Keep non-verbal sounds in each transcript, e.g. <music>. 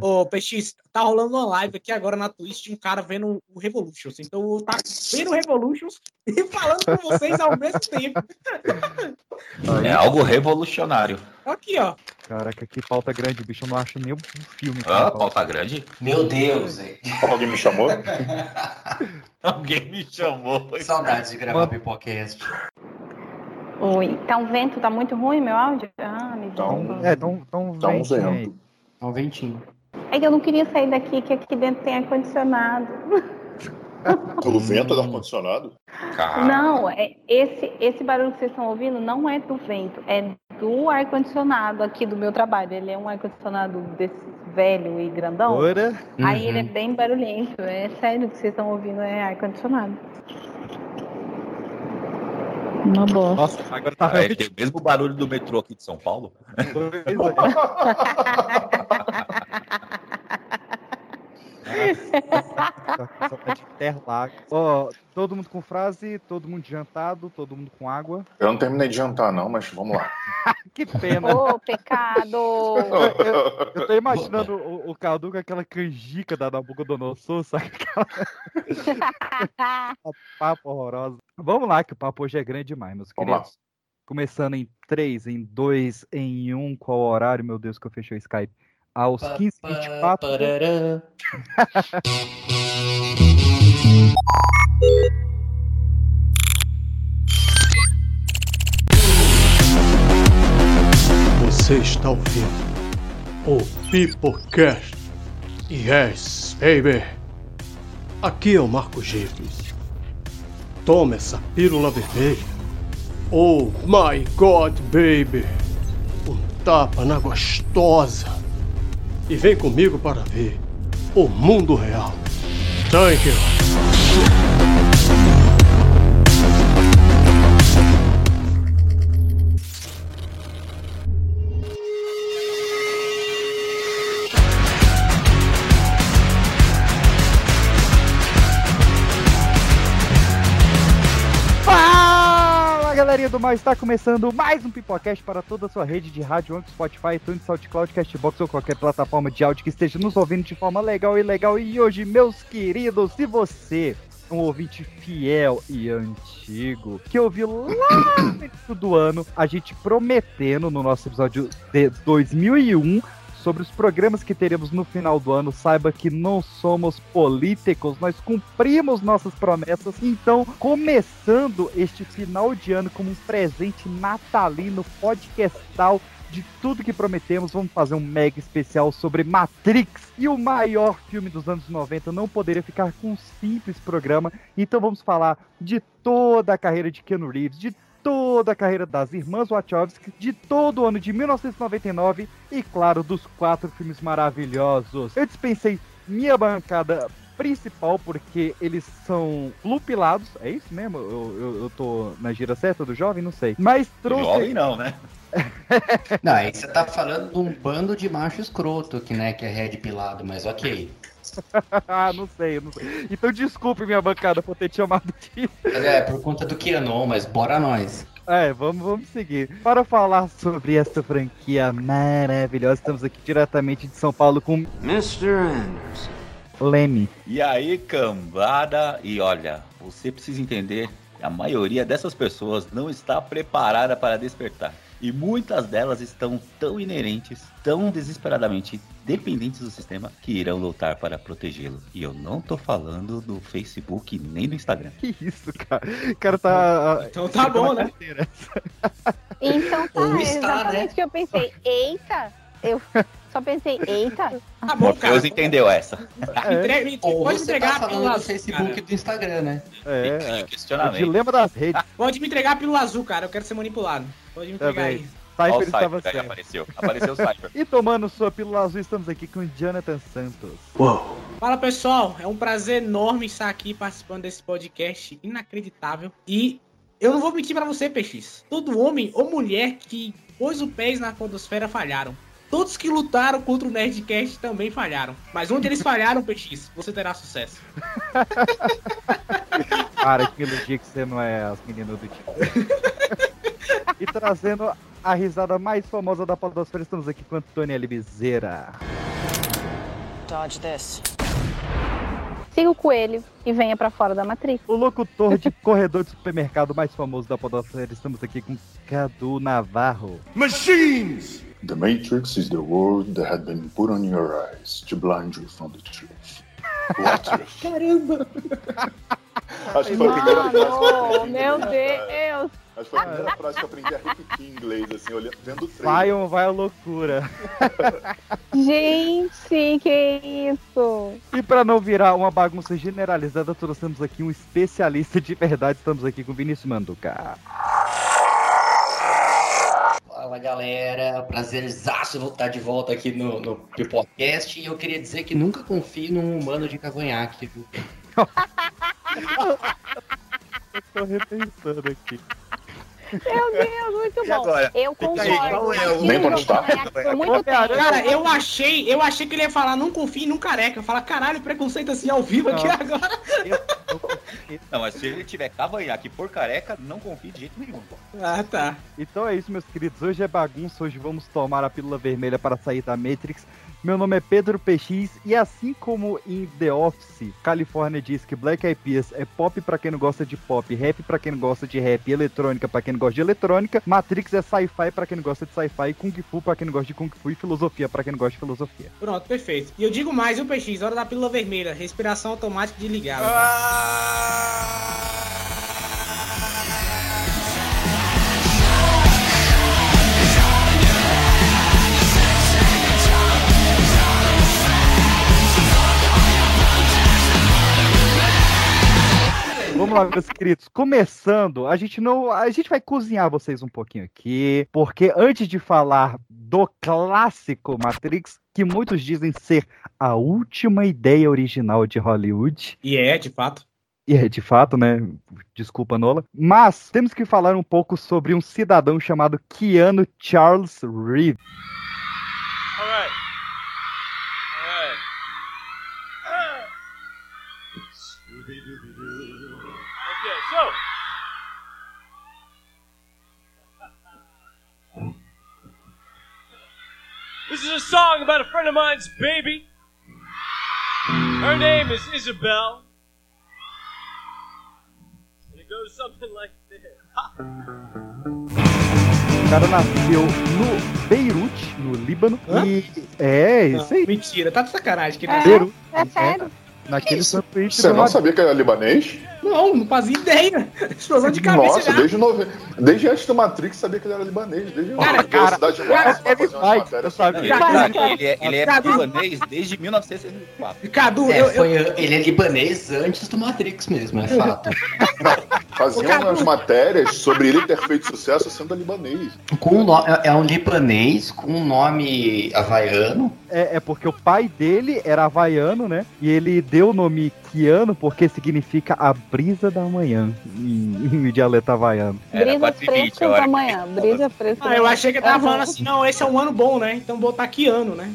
Ô, PX, tá rolando uma live aqui agora na Twitch de um cara vendo o Revolutions. Então eu tá vendo o Revolutions <laughs> e falando com vocês ao mesmo tempo. <laughs> É algo revolucionário. Aqui, ó. Caraca, que pauta grande, bicho. Eu não acho nem um filme. Ah, pauta. pauta grande? Meu Deus, hein? Alguém me chamou? <laughs> Alguém me chamou. Saudades de gravar Mano. Pipocast. Oi, tá um vento, tá muito ruim meu áudio? Ah, me Então. É, Tá um ventinho aí. vento. É um ventinho. É que eu não queria sair daqui, que aqui dentro tem ar-condicionado. <laughs> O vento do ar-condicionado? Não, é, esse, esse barulho que vocês estão ouvindo não é do vento, é do ar-condicionado aqui do meu trabalho. Ele é um ar-condicionado desse velho e grandão. Ora, Aí ele é Uhum. bem barulhento. É sério, o que vocês estão ouvindo é ar-condicionado. Uma bosta. nossa, agora tá Ah, é, tem o mesmo barulho do metrô aqui de São Paulo? <laughs> <laughs> Saudade de terra lá. Ó, todo mundo com frase, todo mundo jantado, todo mundo com água. Eu não terminei de jantar, não, mas vamos lá. <laughs> Que pena. Ô, pecado! Eu tô imaginando o, o Caldu com aquela canjica da Nabucodonosor, sabe? Aquela <laughs> papo horrorosa. Vamos lá, que o papo hoje é grande demais, meus Vamos lá. queridos. Começando em 3, em 2, em 1, qual horário, meu Deus, que eu fechei o Skype? Aos 15h24. <laughs> Você está ouvindo o Pipocast. Yes, baby. Aqui é o Marco Gifles. Toma essa pílula vermelha. Oh my God, baby. Um tapa na gostosa. E vem comigo para ver o mundo real. Thank you. Fala, galerinha do mal, está começando mais um Pipocast para toda a sua rede de rádio, Anchor, Spotify, iTunes, SoundCloud, Castbox ou qualquer plataforma de áudio que esteja nos ouvindo de forma legal e legal. E hoje, meus queridos, se você é um ouvinte fiel e antigo, que ouviu lá no início do ano, a gente prometendo no nosso episódio de 2001 sobre os programas que teremos no final do ano, saiba que não somos políticos, nós cumprimos nossas promessas. Então, começando este final de ano como um presente natalino podcastal de tudo que prometemos, vamos fazer um mega especial sobre Matrix e o maior filme dos anos 90. Não poderia ficar com um simples programa. Então vamos falar de toda a carreira de Keanu Reeves, de toda a carreira das irmãs Wachowski, de todo o ano de 1999 e, claro, dos quatro filmes maravilhosos. Eu dispensei minha bancada principal porque eles são lupilados, é isso mesmo? Eu, eu, eu tô na gira certa do jovem? Não sei. Mas trouxe... Jovem não, né? <laughs> Não, aí você tá falando de um bando de macho escroto que, né, que é red pilado, mas ok. Ah, <laughs> não sei, eu não sei. Então desculpe minha bancada por ter te chamado de... É, por conta do Keanu, mas bora nós. É, vamos, vamos seguir. Para falar sobre essa franquia maravilhosa, estamos aqui diretamente de São Paulo com Mr. Anderson. Leme. E aí, cambada, e olha, você precisa entender que a maioria dessas pessoas não está preparada para despertar. E muitas delas estão tão inerentes, tão desesperadamente dependentes do sistema, que irão lutar para protegê-lo. E eu não tô falando do Facebook nem do Instagram. Que isso, cara? O cara tá. Então tá bom, né? Então tá, Ou é exatamente né? o que eu pensei. Eita! Eu só pensei, eita! Tá bom, cara. Deus entendeu essa. Entrega, me- Ou pode você entregar tá a pílula azul, Facebook cara. e do Instagram, né? É, é. o O questionamento. dilema das redes. Pode me entregar a pílula azul, cara. Eu quero ser manipulado. Pode me entregar Também. aí. Cypher estava Cypher apareceu. Apareceu o Cypher. <laughs> E tomando sua pílula azul, estamos aqui com o Jonathan Santos. Uou. Fala pessoal, é um prazer enorme estar aqui participando desse podcast inacreditável. E eu não vou mentir pra você, PX. Todo homem ou mulher que pôs o pés na podosfera falharam. Todos que lutaram contra o Nerdcast também falharam. Mas onde eles falharam, PX, você terá sucesso. <laughs> Para que iludir que você não é as meninas do time. <laughs> e trazendo a risada mais famosa da Podosfera, estamos aqui com Antônia Libizeira. Dodge this. Siga o coelho e venha pra fora da Matrix. O locutor de <laughs> corredor de supermercado mais famoso da Podosfera. Estamos aqui com Cadu Navarro. Machines! The Matrix is the word that had been put on your eyes to blind you from the truth. <laughs> Caramba! Acho que foi a primeira frase. que eu aprendi meu. Deus. Acho que foi a primeira frase que eu aprendi a repetir em inglês, assim, olhando, vendo o trailer. Vai ou vai a loucura. <laughs> Gente, que isso? E pra não virar uma bagunça generalizada, trouxemos aqui um especialista de verdade. Estamos aqui com Vinícius Manduca. Fala galera, prazerzaço voltar de volta aqui no, no Pipocast. E eu queria dizer que nunca confio num humano de cavanhaque. <laughs> Eu tô repensando aqui. Meu Deus, muito E bom. agora? Eu concordo. é o- Nem. Cara, eu achei, eu achei que ele ia falar, não confie num careca. Falar, caralho, preconceito assim ao vivo aqui Não. agora. Eu, eu- Não, mas se ele tiver cavanhaque por careca, não confie de jeito nenhum. Ah, tá. Então é isso, meus queridos. Hoje é bagunça. Hoje vamos tomar a pílula vermelha para sair da Matrix. Meu nome é Pedro PX e assim como em The Office, Califórnia diz que Black Eyed Peas é pop pra quem não gosta de pop, rap pra quem não gosta de rap, eletrônica pra quem não gosta de eletrônica, Matrix é sci-fi pra quem não gosta de sci-fi, Kung Fu pra quem não gosta de Kung Fu e filosofia pra quem não gosta de filosofia. Pronto, perfeito. E eu digo mais, viu, PX? Hora da pílula vermelha. Respiração automática de ligado. Vamos lá, meus queridos. Começando, a gente não, a gente vai cozinhar vocês um pouquinho aqui, porque antes de falar do clássico Matrix, que muitos dizem ser a última ideia original de Hollywood, E é, de fato. e é de fato, né? Desculpa, Nola. Mas temos que falar um pouco sobre um cidadão chamado Keanu Charles Reeves. This is a song about a friend of mine's baby. Her name is Isabel. And it goes something like this. O cara nasceu no Beirute, no Líbano. Hã? E é, isso aí. Mentira, tá de sacanagem. Que É. Beirute. É sério? Naquele sanduíche Você não sabia que era libanês? Não, não fazia ideia. Explosão de cabeça Nossa, já. desde, nove... desde antes do Matrix sabia que ele era libanês. Desde Cara, cara, cara, Feige, matérias eu sabia. Ele. Cara, cara, ele é, ele é Cadu. libanês desde 1964. Cadu, É, eu, eu, foi- ele é libanês antes do Matrix mesmo, é fato. <laughs> Faziam umas matérias sobre ele ter feito sucesso sendo libanês. Com um no- é- é um libanês com um nome havaiano. É, é porque o pai dele era havaiano, né? E ele deu o nome Kiano porque significa a brisa da manhã em, em dialeto havaiano. Era Brisas 4 e 20 a frescas hora. da manhã. Brisa fresca ah, eu achei que ele tava falando assim, não, esse é um ano bom, né? Então botar aqui ano, né?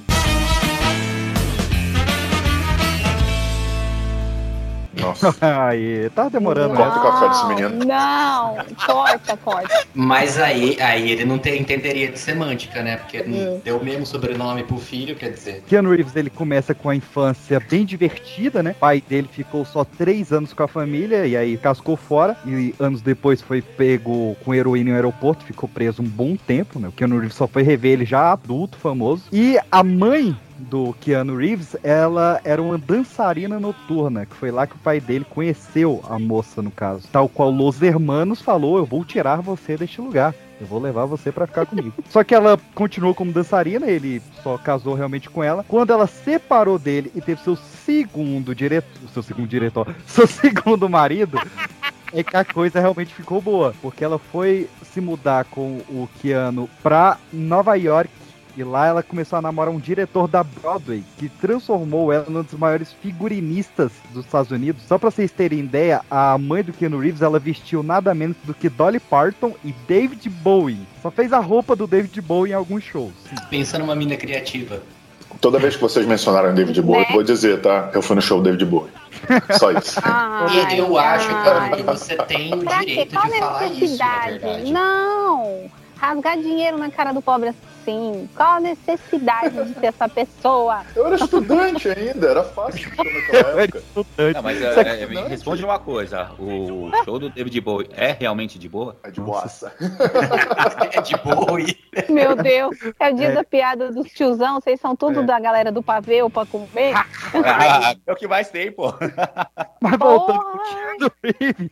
Nossa. <laughs> Aí, tá demorando, Corta né? o café desse menino. Não, corta, corta. Mas aí, aí ele não tem, entenderia de semântica, né? Porque não É. deu o mesmo sobrenome pro filho, quer dizer. Keanu Reeves ele começa com a infância bem divertida, né? O pai dele ficou só três anos com a família e aí cascou fora. E anos depois foi pego com heroína no aeroporto, ficou preso um bom tempo, né? O Keanu Reeves só foi rever ele já adulto, famoso. E a mãe do Keanu Reeves, ela era uma dançarina noturna, que foi lá que o pai dele conheceu a moça, no caso. Tal qual Los Hermanos falou, eu vou tirar você deste lugar. Eu vou levar você pra ficar comigo. <laughs> Só que ela continuou como dançarina, ele só casou realmente com ela. Quando ela separou dele e teve seu segundo diretor, seu segundo diretor, <laughs> seu segundo marido, é que a coisa realmente ficou boa, porque ela foi se mudar com o Keanu pra Nova York e lá ela começou a namorar um diretor da Broadway, que transformou ela num dos maiores figurinistas dos Estados Unidos. Só pra vocês terem ideia, a mãe do Keanu Reeves, ela vestiu nada menos do que Dolly Parton e David Bowie. Só fez a roupa do David Bowie em alguns shows. Pensa numa mina criativa. Toda vez que vocês mencionaram David Bowie, Né? eu vou dizer, tá? Eu fui no show do David Bowie. Só isso. Ai, <laughs> E eu acho, cara, que você tem o Pra direito Qual de a falar isso, na verdade. Não! Rasgar dinheiro na cara do pobre assim? Qual a necessidade de ter essa pessoa? Eu era estudante ainda, era fácil naquela época. Estudante. Não, mas é, é, me não, responde uma coisa. O show do David Bowie é realmente de boa? É de boaça. <laughs> É de boa e Meu Deus, é o dia da piada dos tiozão, vocês são tudo É. da galera do pavê ou pra comer? Ah, é o que mais tem, pô. Mas voltando Porra! com o Reeves.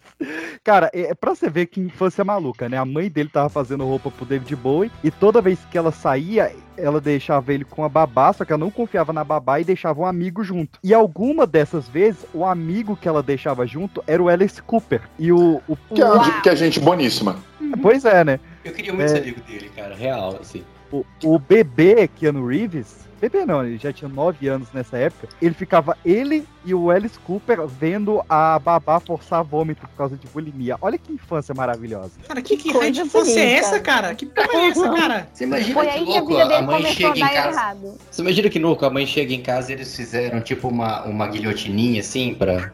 Cara, é é pra você ver que infância maluca, né? A mãe dele tava fazendo roupa pro David Bowie e toda vez que ela saía, ela deixava ele com a babá, só que ela não confiava na babá e deixava um amigo junto. E alguma dessas vezes, o amigo que ela deixava junto era o Alice Cooper. E o. o- Que é, que é gente boníssima. Pois é, né? eu queria muito É. ser amigo dele, cara. Real, assim. O, o bebê Keanu Reeves. Bebê não, ele já tinha 9 anos nessa época. Ele ficava, ele e o Alice Cooper, vendo a babá forçar vômito por causa de bulimia. Olha que infância maravilhosa. Cara, que, que Coisa raio de infância é essa, cara? Que porra é essa, cara? Você imagina Foi que aí que a louco, a mãe chega em casa. errado. Você imagina que louco, a mãe chega em casa e eles fizeram tipo uma, uma guilhotininha assim pra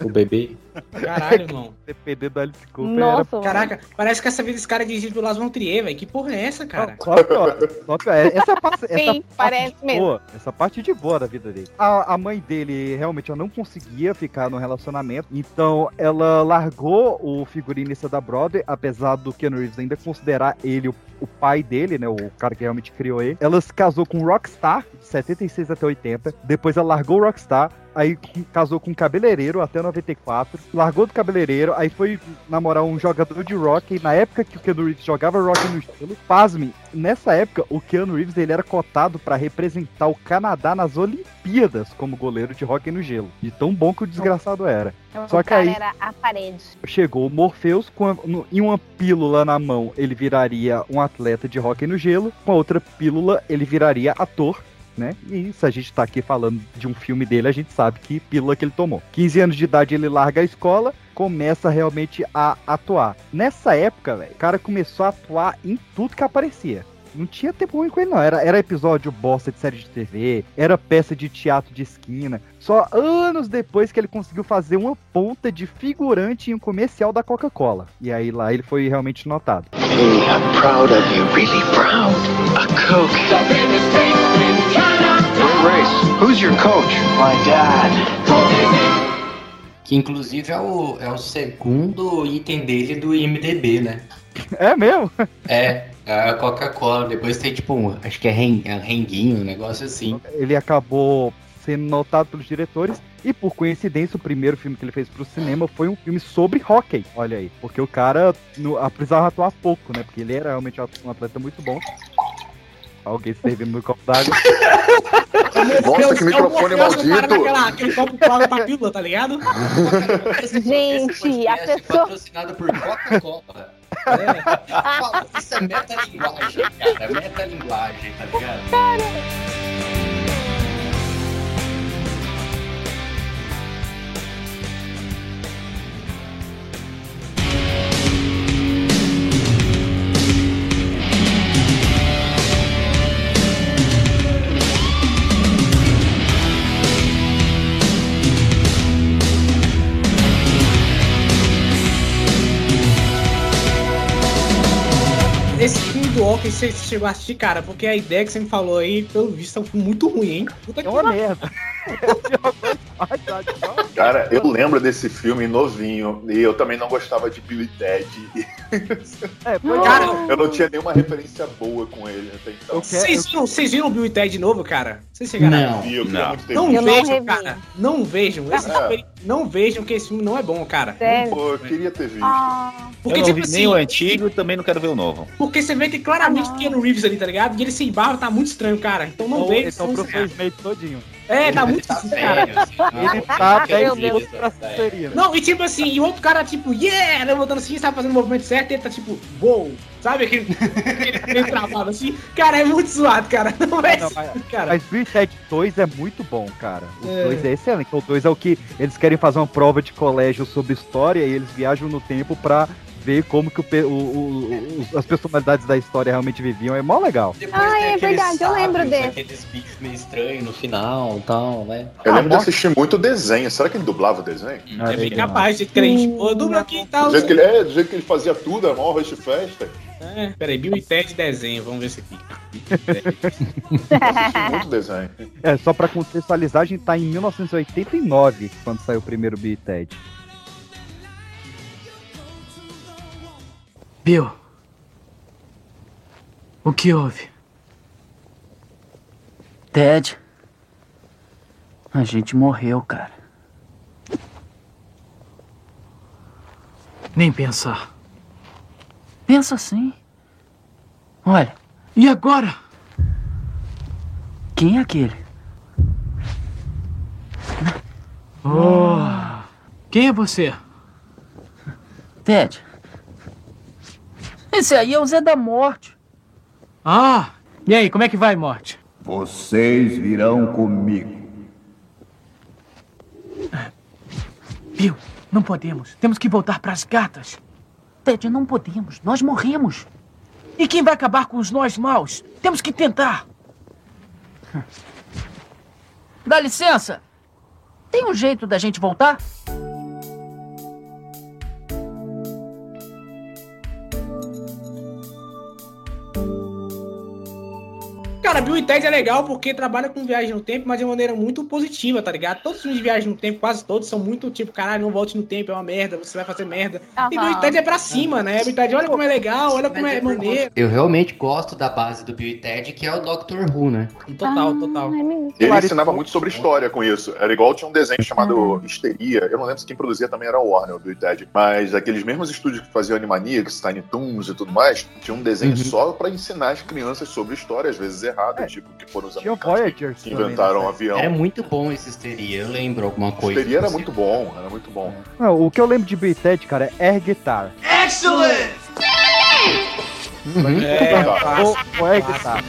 o bebê. Caralho, irmão. <laughs> Depender do Alice Cooper era Nossa, mano. Caraca, parece que essa vida desse cara é dirigido pelo Las Von Trier, velho. Que porra é essa, cara? Só pior, só pior. Essa é <laughs> a parte, essa Sim, parte parece de mesmo. boa, essa parte de boa da vida dele. A, a mãe dele realmente ela não conseguia ficar no relacionamento, então ela largou o figurinista da Broadway, apesar do Keanu Reeves ainda considerar ele o, o pai dele, né, o cara que realmente criou ele. Ela se casou com o Rockstar de 76 até 80, depois ela largou o Rockstar, aí casou com um cabeleireiro até 94, largou do cabeleireiro, aí foi namorar um jogador de rock, e na época que o Keanu Reeves jogava rock no estilo, pasme, nessa época o Keanu Reeves ele era cotado pra representar o Canadá nas Olimpíadas como goleiro de rock no gelo, de tão bom que o desgraçado era. Só o que aí- era a parede. Chegou o Morpheus, com a- no- em uma pílula na mão ele viraria um atleta de rock no gelo, com a outra pílula ele viraria ator. Né? E se a gente tá aqui falando de um filme dele, a gente sabe que pílula que ele tomou. 15 anos de idade ele larga a escola, começa realmente a atuar. Nessa época, velho, o cara começou a atuar em tudo que aparecia. Não tinha tempo ruim com ele, não. Era, era episódio bosta de série de TV, era peça de teatro de esquina. Só anos depois que ele conseguiu fazer uma ponta de figurante em um comercial da Coca-Cola. E aí lá ele foi realmente notado. Hey, I'm proud of you, really proud. A Coke. Race. Who's your coach? My dad. Que inclusive é o, é o segundo item dele do IMDB, né? É mesmo? É, a Coca-Cola. Depois tem tipo um, acho que é, ren, é renguinho, um negócio assim. Ele acabou sendo notado pelos diretores. E por coincidência, o primeiro filme que ele fez pro cinema foi um filme sobre hockey. Olha aí. Porque o cara no, precisava atuar pouco, né? Porque ele era realmente um atleta muito bom. Alguém servindo no copo d'água. <laughs> Nossa, que microfone maldito. cara daquela- Aquele copo água pra pílula, tá ligado? Gente, a é pessoa- patrocinado por Coca-Cola. <laughs> É. Isso é metalinguagem, cara. É metalinguagem, tá ligado? Esse do Walker, você chegou a assistir, cara, porque a ideia que você me falou aí, pelo visto, é muito ruim, hein? Puta É que uma merda. <laughs> É a pior Cara, eu lembro desse filme novinho e eu também não gostava de Billy Ted. É, <laughs> pois é. Cara, Eu não tinha nenhuma referência boa com ele até então. Quero- Vocês viram, vocês viram o Bill e Ted de novo, cara? Vocês chegaram a- Não. Eu queria Não. muito ter Não Eu não vejam, cara. Não vejam. Esse É. não vejam que esse filme não é bom, cara. Sério? Pô, eu queria ter visto. Ah, Porque, eu não tipo vi assim, nem o antigo e também não quero ver o novo. porque você vê que claramente Ah, não. Keanu Reeves ali, tá ligado? E ele sem barba tá muito estranho, cara. Então não Então, vejo. então o Snape todinho. É, tá muito tá esquisito, cara. velho, assim, não. Ele tá Meu 10 Deus. minutos pra seria, né? Não, e tipo assim, e o outro cara, tipo, yeah, levantando assim, sabe, fazendo o movimento certo, e ele tá tipo, wow, sabe? <laughs> Aquele, aquele meio travado assim. Cara, é muito zoado, cara. Não é Não, isso, mas- cara. Mas e Ted 2 é muito bom, cara. O É. 2 é excelente. O 2 é o que eles querem fazer uma prova de colégio sobre história e eles viajam no tempo pra ver como que o o- o- as personalidades da história realmente viviam. É mó legal. Depois Ah, é verdade, eu lembro desse. Aqueles bichos meio estranhos no final e tal, né? Eu Ah, lembro de nossa. assistir muito desenho. Será que ele dublava o desenho? Ah, É bem capaz de crente. Pô, dubla aqui e tal. Do jeito que ele, é, do jeito que ele fazia tudo, era maior rush festa. É, peraí, Bill e Ted desenho, vamos ver esse aqui. Muito desenho. É, só pra contextualizar, a gente tá em 1989, quando saiu o primeiro Bill e Ted. Bill. O que houve? Ted. A gente morreu, cara. Nem pensar. Pensa assim. Olha, E agora? quem é aquele? Oh. Quem é você? Ted. Esse aí é o Zé da Morte. Ah, e aí, como é que vai, Morte? Vocês virão comigo. Bill, não podemos. Temos que voltar pras gatas. Ted, não podemos. Nós morremos. E quem vai acabar com os nós maus? Temos que tentar. Dá licença. Tem um jeito da gente voltar? Cara, Bill e Ted é legal porque trabalha com viagem no tempo, mas de maneira muito positiva, tá ligado? Todos os filmes de viagem no tempo, quase todos, são muito tipo, caralho, não volte no tempo, é uma merda, você vai fazer merda. E Bill e Ted é pra cima, né? Bill e Ted, olha como é legal, olha como é maneiro. Eu realmente gosto da base do Bill e Ted, que é o Doctor Who, né? Total, total. Ele ensinava muito sobre história com isso. Era igual tinha um desenho chamado Histeria. Eu não lembro se quem produzia também era o Warner, o Bill e Ted. Mas aqueles mesmos estúdios que faziam Animaniacs, Tiny Toons e tudo mais, tinha um desenho só pra ensinar as crianças sobre história, às vezes errada, tipo, que foram os Tinha americanos que inventaram um né? avião. Era muito bom esse histeria, eu lembro alguma coisa. Histeria era muito bom, era muito bom. Não, o que eu lembro de Ted, cara, é Air Guitar. Excellent! É, o, o Air Guitar.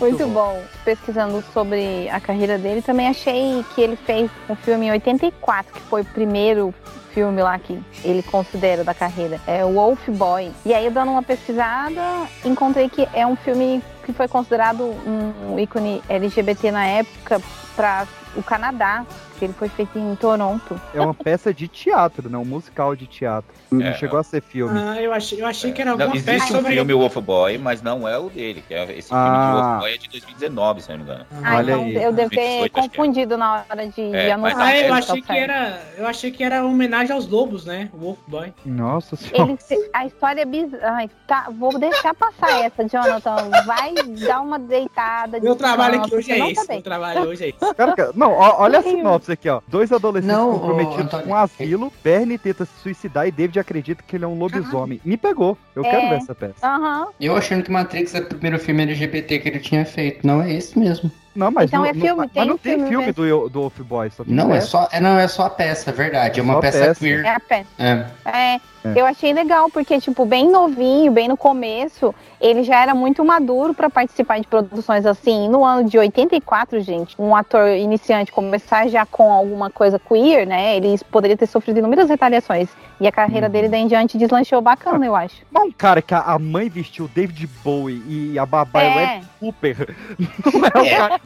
Muito, bom. Pesquisando sobre a carreira dele, também achei que ele fez um filme em 84, que foi o primeiro filme lá que ele considera da carreira. É o Wolf Boy. E aí, dando uma pesquisada, encontrei que é um filme que foi considerado um ícone LGBT na época para o Canadá, que ele foi feito em Toronto. É uma peça de teatro, não um musical de teatro. Não É. chegou a ser filme. Ah, eu achei, eu achei que era Não, alguma existe peça um sobre. filme Wolf Boy, mas não é o dele. Que é esse filme Ah. de Wolf Boy é de 2019, se eu não me engano. Ah, Olha então aí. eu devo ter 28, acho que é. confundido na hora de, de É, anotar. mas Ah, eu Tá achei que era. Eu achei que era homenagem aos lobos, né? O Wolf Boy. Nossa senhora. Ele, a história é bizarra. Tá, vou deixar passar essa, Jonathan. Vai dar uma deitada. Meu trabalho aqui hoje é não esse. bem. Meu trabalho hoje é esse. Cara, cara, não, ó- olha a Horrível. sinopse aqui, ó. Dois adolescentes Não, ô, comprometidos Antônio. com um asilo, Bernie tenta se suicidar e David acredita que ele é um lobisomem. Me pegou. Eu quero É. ver essa peça. Aham. Eu achando que Matrix é o primeiro filme LGBT que ele tinha feito. Não é esse mesmo. Não, mas Então não, é filme, mas tem não tem filme filme mesmo. do, do Wolf Boy, Não, é peça. só, é, não, é só a peça, é verdade. É uma Só peça, peça. queer. É a pé. É. É, eu achei legal, porque, tipo, bem novinho, bem no começo, ele já era muito maduro pra participar de produções assim. No ano de 84, gente, um ator iniciante começar já com alguma coisa queer, né? Ele poderia ter sofrido inúmeras retaliações. E a carreira dele daí em diante deslanchou bacana, eu acho. Não, um cara que a, mãe vestiu David Bowie e a babá é, É. Web Cooper. <laughs> Não é o É, cara.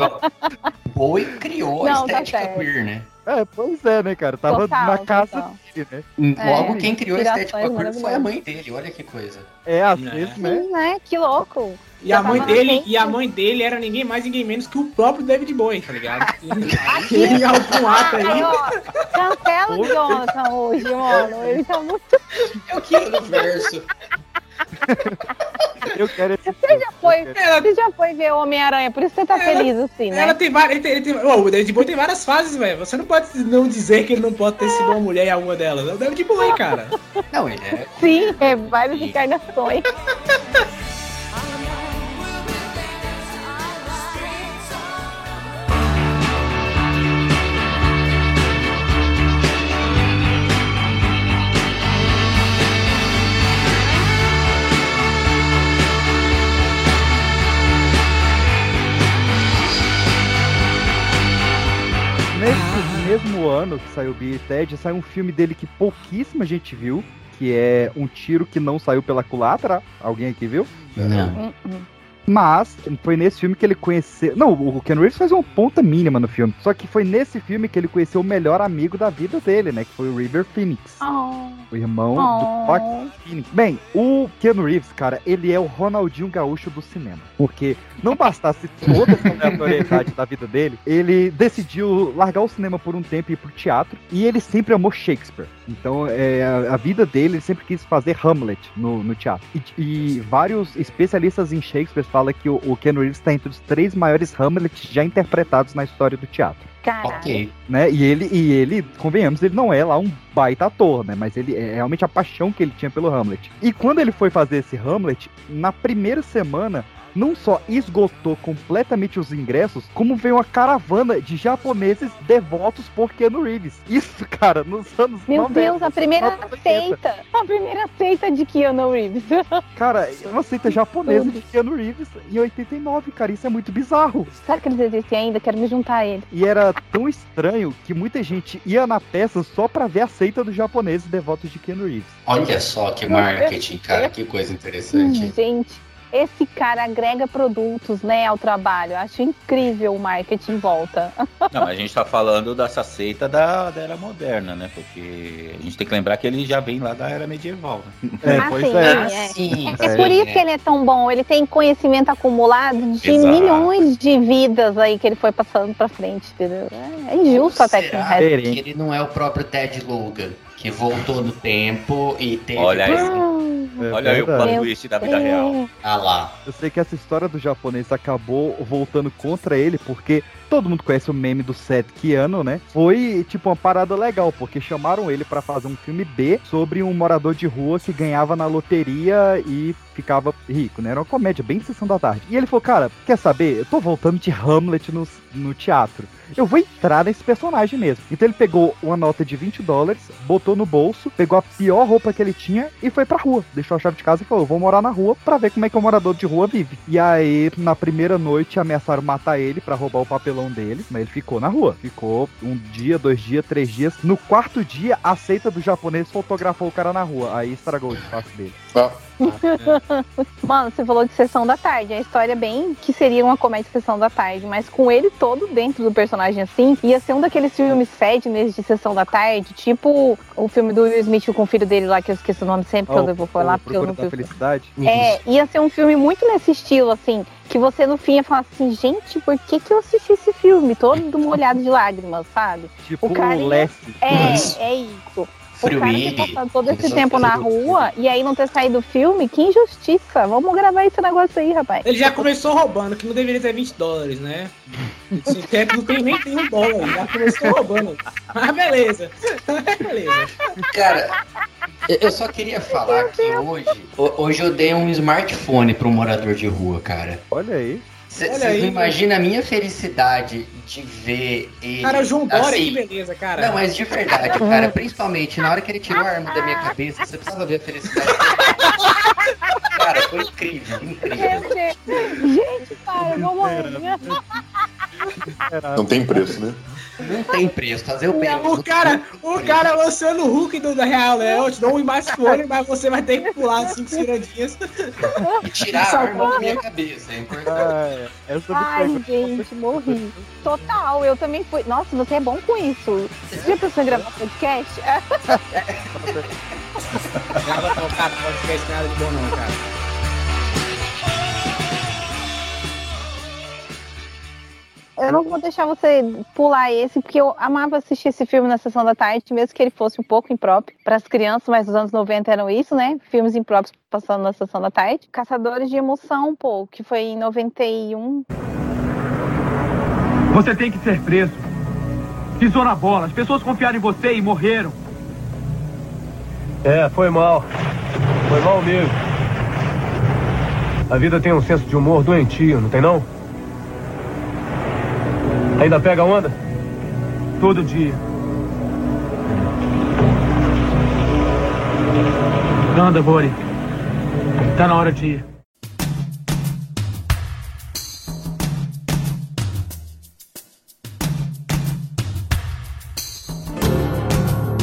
Bowie criou a Não, tá estética certo. queer, né? É, pois é, né, cara? Tava Total, na casa total. dele, né? Logo, É, quem criou a estética inspirações queer foi a mãe dele. Olha que coisa. É, às É. vezes, né? Sim, né? Que louco. E Já a mãe dele, e a mãe dele era ninguém mais, ninguém menos que o próprio David Bowie, tá ligado? <laughs> E <laughs> em algum ato Aí, aí. ó, cancela o Jonathan hoje, mano. Ele tá muito. Eu quero no verso. Eu quero esse Você já foi, Ela- você já foi ver o Homem-Aranha, por isso você tá Ela- feliz assim, né? Ela tem várias. Ó, o David Bowie tem várias fases, velho. Você não pode não dizer que ele não pode ter sido uma mulher em alguma delas. É o David Bowie, cara. Não, ele é. Sim, é várias encarnações. <laughs> mesmo ano que saiu Bill e Ted, saiu um filme dele que pouquíssima gente viu, que é Um Tiro que Não Saiu pela Culatra. Alguém aqui viu? Não. Hum, hum. Mas foi nesse filme que ele conheceu. Não, o Ken Reeves faz uma ponta mínima no filme. Só que foi nesse filme que ele conheceu o melhor amigo da vida dele, né? Que foi o River Phoenix. Oh. O irmão Oh. do Fox Phoenix. Bem, o Keanu Reeves, cara, ele é o Ronaldinho Gaúcho do cinema. Porque não bastasse toda essa <laughs> aleatoriedade da vida dele, ele decidiu largar o cinema por um tempo e ir pro teatro. E ele sempre amou Shakespeare. Então, é, a, a vida dele, ele sempre quis fazer Hamlet no, no teatro. E, e vários especialistas em Shakespeare falam que o, o Keanu Reeves está entre os três maiores Hamlets já interpretados na história do teatro Caralho. Ok. né? E ele, e ele, convenhamos, ele não é lá um baita ator, né? Mas ele é realmente a paixão que ele tinha pelo Hamlet. E quando ele foi fazer esse Hamlet, na primeira semana, não só esgotou completamente os ingressos, como veio uma caravana de japoneses devotos por Keanu Reeves. Isso, cara, nos anos Meu 90, Deus, a primeira anos 80. seita. A primeira seita de Keanu Reeves. <laughs> Cara, é uma seita japonesa de Keanu Reeves em 89, cara. Isso é muito bizarro. Será que eles existem ainda? Quero me juntar a eles. E era tão estranho que muita gente ia na peça só pra ver a seita dos japoneses devotos de Keanu Reeves. Olha só que marketing, cara, que coisa interessante. Gente, esse cara agrega produtos, né, ao trabalho. Eu Acho incrível o marketing em volta. <laughs> Não, a gente tá falando dessa seita da, da era moderna, né? Porque a gente tem que lembrar que ele já vem lá da era medieval. Né? É, Ah, pois sim, é. é. Sim, É por isso que ele é tão bom. Ele tem conhecimento acumulado de Exato. milhões de vidas aí que ele foi passando pra frente, entendeu? É, é injusto até com o resto. Que ele não é o próprio Ted Logan, que voltou no tempo e teve... Olha aí. É Olha aí o plot twist da vida real. Ah lá. Eu sei que essa história do japonês acabou voltando contra ele, porque todo mundo conhece o meme do Seth Keanu, né? Foi tipo uma parada legal, porque chamaram ele pra fazer um filme B sobre um morador de rua que ganhava na loteria e ficava rico, né? Era uma comédia bem sessão da tarde. E ele falou, cara, quer saber? Eu tô voltando de Hamlet no, no teatro. Eu vou entrar nesse personagem mesmo. Então ele pegou uma nota de 20 dólares, botou no bolso, pegou a pior roupa que ele tinha e foi pra rua. Deixou a chave de casa e falou: vou morar na rua pra ver como é que o morador de rua vive. E aí, na primeira noite, ameaçaram matar ele pra roubar o papelão dele, mas ele ficou na rua. Ficou um dia, dois dias, três dias. No quarto dia, a seita do japonês fotografou o cara na rua. Aí estragou o espaço dele. Ah, <laughs> Mano, você falou de sessão da tarde. A história é bem que seria uma comédia sessão da tarde, mas com ele todo dentro do personagem assim, ia ser um daqueles filmes sadness de sessão da tarde, tipo o filme do Will Smith com o filho dele lá, que eu esqueci o nome sempre, que eu vou falar, porque eu não felicidade. É, ia ser um filme muito nesse estilo, assim, que você no fim ia falar assim, gente, por que, que eu assisti esse filme? Todo molhado de lágrimas, sabe? Tipo O cara. É, é isso. O cara ter passado todo esse tempo na rua e aí não ter saído do filme, que injustiça. Vamos gravar esse negócio aí, rapaz. Ele já começou roubando, que não deveria ter 20 dólares, né? Esse tempo não tem nem tem um dólar, já começou roubando. Mas beleza. beleza. Cara, eu só queria falar que hoje, ho- hoje eu dei um smartphone para um morador de rua, cara. Olha aí. Vocês aí. não imaginam a minha felicidade de ver ele. Cara, João Dória, assim, que beleza, cara. Não, mas de verdade, cara, <laughs> principalmente na hora que ele tirou a arma da minha cabeça, você precisava ver a felicidade. <laughs> cara, foi incrível, incrível. Gente, para, eu vou morrer. não tem preço, né? Não tem preço, fazer o bem. Não, o cara, o cara lançando o Hulk do da Real Leão, eu te dou um smartphone, mas você vai ter que pular cinco cirandinhas. E tirar a arma da minha cabeça, é importante. Ah, é. Essa Ai, gente, morri. Total, eu também fui. Nossa, você é bom com isso. Você já pensou em gravar podcast? <laughs> Grava não, cara, não pode esquecer nada de bom não, cara. Eu não vou deixar você pular esse, porque eu amava assistir esse filme na sessão da tarde, mesmo que ele fosse um pouco impróprio para as crianças, mas os anos 90 eram isso, né? Filmes impróprios passando na sessão da tarde. Caçadores de Emoção, pô, que foi em 91. Você tem que ser preso. Pisou na bola. As pessoas confiaram em você e morreram. É, foi mal. Foi mal mesmo. A vida tem um senso de humor doentio, não tem não? Ainda pega onda? Todo dia. Anda, Bori. Tá na hora de ir.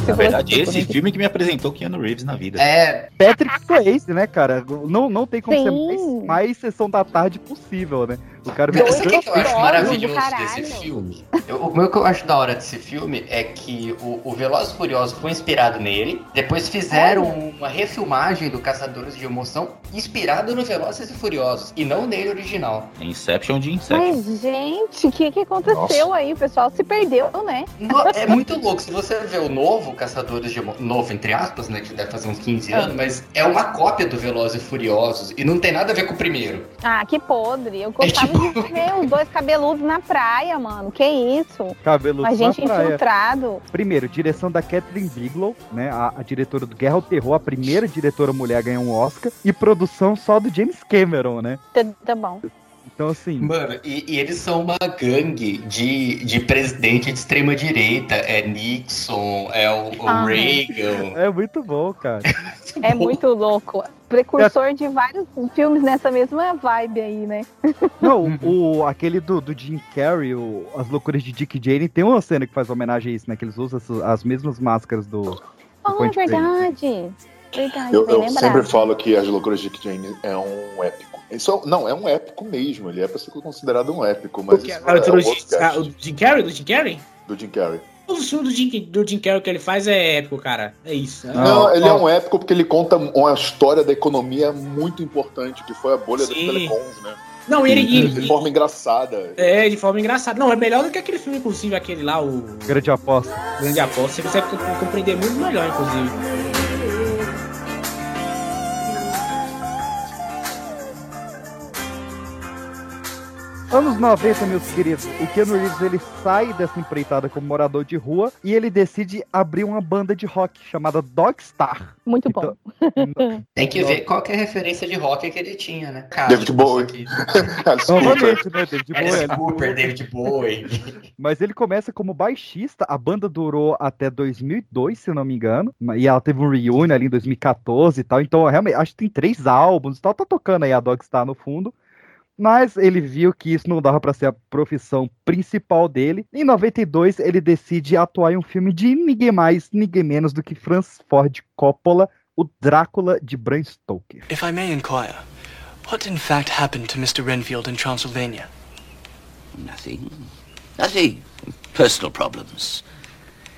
Na verdade, esse filme que me apresentou Keanu Reeves na vida. É. Patrick Swayze, né, cara? Não, não tem como Sim. ser mais, mais sessão da tarde possível, né? O cara Cara, sabe o que, que eu acho maravilhoso caralho. desse filme? Eu- o meu que eu acho da hora desse filme é que o, o Velozes e Furiosos foi inspirado nele, depois fizeram uma refilmagem do Caçadores de Emoção inspirado no Velozes e Furiosos, e não nele original. Inception de Inception. Mas, gente, o que, que aconteceu aí? O pessoal se perdeu, né? No- É muito louco, se você ver o novo Caçadores de Emoção, novo entre aspas, né, que deve fazer uns 15 anos, mas é uma cópia do Velozes e Furiosos, e não tem nada a ver com o primeiro. Ah, que podre. Eu gostava tipo- de <laughs> ver os dois cabeludos na praia, mano. Que isso? Cabeludo A gente na praia. infiltrado. Primeiro, direção da Catherine Bigelow, né? A, a diretora do Guerra ao Terror, a primeira diretora mulher a ganhar um Oscar. E produção só do James Cameron, né? Tá, tá bom. Então, assim. Mano, e, e eles são uma gangue de, de presidente de extrema direita. É Nixon, é o, o Ah. Reagan. É muito bom, cara. <laughs> É muito louco. Precursor de vários filmes nessa mesma vibe aí, né? <laughs> Não, o, aquele do, do Jim Carrey, o, As Loucuras de Dick Jane, tem uma cena que faz homenagem a isso, né? Que eles usam as, as mesmas máscaras do. do Oh, é verdade. Verdade, Eu, eu sempre falo que As Loucuras de Dick Jane é um épico. Isso, é- não, é um épico mesmo. Ele é pra ser considerado um épico, mas Porque isso a é, ah, o Jim Carrey? Do Jim Carrey? do Jim Carrey. O filme do Jim, do Jim Carrey que ele faz é épico, cara. É isso. Não, ele é ó, um épico porque ele conta uma história da economia muito importante, que foi a bolha Sim. telecoms, né? Não, ele. e- de forma engraçada. É, de forma engraçada. Não, é melhor do que aquele filme, inclusive, aquele lá, o Grande aposta. Grande Aposta. Você consegue co- compreender muito melhor, inclusive. Anos 90, meus queridos, o Keanu Reeves ele sai dessa empreitada como morador de rua e ele decide abrir uma banda de rock chamada Dogstar. Muito bom. <laughs> Tem que ver qual que é a referência de rock que ele tinha, né? Cara, David tipo, Bowie. <laughs> Novamente, né, David Bowie. Cooper, David Bowie. <laughs> Mas ele começa como baixista, a banda durou até 2002, se eu não me engano, e ela teve um reunion ali em 2014 e tal, então realmente, acho que tem três álbuns e tal, tá tocando aí a Dogstar no fundo, mas ele viu que isso não dava pra ser a profissão principal dele. Em 92, ele decide atuar em um filme de ninguém mais, ninguém menos do que Francis Ford Coppola, o Drácula de Bram Stoker. If I may inquire, what in fact happened to Mr. Renfield in Transylvania? Nothing. Nothing. Personal problems.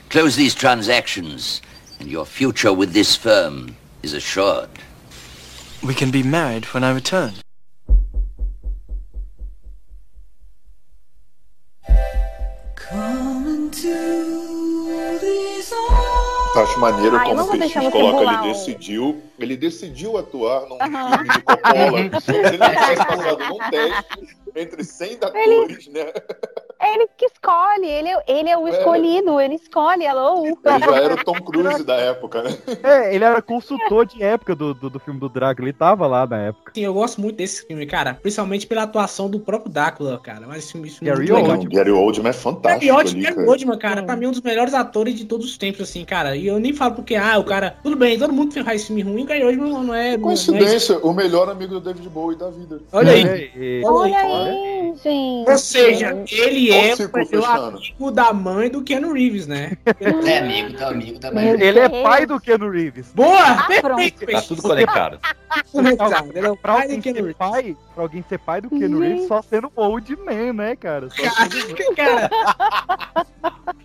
Close these transactions, and your future with this firm is assured. We can be married when I return. Eu acho maneiro Ai, eu como o Peixinho coloca, ele decidiu, ele decidiu atuar num filme de Coppola. Se <laughs> ele não tivesse passado num teste entre 100 atores, né? É ele que escolhe, ele é, ele é o É. escolhido, ele escolhe, alô. Ele já era o Tom Cruise da época, né? É, ele era consultor de época do, do, do filme do Drácula, ele tava lá na época. Sim, eu gosto muito desse filme, cara. Principalmente pela atuação do próprio Drácula, cara. Mas esse filme, é Gary muito legal. Oldman. Gary Oldman é fantástico Gary Oldman, ali, Gary cara. Oldman, cara, pra mim é um dos melhores atores de todos os tempos, assim, cara. E eu nem falo porque, ah, o cara. Tudo bem, todo mundo faz esse filme ruim, o Gary Oldman não é. não é- Coincidência, o melhor amigo do David Bowie da vida. Olha aí. É, é, Olha Olha aí. aí, gente. Ou seja, ele Olha é o amigo da mãe do Keanu Reeves, né? <laughs> É amigo, tá amigo Meu também. Ele é pai do Keanu Reeves. Boa! Ah, perfeito. Tá tudo conectado. Conectado. Ele é o Pra pai alguém, do Keanu ser Reeves. pai, pra alguém ser pai do Keanu Reeves só sendo old man, né, cara? <laughs> Cara,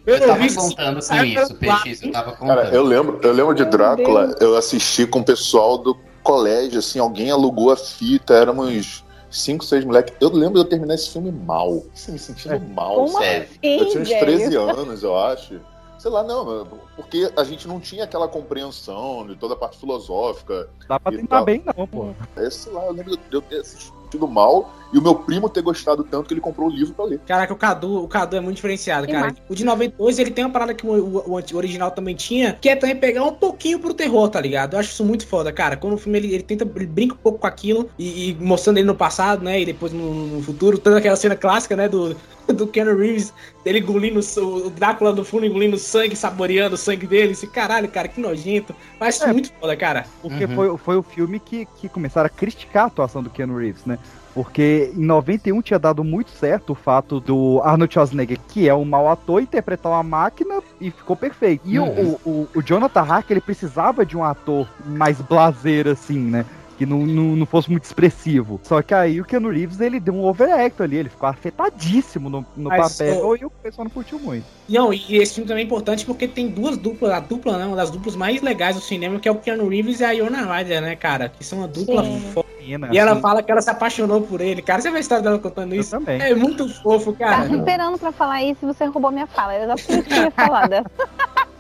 Eu eu tava contando com Sai isso, Peixe, eu tava Cara, contando. eu lembro, eu lembro de Drácula, eu assisti com o pessoal do colégio, assim, alguém alugou a fita, éramos cinco, seis moleques. Eu lembro de eu terminar esse filme mal, assim, me sentindo mal, Como sabe? assim, Eu tinha uns velho? 13 anos, eu acho. Sei lá, não, porque a gente não tinha aquela compreensão de toda a parte filosófica. Dá pra tentar tal. bem, não, pô. É, sei lá, eu lembro de eu ter assistido mal e o meu primo ter gostado tanto que ele comprou o livro pra ler. Caraca, o Cadu, o Cadu é muito diferenciado, cara. O de 92, ele tem uma parada que o, o- o original também tinha, que é também pegar um pouquinho pro terror, tá ligado? Eu acho isso muito foda, cara. Quando o filme ele, ele tenta, ele brinca um pouco com aquilo e, e mostrando ele no passado, né? E depois no, no futuro, toda aquela cena clássica, né? Do, <laughs> do Keanu Reeves, dele engolindo o Drácula do fundo engolindo sangue, saboreando o sangue dele. Esse caralho, cara, que nojento. Mas é, muito foda, cara. Porque uhum. foi, foi o filme que, que começaram a criticar a atuação do Keanu Reeves, né? Porque em 91 tinha dado muito certo o fato do Arnold Schwarzenegger, que é um mau ator, interpretar uma máquina e ficou perfeito. E uhum. o, o, o Jonathan Harker, ele precisava de um ator mais blazer, assim, né? Que não, não, não, fosse muito expressivo. Só que aí o Keanu Reeves, ele deu um overact ali, ele ficou afetadíssimo no, no papel e o pessoal não curtiu muito. Não, e esse filme também é importante porque tem duas duplas, a dupla, né, uma das duplas mais legais do cinema, que é o Keanu Reeves e a Iona Ryder, né, cara, que são uma dupla foda. E ela fala que ela se apaixonou por ele, cara. Você vai estar dela contando isso? também. É muito fofo, cara. Tava esperando pra falar isso e você roubou minha fala. Eu já tinha falado. <laughs>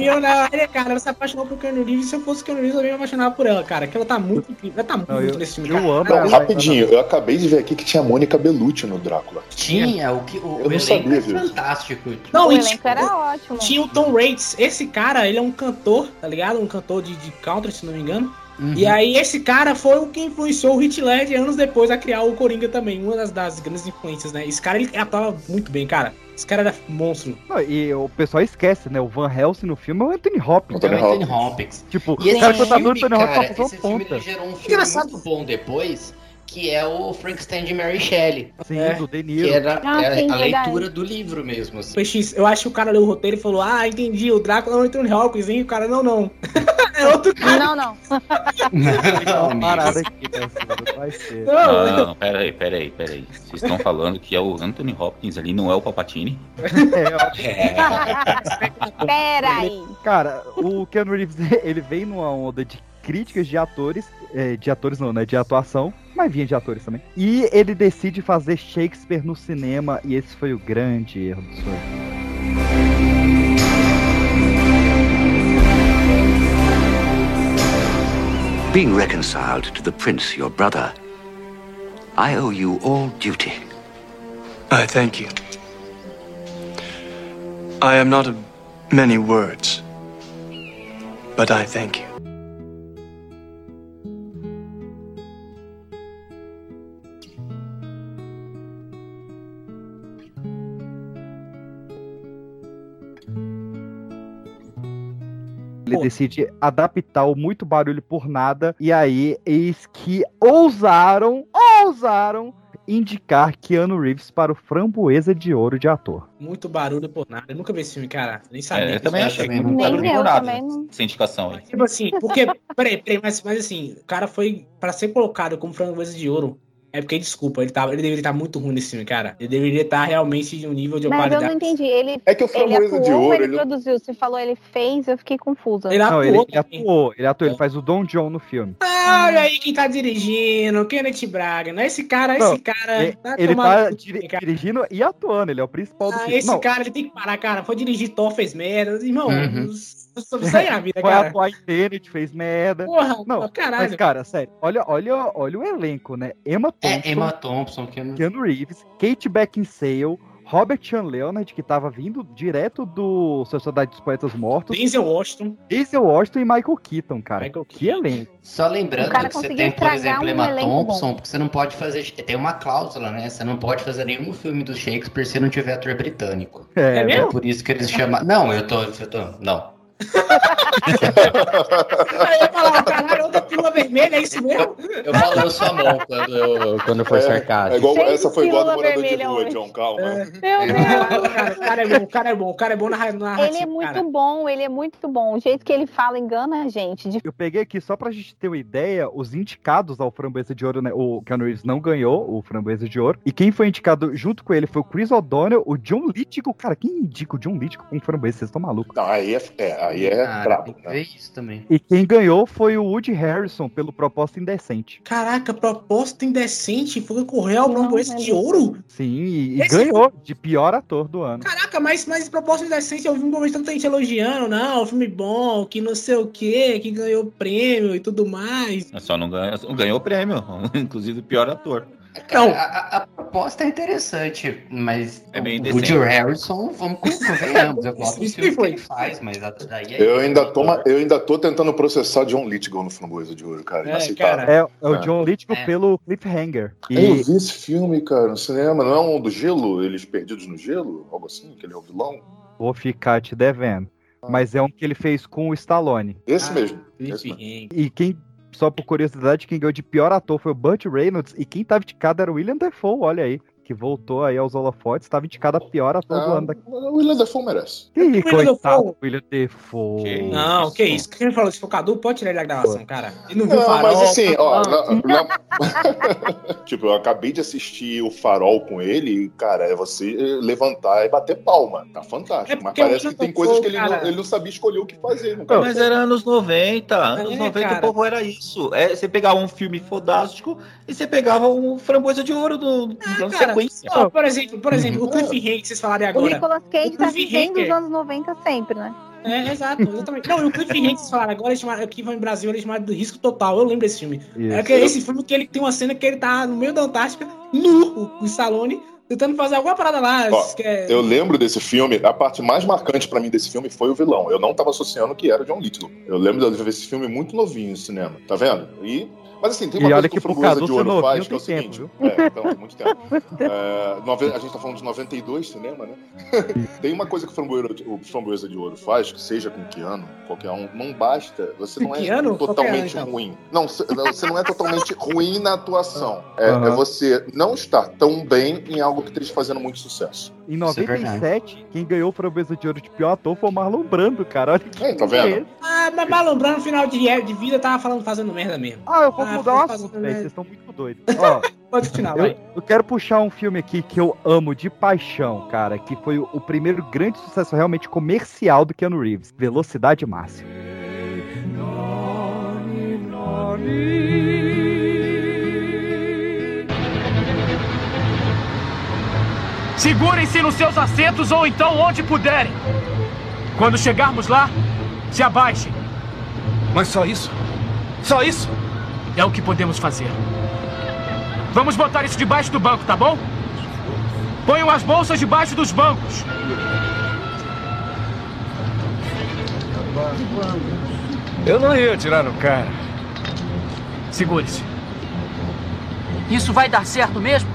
E eu, cara, ela se apaixonou por Keanu Reeves. Se eu fosse Keanu Reeves, eu ia me apaixonar por ela, cara. Que ela tá muito incrível. Ela tá muito não, eu, nesse filme. Eu amo não, rapidinho, eu acabei de ver aqui que tinha Mônica Bellucci no Drácula. Tinha, o que o, eu o não sabia é fantástico. Não, o elenco era ótimo. Tinha o Tom Waits. Esse cara, ele é um cantor, tá ligado? Um cantor de, de country, se não me engano. Uhum. E aí esse cara foi o que influenciou o Heath Ledger anos depois a criar o Coringa também, uma das, das grandes influências, né? Esse cara ele atuava muito bem, cara. Esse cara era monstro. Não, e o pessoal esquece, né? O Van Helsing no filme é o Anthony Hopkins. Anthony, é o Anthony Hopkins. Tipo, e o cara que tá do Anthony Hopkins esse filme ele gerou um filme Engraçado. muito bom depois, que é o Frankenstein de Mary Shelley. Sim, é, do De Niro. Que era, ah, era sim, a leitura do livro mesmo. Assim. PX, eu acho que o cara leu o roteiro e falou: Ah, entendi, o Drácula é o Anthony Hopkins, hein? O cara, não, não. <laughs> é outro cara. Não, não. não, parada aqui, né? Vai ser. Não, não, peraí, peraí, peraí. Vocês estão falando que é o Anthony Hopkins ali, não é o Palpatine? É, <laughs> Peraí. Cara, o Keanu Reeves, <laughs> ele vem numa onda de críticas de atores, é, de atores não, né, de atuação, mas vinha de atores também. E ele decide fazer Shakespeare no cinema, e esse foi o grande erro do senhor. Being reconciled to the prince, your brother, I owe you all duty. I thank you. I am not of many words, but I thank you. Ele Pô. decide adaptar o muito barulho por nada. E aí, eis que ousaram, ousaram indicar Keanu Reeves para o Framboesa de Ouro de ator. Muito barulho por nada. Eu nunca vi esse filme, cara. Nem sabia. É, eu também achei que não barulho por nada. Sem indicação aí. Tipo assim, porque. peraí, peraí, mas, mas assim, o cara foi para ser colocado como Framboesa de Ouro. É porque, desculpa, ele, tava, ele deveria estar muito ruim nesse filme, cara. Ele deveria estar realmente de um nível de Mas qualidade. eu não entendi. Ele, é que o ele atuou de ouro, ele, ele produziu? Você falou ele fez, eu fiquei confusa. Ele atuou, não, ele, ele atuou, ele atuou, ele faz o Don John no filme. Ah, olha aí quem tá dirigindo, Kenneth Braga. Não é esse cara, não, esse cara. Ele tá, ele tá diri dirigindo e atuando, ele é o principal do ah, filme. Esse não. cara, ele tem que parar, cara. Foi dirigir Thor, fez merda. Irmão, uhum. os é a vida, Foi cara. atuar em Tenet, fez merda. Porra, não, caralho. Mas, cara, sério, olha, olha, olha o elenco, né? Emma Thompson. É, Emma Thompson, Keanu, Keanu Reeves, Kate Beckinsale, Robert Sean Leonard, que tava vindo direto do Sociedade dos Poetas Mortos. Denzel Washington. Denzel Washington e Michael Keaton, cara. Michael que elenco. Só lembrando que você tem, por exemplo, Emma um Thompson, porque você não pode fazer. Tem uma cláusula, né? Você não pode fazer nenhum filme do Shakespeare se não tiver ator britânico. É, é, é por isso que eles chamam. Não, eu tô. Eu tô não. Aí eu ia falar, caralho, outra pílula vermelha, é isso mesmo? Eu falo sua mão quando, eu, <laughs> quando for é, sarcástico. É igual, essa foi igual a do morador de rua, John, calma. É. Meu Deus. Cara, o cara é bom, o cara é bom, o cara é bom na narrativa. Ele é muito cara. bom, ele é muito bom. O jeito que ele fala engana a gente. De... Eu peguei aqui só pra gente ter uma ideia, os indicados ao Framboesa de Ouro, né? O Keanu Reeves não ganhou o Framboesa de Ouro. E quem foi indicado junto com ele foi o Chris O'Donnell, o John Lithgow. Cara, quem indica o John Lithgow com Framboesa? Vocês estão malucos. Não, aí é, é aí é ah, brabo. Né? isso também. E quem ganhou foi o Woody Harrison pelo Proposta Indecente. Caraca, Proposta Indecente foi correr ao Framboesa de Ouro? Sim, e, e ganhou de pior ator do ano. Caraca, mas, mas Proposta Indecente eu vi um momento tanta gente elogiando, não, filme bom, que não sei o que, que ganhou prêmio e tudo mais. Só não ganhou, ganhou prêmio, <laughs> inclusive pior ator. Cara, a, a- a proposta é interessante, mas É bem o. Woody Harrison, vamos convenhamos, eu gosto filmes <laughs> que ele faz, mas daí é Eu ainda, tô, eu ainda tô tentando processar John Lithgow no Framboesa de Ouro, cara. É, cara. É, é o É. John Lithgow É. pelo Cliffhanger. E Eu vi esse filme, cara, no cinema. Não é um do gelo? Eles perdidos no gelo? Algo assim? Que ele é o vilão? vou ficar te devendo. Mas é um que ele fez com o Stallone. Esse Ah, mesmo. Esse mesmo. E quem, só por curiosidade, quem ganhou de pior ator foi o Burt Reynolds. E quem tava indicado era o William Defoe, olha aí. Que voltou aí aos holofotes, tava indicado a pior ator do Ah, ano. Da... o William Dafoe merece. William coitado, Dafoe. William Defoe. Que Não, que isso? Quem falou isso? Focador, pode tirar ele da gravação, cara. Ele não viu o Não, farol. mas assim, ó, na- na- <laughs> tipo, eu acabei de assistir o Farol com ele, e, cara, é você levantar e bater palma. Tá fantástico. É mas porque parece que tem coisas que ele, não, ele não sabia escolher o que fazer. Não, cara. Mas era anos 90. Anos É, 90 cara. o povo era isso. É, você pegava um filme fodástico e você pegava um framboesa de ouro do, do Cara, sequência. ó, por exemplo, por exemplo, o Cliff Hank que vocês falaram O agora. Nicolas Cage O tá Cliff vivendo os anos 90 sempre, né? É, exato, exatamente. Não, e o Cliff Hank que vocês falaram agora, chamado, aqui no Brasil, ele é chamado do Risco Total. Eu lembro desse filme. Isso. É que esse filme que ele tem uma cena que ele tá no meio da Antártica, nu, o, o Stallone, tentando fazer alguma parada lá. Ó, que é- Eu lembro desse filme, a parte mais marcante pra mim desse filme foi o vilão. Eu não tava associando que era John Lithgow. Eu lembro de ver esse filme muito novinho no cinema, tá vendo? E, mas assim, tem uma E coisa que o que Cadu de Ouro faz, que é o seguinte. tempo, é, então, tem muito tempo. <laughs> É, a gente tá falando de 92 cinema, né? <laughs> tem uma coisa que o Framboesa, o Framboesa de Ouro faz, que seja com Keanu, qualquer um, não basta, você não é totalmente um, então. ruim. Não, você não é totalmente <laughs> ruim na atuação. É, Aham. é você não estar tão bem em algo que esteja fazendo muito sucesso. Em Isso é 97, quem ganhou o Framboesa de Ouro de pior ator foi o Marlon Brando, cara. Olha que É, tá vendo? Ah, mas Malombrando no final de, de vida tava falando, fazendo merda mesmo. Ah, eu vou Ah, mudar o assunto, né? Vocês estão muito doidos. <laughs> Ó, Pode continuar, eu, vai. eu quero puxar um filme aqui que eu amo de paixão, cara, que foi o, o primeiro grande sucesso realmente comercial do Keanu Reeves, Velocidade Máxima. Segurem-se nos seus assentos ou então onde puderem. Quando chegarmos lá, se abaixem. Mas só isso? Só isso? É o que podemos fazer. Vamos botar isso debaixo do banco, tá bom? Ponham as bolsas debaixo dos bancos. Eu não ia atirar no cara. Segure-se. Isso vai dar certo mesmo?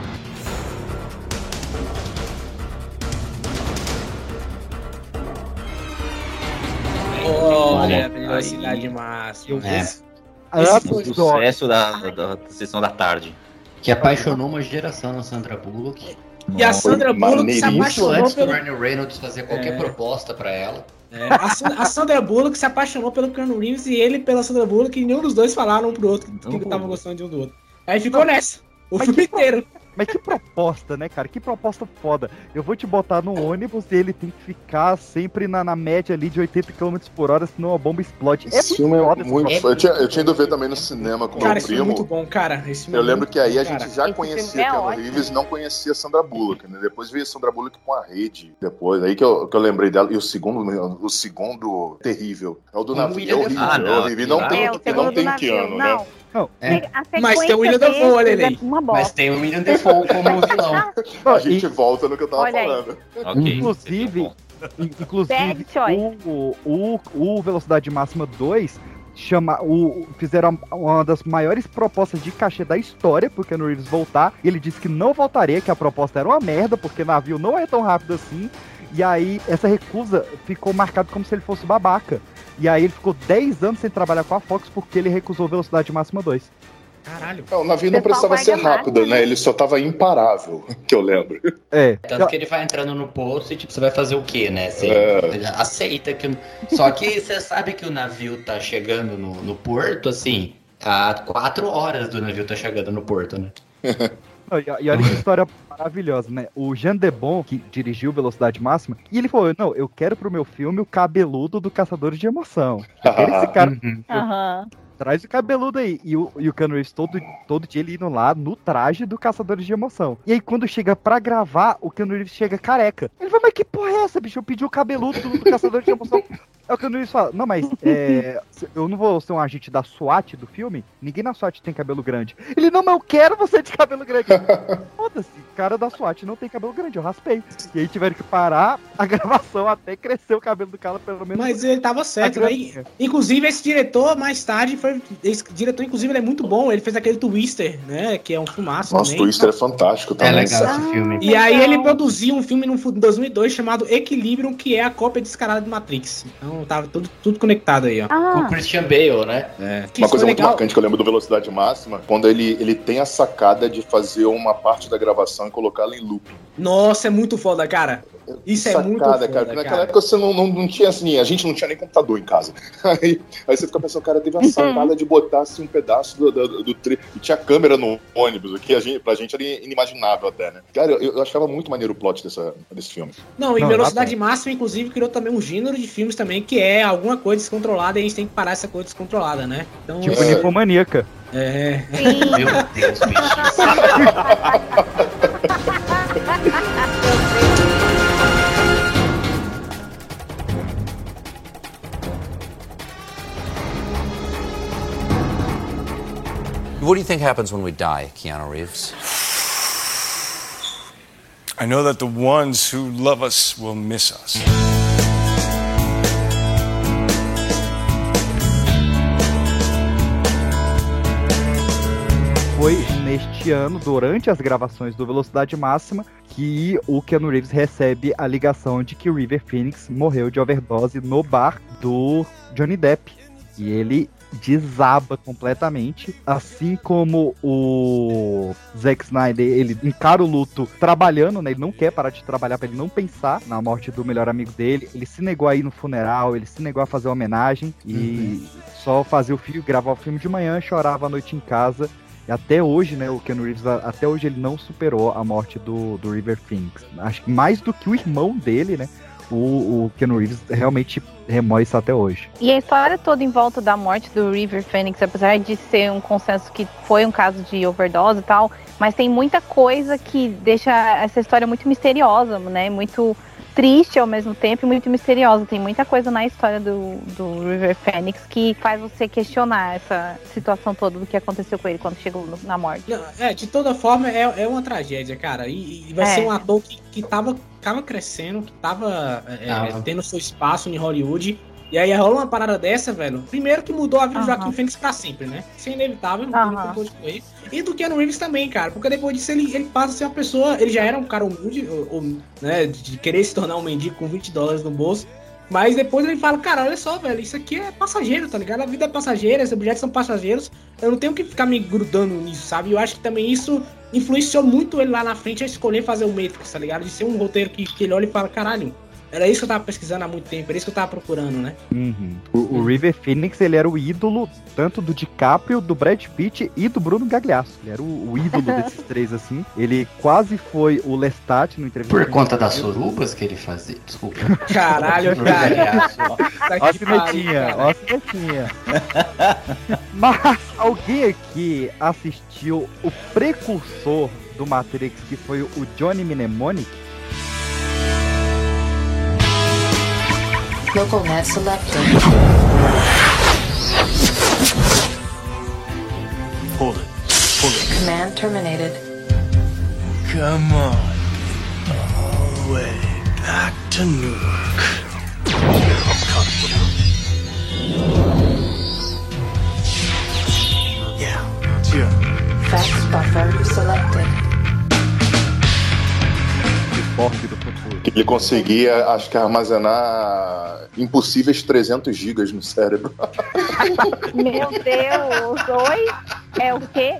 Olha, velocidade máxima. É. Esse- Ah, esse Sucesso da, da, da sessão da tarde. Que apaixonou uma geração na Sandra Bullock. E a Sandra Bullock se apaixonou antes do pelo. Ryan Reynolds fazer qualquer É. proposta pra ela. É, a, San- a Sandra Bullock se apaixonou pelo Keanu Reeves e ele pela Sandra Bullock e nenhum dos dois falaram um pro outro que, tava gostando de um do outro. Aí ficou nessa. O filme inteiro. Mas que proposta, né, cara? Que proposta foda. Eu vou te botar no ônibus e ele tem que ficar sempre na, na média ali de 80 km por hora, senão a bomba explode. É Esse filme é muito. Eu tinha, eu tinha ido ver também no cinema com Cara, meu é primo. muito bom, cara. Esse Eu é lembro que aí bom, a gente cara. já Esse conhecia é Keanu. Reeves e não conhecia Sandra Bullock, né? Depois veio Sandra Bullock com a rede. Depois, aí que eu, que eu lembrei dela. E o segundo, o segundo terrível. É o do navio. William É horrível. Ah, é não, horrível. E não tem, É, não tem navio. Keanu, Não. né? Não, É. Mas tem o William desses olha ele é Mas tem o William Defoe como <laughs> vilão. A gente e- volta no que eu tava Olha falando. Ok. Inclusive, in- inclusive o, o, o Velocidade Máxima 2 chama, o, o- fizeram uma das maiores propostas de cachê da história pro Keanu Reeves voltar. Ele disse que não voltaria, que a proposta era uma merda, porque navio não é tão rápido assim. E aí, essa recusa ficou marcada como se ele fosse babaca. E aí, ele ficou 10 anos sem trabalhar com a Fox porque ele recusou Velocidade Máxima 2. Caralho. É, o navio não precisava ser rápido, né? Ele só tava imparável, <laughs> que eu lembro. É. Tanto que ele vai entrando no poço e tipo, você vai fazer o quê, né? Você É. aceita que. Só que você sabe que o navio tá chegando no, no porto, assim, há quatro horas do navio tá chegando no porto, né? <laughs> E, e olha que história maravilhosa, né? O Jean Debon, que dirigiu Velocidade Máxima, e ele falou: Não, eu quero pro meu filme o cabeludo do Caçadores de Emoção. <laughs> Eu quero esse cara. Uhum. Traz o cabeludo aí. E o, e o Keanu Reeves todo, todo dia ele indo lá no traje do Caçadores de Emoção. E aí quando chega pra gravar, o Keanu Reeves chega careca. Ele fala, mas que porra é essa, bicho? Eu pedi o cabeludo do, do Caçadores de Emoção. É o Keanu Reeves fala, não, mas <laughs> é, eu não vou ser um agente da SWAT do filme. Ninguém na SWAT tem cabelo grande. Ele, não, mas eu quero você de cabelo grande. <laughs> Foda-se, cara da SWAT não tem cabelo grande, eu raspei. E aí tiveram que parar a <laughs> gravação até crescer o cabelo do cara, pelo menos. Mas ele tava certo, né? Inclusive, esse diretor, mais tarde, foi. Esse diretor, inclusive, ele é muito bom. Ele fez aquele Twister, né? Que é um filmaço Nossa, o também. Twister é fantástico também. E aí ele produziu um filme em 2002 chamado Equilibrium, que é a cópia descarada de Matrix. Então tava tudo, tudo conectado aí, ó. Ah. O Christian Bale, né? É. Uma coisa muito marcante que eu lembro do Velocidade Máxima, quando ele, ele tem a sacada de fazer uma parte da gravação e colocá-la em loop. Nossa, é muito foda, cara. Isso é muito foda, cara. Porque naquela cara. época você não, não, não tinha assim, a gente não tinha nem computador em casa. <laughs> Aí, aí você fica pensando, cara, teve a sacada de botar assim um pedaço do, do, do tri- E tinha câmera no ônibus, o que a gente, pra gente era inimaginável até, né? Cara, eu, eu achava muito maneiro o plot dessa, desse filme. Não, e Não, Velocidade Máxima, inclusive, criou também um gênero de filmes também que é alguma coisa descontrolada e a gente tem que parar essa coisa descontrolada, né? Então, Tipo, isso- ninfomaníaca. É. Meu Deus, bicho. <laughs> What do you think happens when we die, Keanu Reeves? I know that the ones who love us will miss us. Foi neste ano, durante as gravações do Velocidade Máxima, que o Keanu Reeves recebe a ligação de que o River Phoenix morreu de overdose no bar do Johnny Depp. E ele desaba completamente, assim como o Zack Snyder, ele encara o luto trabalhando, né? Ele não quer parar de trabalhar para ele não pensar na morte do melhor amigo dele. Ele se negou a ir no funeral, ele se negou a fazer homenagem e só fazia o filme, gravava o filme de manhã, chorava à noite em casa. E até hoje, né, o Keanu Reeves, até hoje ele não superou a morte do, do River Phoenix. Acho que mais do que o irmão dele, né, o, o Keanu Reeves realmente remói isso até hoje. E a história toda em volta da morte do River Phoenix, apesar de ser um consenso que foi um caso de overdose e tal, mas tem muita coisa que deixa essa história muito misteriosa, né? Muito triste ao mesmo tempo e muito misteriosa. Tem muita coisa na história do, do River Phoenix que faz você questionar essa situação toda do que aconteceu com ele quando chegou no- na morte. Não, é, de toda forma, é, é uma tragédia, cara. E, e vai É. ser um ator que, que tava, tava crescendo, que tava é, Tava. tendo seu espaço em Hollywood. E aí rola uma parada dessa, velho. Primeiro que mudou a vida do Aham. Joaquim Phoenix pra sempre, né? Isso é inevitável, não como construir. E do Keanu Reeves também, cara. Porque depois disso ele, ele passa a ser uma pessoa. Ele já era um cara humilde, ou- ou, né? De querer se tornar um mendigo com 20 dólares no bolso. Mas depois ele fala, cara, olha só, velho, isso aqui é passageiro, tá ligado? A vida é passageira, esses objetos são passageiros. Eu não tenho que ficar me grudando nisso, sabe? Eu acho que também isso influenciou muito ele lá na frente a escolher fazer o Matrix, tá ligado? De ser um roteiro que, que ele olha e fala, caralho, era isso que eu tava pesquisando há muito tempo, era isso que eu tava procurando, né? Uhum. O, o River Phoenix, ele era o ídolo tanto do DiCaprio, do Brad Pitt e do Bruno Gagliasso. Ele era o, o ídolo <laughs> desses três, assim. Ele quase foi o Lestat no entrevista. Por conta das surubas que ele fazia. Desculpa. Caralho, <laughs> cara. Ó a cinetinha, ó <laughs> a cinetinha. Mas alguém aqui assistiu o precursor do Matrix, que foi o Johnny Mnemonic? Local net selected. Hold it. Hold it. Command terminated. Come on. All the way back to Newark. Copy. Yeah. Yeah. Fax buffer selected. Porque do futuro. Que ele conseguia, acho que, armazenar impossíveis 300 gigas no cérebro. <laughs> Meu Deus, oi? É o quê?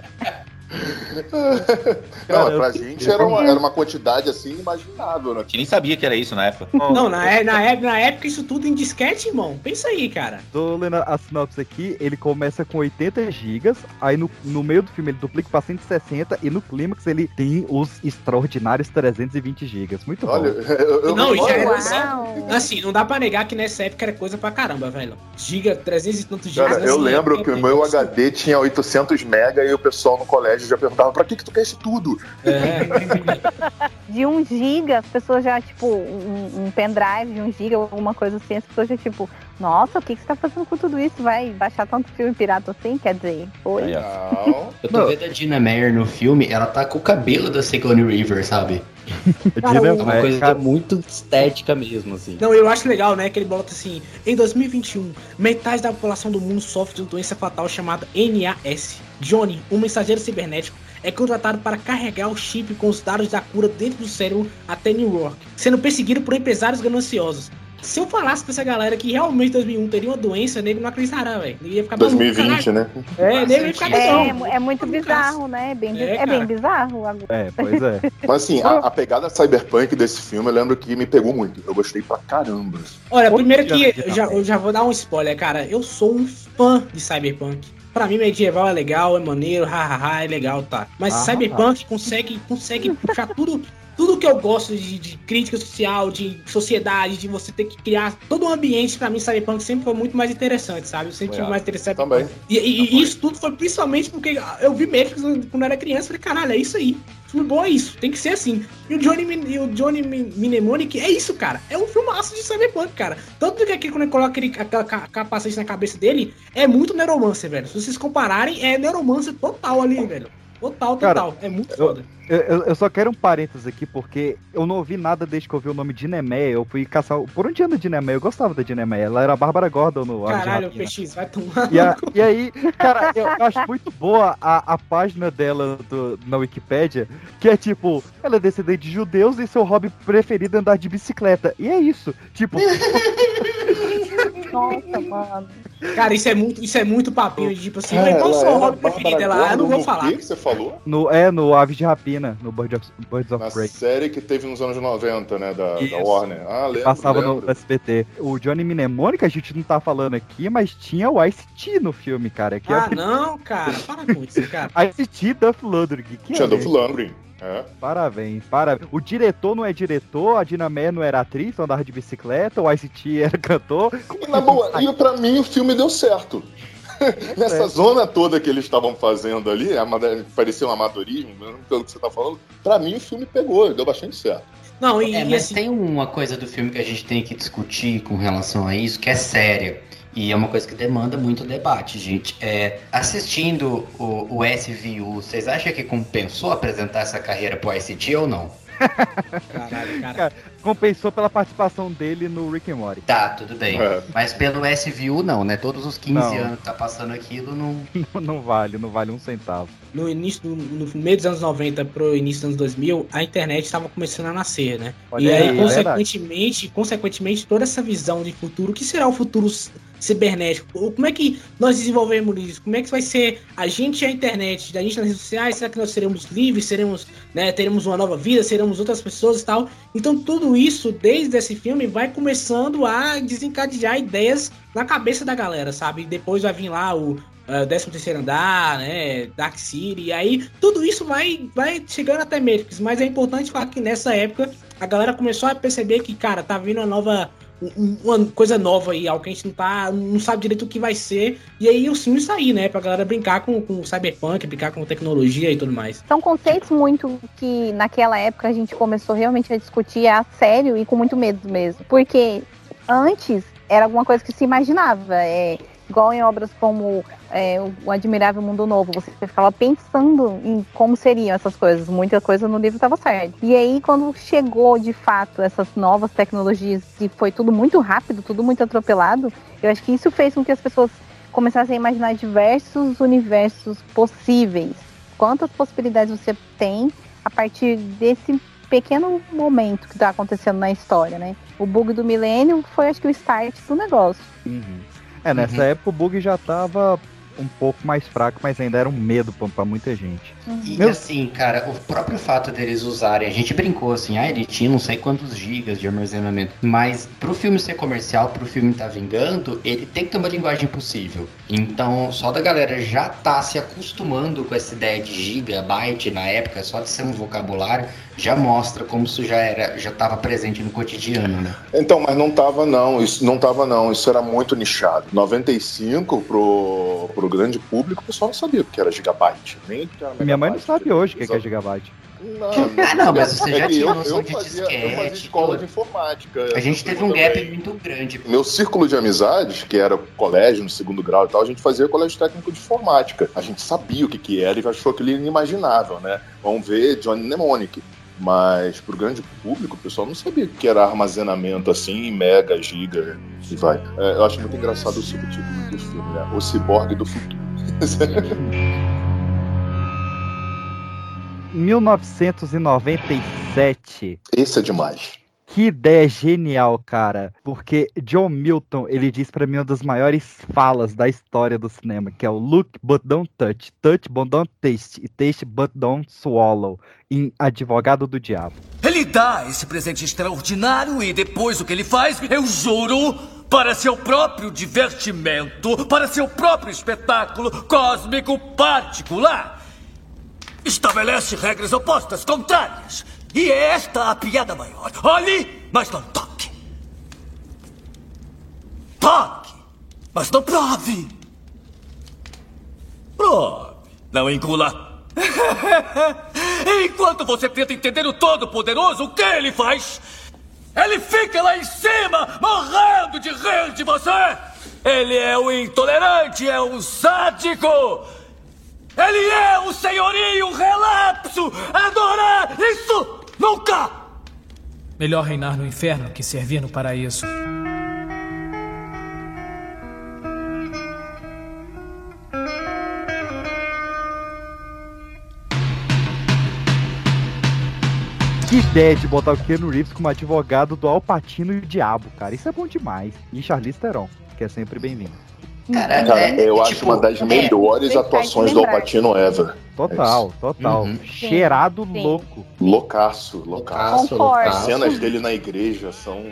<laughs> Não, pra gente era uma, era uma quantidade assim inimaginável, né? A gente nem sabia que era isso na época. Não, na, é- na, época, na época isso tudo em disquete, irmão. Pensa aí, cara. Tô lendo a sinopse aqui, ele começa com 80 GB, aí no, no meio do filme ele duplica pra 160 e no clímax ele tem os extraordinários 320 GB. Muito Olha, bom. eu, eu não, isso é, assim, não dá pra negar que nessa época era coisa pra caramba, velho. Giga, 300 e tantos gigas. Cara, eu assim, lembro é- que o meu HD tinha 800 mega e o pessoal no colégio já perguntava pra que que tu quer isso tudo? <laughs> De 1 giga, as pessoas já, tipo, um, um pendrive de 1 giga, alguma coisa assim, as pessoas já, tipo, nossa, o que, que você tá fazendo com tudo isso? Vai baixar tanto filme pirata assim? Quer dizer, oi. Não. Eu tô vendo a Dina Meyer no filme, ela tá com o cabelo da Sigourney River, sabe? <laughs> Cara, é o- uma coisa cara- muito estética mesmo, assim. Não, eu acho legal, né, que ele bota assim, em 2021, metade da população do mundo sofre de uma doença fatal chamada NAS. Johnny, um mensageiro cibernético, é contratado para carregar o chip com os dados da cura dentro do cérebro até New York, sendo perseguido por empresários gananciosos. Se eu falasse pra essa galera que realmente 2001 teria uma doença, nego não acreditará, velho. Ele ia ficar maluco, 2020, caralho. né? É, nego ia ficar É, doidão. é muito bizarro, né? É bem, É, é bem bizarro. agora. É, pois é. <laughs> Mas assim, a, a pegada cyberpunk desse filme eu lembro que me pegou muito. Eu gostei pra caramba. Olha, primeiro que eu já, eu já vou dar um spoiler, cara. Eu sou um fã de Cyberpunk. Pra mim, medieval é legal, é maneiro, hahaha, é legal, tá. Mas Ah, Cyberpunk consegue, consegue puxar tudo, tudo que eu gosto de, de crítica social, de sociedade, de você ter que criar todo um ambiente. Pra mim, Cyberpunk sempre foi muito mais interessante, sabe? Eu sempre tive mais interessante. Também. E, e- e isso tudo foi principalmente porque eu vi Matrix quando eu era criança e falei, caralho, é isso aí. Filme bom é isso, tem que ser assim. E o Johnny, e o Johnny Mnemonic é isso, cara. É um filmaço de cyberpunk, cara. Tanto que aqui quando ele coloca aquele, aquela ca- capacete na cabeça dele, é muito Neuromancer, velho. Se vocês compararem, é Neuromancer total ali, velho. Total, Cara, total. é muito foda. Eu, eu- eu só quero um parênteses aqui, porque eu não ouvi nada desde que eu vi o nome de Dinemeia. Eu fui caçar. Por onde anda a Dinemeia? Eu gostava da Dinemeia. Ela era a Bárbara Gordon no de Caralho. PX, vai tomar. E, a- e aí, cara, eu acho muito boa a, a página dela do- na Wikipédia, que é tipo, ela é descendente de judeus e seu hobby preferido é andar de bicicleta. E é isso. Tipo, <laughs> Nossa, mano. Cara, isso é muito, isso é muito papinho de tipo assim, Ah, qual o seu hobby preferido? Ela, eu não vou no falar. que você falou? no, é no Aves de Rapina, no Birds of, Birds of Na Prey. série que teve nos anos 90, né? Da, da. Warner. Ah, lembro, Passava lembro. no SBT. O Johnny Mnemonic, a gente não tá falando aqui, mas tinha o Ice-T no filme, cara. Que Ah, é não, cara, para com isso, cara. <laughs> Ice-T Duff Ludwig. Que Tinha é esse? Lundgren. É. Parabéns, parabéns. O diretor não é diretor, a Dinamé não era atriz, andava de bicicleta, o Ice-T era cantor. E na boa, e pra mim o filme deu certo. <laughs> Nessa É. zona toda que eles estavam fazendo ali, ama- parecia um amadorismo, pelo que você tá falando, pra mim o filme pegou, deu bastante certo. Não, e, É, e mas assim, tem uma coisa do filme que a gente tem que discutir com relação a isso, que é séria. E é uma coisa que demanda muito debate, gente. É, assistindo o, o SVU, vocês acham que compensou apresentar essa carreira pro ICT ou não? caralho, cara. Cara, compensou pela participação dele no Rick and Morty. Tá, tudo bem. É. Mas pelo SVU não, né? Todos os 15 Não. anos que tá passando aquilo não. Não, <laughs> não vale, não vale um centavo. no início, no, no meio dos anos 90 pro início dos anos 2000, a internet estava começando a nascer, né? Olha e aí, aí, é consequentemente, consequentemente, toda essa visão de futuro, o que será o futuro cibernético? Como é que nós desenvolvemos isso? Como é que vai ser a gente e a internet, a gente nas redes sociais? Será que nós seremos livres? Seremos, né, teremos uma nova vida? Seremos outras pessoas e tal? Então, tudo isso, desde esse filme, vai começando a desencadear ideias na cabeça da galera, sabe? Depois vai vir lá o uh, 13 terceiro andar, né, Dark City, e aí tudo isso vai, vai chegando até Matrix, mas é importante falar que nessa época a galera começou a perceber que, cara, tá vindo uma nova uma coisa nova aí, algo que a gente não tá, não sabe direito o que vai ser, e aí os filmes sair, né, pra galera brincar com, com cyberpunk, brincar com tecnologia e tudo mais. São conceitos muito que naquela época a gente começou realmente a discutir a sério e com muito medo mesmo. Porque antes era alguma coisa que se imaginava. É, igual em obras como é, O Admirável Mundo Novo, você ficava pensando em como seriam essas coisas. Muita coisa no livro estava certo. E aí, quando chegou de fato essas novas tecnologias e foi tudo muito rápido, tudo muito atropelado, eu acho que isso fez com que as pessoas começassem a imaginar diversos universos possíveis. Quantas possibilidades você tem a partir desse pequeno momento que está acontecendo na história, né? O bug do milênio foi, acho que, o start do negócio. É, nessa Uhum. época o bug já tava um pouco mais fraco, mas ainda era um medo pra, pra muita gente. E Meu- assim, cara, o próprio fato deles usarem, a gente brincou assim, ah, ele tinha não sei quantos gigas de armazenamento, mas pro filme ser comercial, pro filme tá vingando, ele tem que ter uma linguagem possível. Então, só da galera já tá se acostumando com essa ideia de gigabyte na época, só de ser um vocabulário, já mostra como isso já era, já tava presente no cotidiano, né? Então, mas não tava não, isso não tava não, isso era muito nichado. 95 pro, pro grande público, o pessoal não sabia o que era gigabyte, nem o que era Minha mãe não sabe hoje o que que é gigabyte. Não, <laughs> Ah, não, mas você é já que tinha eu, noção eu de fazia, eu fazia disquete, escola de informática. A gente teve um também. gap muito grande. Meu círculo de amizades, que era colégio no segundo grau e tal, a gente fazia colégio técnico de informática. A gente sabia o que, que era e achou aquilo inimaginável, né? Vamos ver Johnny Mnemonic. Mas pro grande público, o pessoal não sabia o que era armazenamento assim, mega, giga e vai. É, eu acho muito engraçado o subtítulo do filme, né? O ciborgue do futuro. <laughs> 1997. Esse é demais. Que ideia genial, cara. Porque John Milton, ele diz pra mim uma das maiores falas da história do cinema, que é o look but don't touch, touch but don't taste, e taste but don't swallow, em Advogado do Diabo. Ele dá esse presente extraordinário e depois o que ele faz, eu juro, para seu próprio divertimento, para seu próprio espetáculo cósmico particular. Estabelece regras opostas, contrárias. E é esta a piada maior. Olhe, mas não toque. Toque, mas não prove. Prove, não engula. <laughs> Enquanto você tenta entender o Todo-Poderoso, o que ele faz? Ele fica lá em cima, morrendo de rir de você! Ele é o intolerante, é um sádico! Ele é o senhorio relapso! Adorar isso nunca! Melhor reinar no inferno que servir no paraíso. Que ideia de botar o Keanu Reeves como advogado do Alpatino e o Diabo, cara. Isso é bom demais. E Charlize Theron, que é sempre bem-vindo. Cara, é, eu é, acho tipo, uma das é, melhores que atuações do. Alpatino ever. Total, total. Uhum. Cheirado Sim. louco. Loucaço, loucaço. Concordo. As cenas dele na igreja são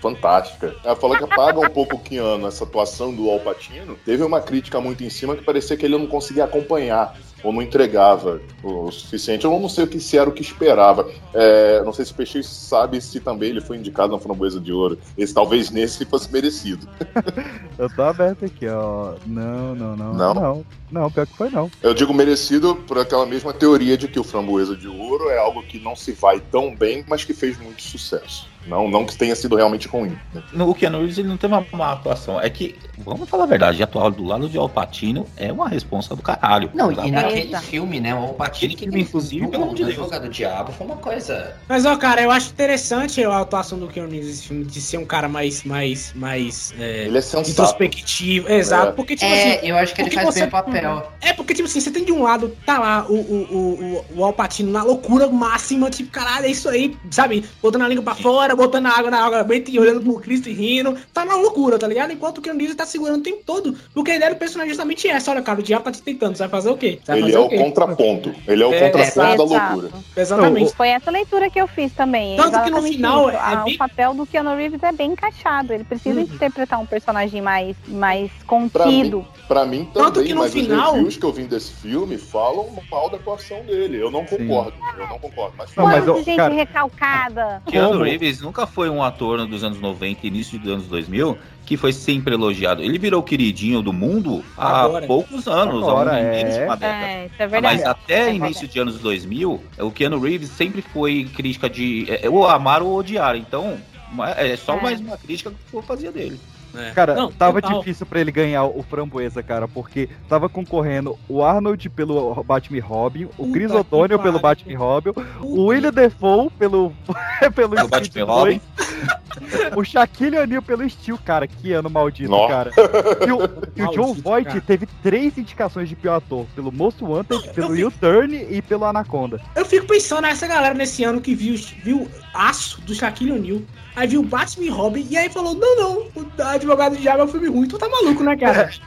fantásticas. Ela falou que apaga um pouco o Keanu, essa atuação do Alpatino. Teve uma crítica muito em cima que parecia que ele não conseguia acompanhar ou não entregava o suficiente. Eu não sei o que se era o que esperava. É, não sei se o Peixe sabe se também ele foi indicado na Framboesa de Ouro. Esse talvez nesse fosse merecido. <laughs> Eu tô aberto aqui, ó. Não, não, não. Não? Não, não pior que foi não. Eu digo merecido por aquela mesma teoria de que o Framboesa de Ouro é algo que não se vai tão bem, mas que fez muito sucesso. Não, não que tenha sido realmente ruim. né? No, o Keanu Reeves ele não teve uma má atuação. É que, vamos falar a verdade, atuar do lado de Alpatino é uma responsa do caralho. Não, e naquele Eita. filme, né? O Alpatino que filme, inclusive, pelo amor de do Deus. Advogado do Diabo foi uma coisa. Mas, ó, cara, eu acho interessante a atuação do Keanu Reeves nesse filme, de ser um cara mais, mais, mais é, Ele é sensato. introspectivo. Exato, É. porque, tipo É, assim... eu acho que ele porque faz bem você- o papel. É, porque, tipo assim, você tem de um lado, tá lá o, o, o, o, o Alpatino na loucura máxima, tipo, caralho, é isso aí, sabe? Botando a língua pra fora, botando a água na água e olhando pro Cristo e rindo. Tá na loucura, tá ligado? Enquanto o Keanu Reeves tá segurando o tempo todo. Porque a ideia do personagem é justamente essa. Olha, cara, o diabo tá te tentando, você vai fazer o quê? Você vai Ele fazer é o quê? contraponto. Ele é o É, contraponto da exato. loucura. Exatamente. Foi essa leitura que eu fiz também. Tanto que no final é Ah, bem- O papel do Keanu Reeves é bem encaixado. Ele precisa Uhum. interpretar um personagem mais, mais Pra contido. mim, pra mim Tanto também, que no mas final- os reviews que eu vi desse filme falam mal da atuação dele. Eu não concordo. Eu não concordo. Mas Não, mas, gente cara- recalcada. Keanu? Reeves nunca foi um ator dos anos 90 e início dos anos 2000 que foi sempre elogiado. Ele virou o queridinho do mundo há Agora. poucos anos, Agora, há um menos de é. uma década. É, isso é verdade. Mas até É início de anos 2000, o Keanu Reeves sempre foi crítica de é, ou amar ou odiar. Então, ma- é só É. mais uma crítica que eu fazia dele. É. Cara, Não, tava total. difícil pra ele ganhar o Framboesa, cara, porque tava concorrendo o Arnold pelo Batman Robin, o Puta Chris O'Donnell pelo. Batman Robin, o William Defoe pelo, <laughs> pelo O Batman Robin. 2, O Shaquille O'Neal pelo Steel, cara. Que ano maldito, Nó. cara. <laughs> E o, e o John Voight teve três indicações de pior ator. Pelo Most Wanted, pelo U-Turn e pelo Anaconda. Eu fico pensando nessa galera nesse ano que viu, viu Aço do Shaquille O'Neal. Aí viu Batman e Robin e aí falou: Não, não, o Advogado de Diabo é um filme ruim. Tu tá maluco, né, cara? <laughs>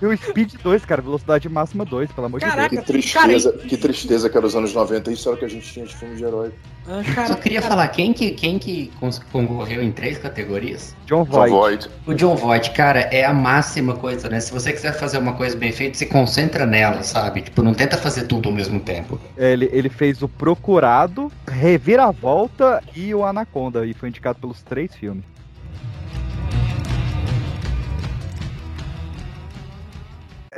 E o Speed 2, cara. Velocidade máxima 2, pelo amor Caraca, de Que Deus. tristeza, que tristeza que era os anos 90. Isso era o que a gente tinha de filme de herói. Ah, Só cara, queria falar, quem que, quem que concorreu em três categorias? John John Voight. Voight. O John Voight, cara, é a máxima coisa, né? Se você quiser fazer uma coisa bem feita, se concentra nela, sabe? Tipo, não tenta fazer tudo ao mesmo tempo. Ele, ele fez o Procurado, Reviravolta e o Anaconda. E foi indicado pelos três filmes.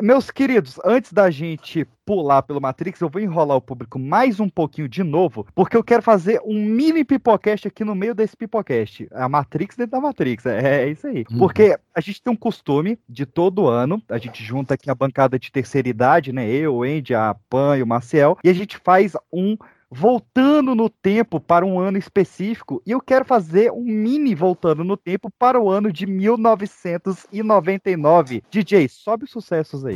Meus queridos, antes da gente pular pelo Matrix, eu vou enrolar o público mais um pouquinho de novo, porque eu quero fazer um mini pipocast aqui no meio desse pipocast. A Matrix dentro da Matrix, é, é isso aí. Uhum. Porque a gente tem um costume de todo ano, a gente junta aqui a bancada de terceira idade, né? Eu, o Andy, a Pan e o Marcel, e a gente faz um voltando no tempo para um ano específico, e eu quero fazer um mini voltando no tempo para o ano de 1999. DJ, sobe os sucessos aí.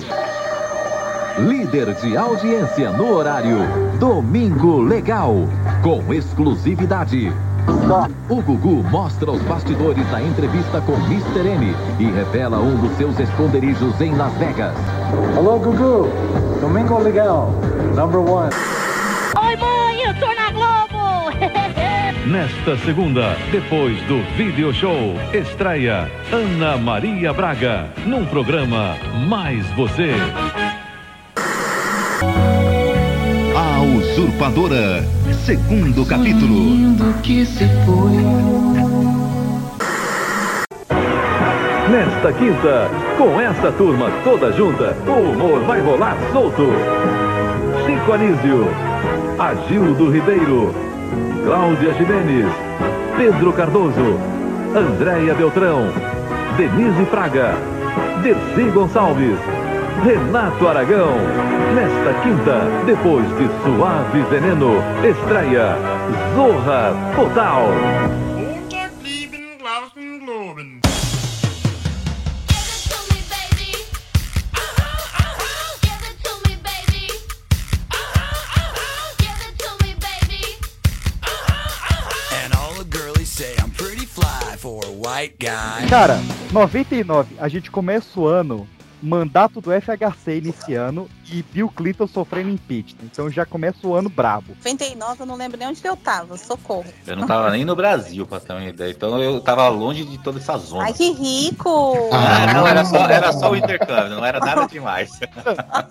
Líder de audiência no horário Domingo Legal, com exclusividade. O Gugu mostra os bastidores da entrevista com Mr. M e revela um dos seus esconderijos em Las Vegas. Alô, Gugu. Domingo Legal. Number one. Nesta segunda, depois do video show, estreia Ana Maria Braga, num programa Mais Você. A Usurpadora, segundo capítulo. que se foi. Nesta quinta, com essa turma toda junta, o humor vai rolar solto. Chico Anísio, Agildo Ribeiro, Cláudia Jimenez, Pedro Cardoso, Andréia Beltrão, Denise Fraga, Dercy Gonçalves, Renato Aragão. Nesta quinta, depois de Suave Veneno, estreia Zorra Total. Cara, 99, a gente começa o ano, mandato do FHC iniciando e Bill Clinton sofrendo impeachment. Então já começa o ano brabo. 99 eu não lembro nem onde eu tava, socorro. Eu não tava nem no Brasil, pra ter uma ideia. Então eu tava longe de toda essa zona. Ai, que rico! Ah, não, era só, era só o intercâmbio, não era nada demais. <laughs>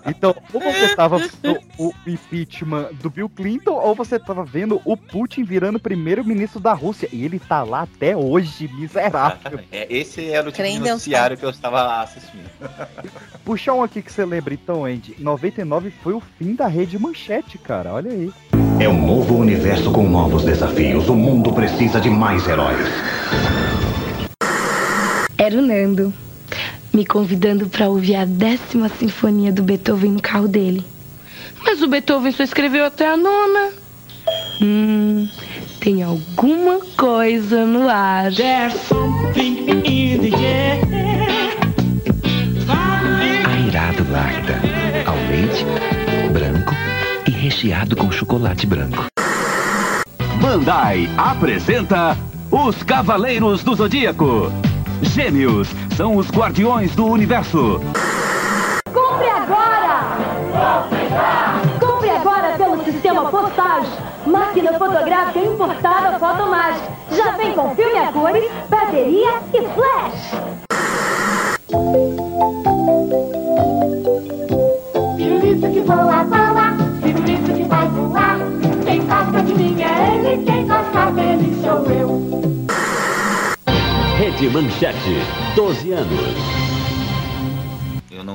Então, ou você tava vendo o impeachment do Bill Clinton, ou você tava vendo o Putin virando primeiro-ministro da Rússia. E ele tá lá até hoje, miserável. <laughs> É, esse era o tipo de noticiário que eu estava assistindo. Puxa um aqui que você lembra então, Andy. 99 foi o fim da rede manchete, cara. Olha aí. É um novo universo com novos desafios. O mundo precisa de mais heróis. Era o Nando, me convidando para ouvir a décima sinfonia do Beethoven no carro dele. Mas o Beethoven só escreveu até a nona. Hum, tem alguma coisa no ar. There's something in the Airado Lacta. Ao leite, branco e recheado com chocolate branco. Bandai apresenta Os Cavaleiros do Zodíaco. Gêmeos são os guardiões do universo. Compre agora! Compre agora pelo sistema Postage. Máquina fotográfica importada Fotomágica. Já vem com filme a cores, bateria e flash. Voa, voa, pirulito que vai voar. Quem gosta de mim é ele, quem gosta dele sou eu. Rede Manchete, 12 anos.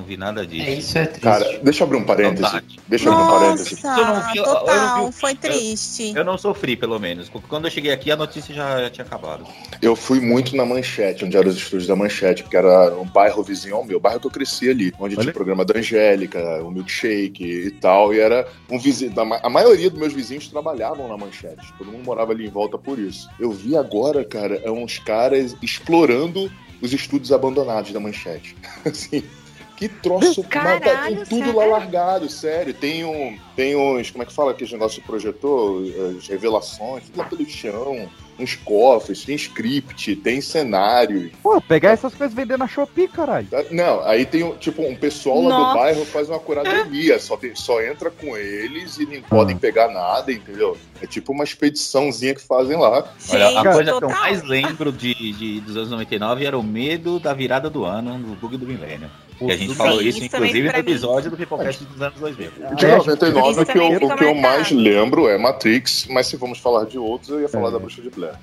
Eu não vi nada disso. É, isso é triste. Cara, deixa eu abrir um parêntese. Deixa eu abrir um parêntese. Nossa, Eu não vi- eu- eu não total, vi- foi eu- triste. Eu não sofri, pelo menos. Quando eu cheguei aqui, a notícia já, já tinha acabado. Eu fui muito na Manchete, onde eram os estúdios da Manchete, porque era um bairro vizinho ao meu, bairro que eu cresci ali, onde tinha o programa da Angélica, o Milkshake e tal, e era um vizinho, a maioria dos meus vizinhos trabalhavam na Manchete, todo mundo morava ali em volta por isso. Eu vi agora, cara, é uns caras explorando os estúdios abandonados da Manchete. <laughs> assim, que troço, Caralho, mas tá com tudo lá sério? largado, sério. Tem, um, tem uns, como é que fala aquele negócio de projetor? As revelações, tudo lá pelo chão, uns cofres, tem script, tem cenário. Pô, pegar essas coisas e vender na Shopee, caralho. Tá? Não, aí tem tipo um pessoal lá Nossa. do bairro faz uma curadoria, só, tem- só entra com eles e não podem pegar nada, entendeu? É tipo uma expediçãozinha que fazem lá. Olha, a coisa que eu mais lembro de, de- dos anos 99 era o medo da virada do ano no bug do milênio. E a gente Sim, falou isso inclusive, no mim. episódio do Pipocast dos anos 2000. De 99, o que, eu, o que eu mais lembro é Matrix, mas se vamos falar de outros, eu ia falar da Bruxa de Blair.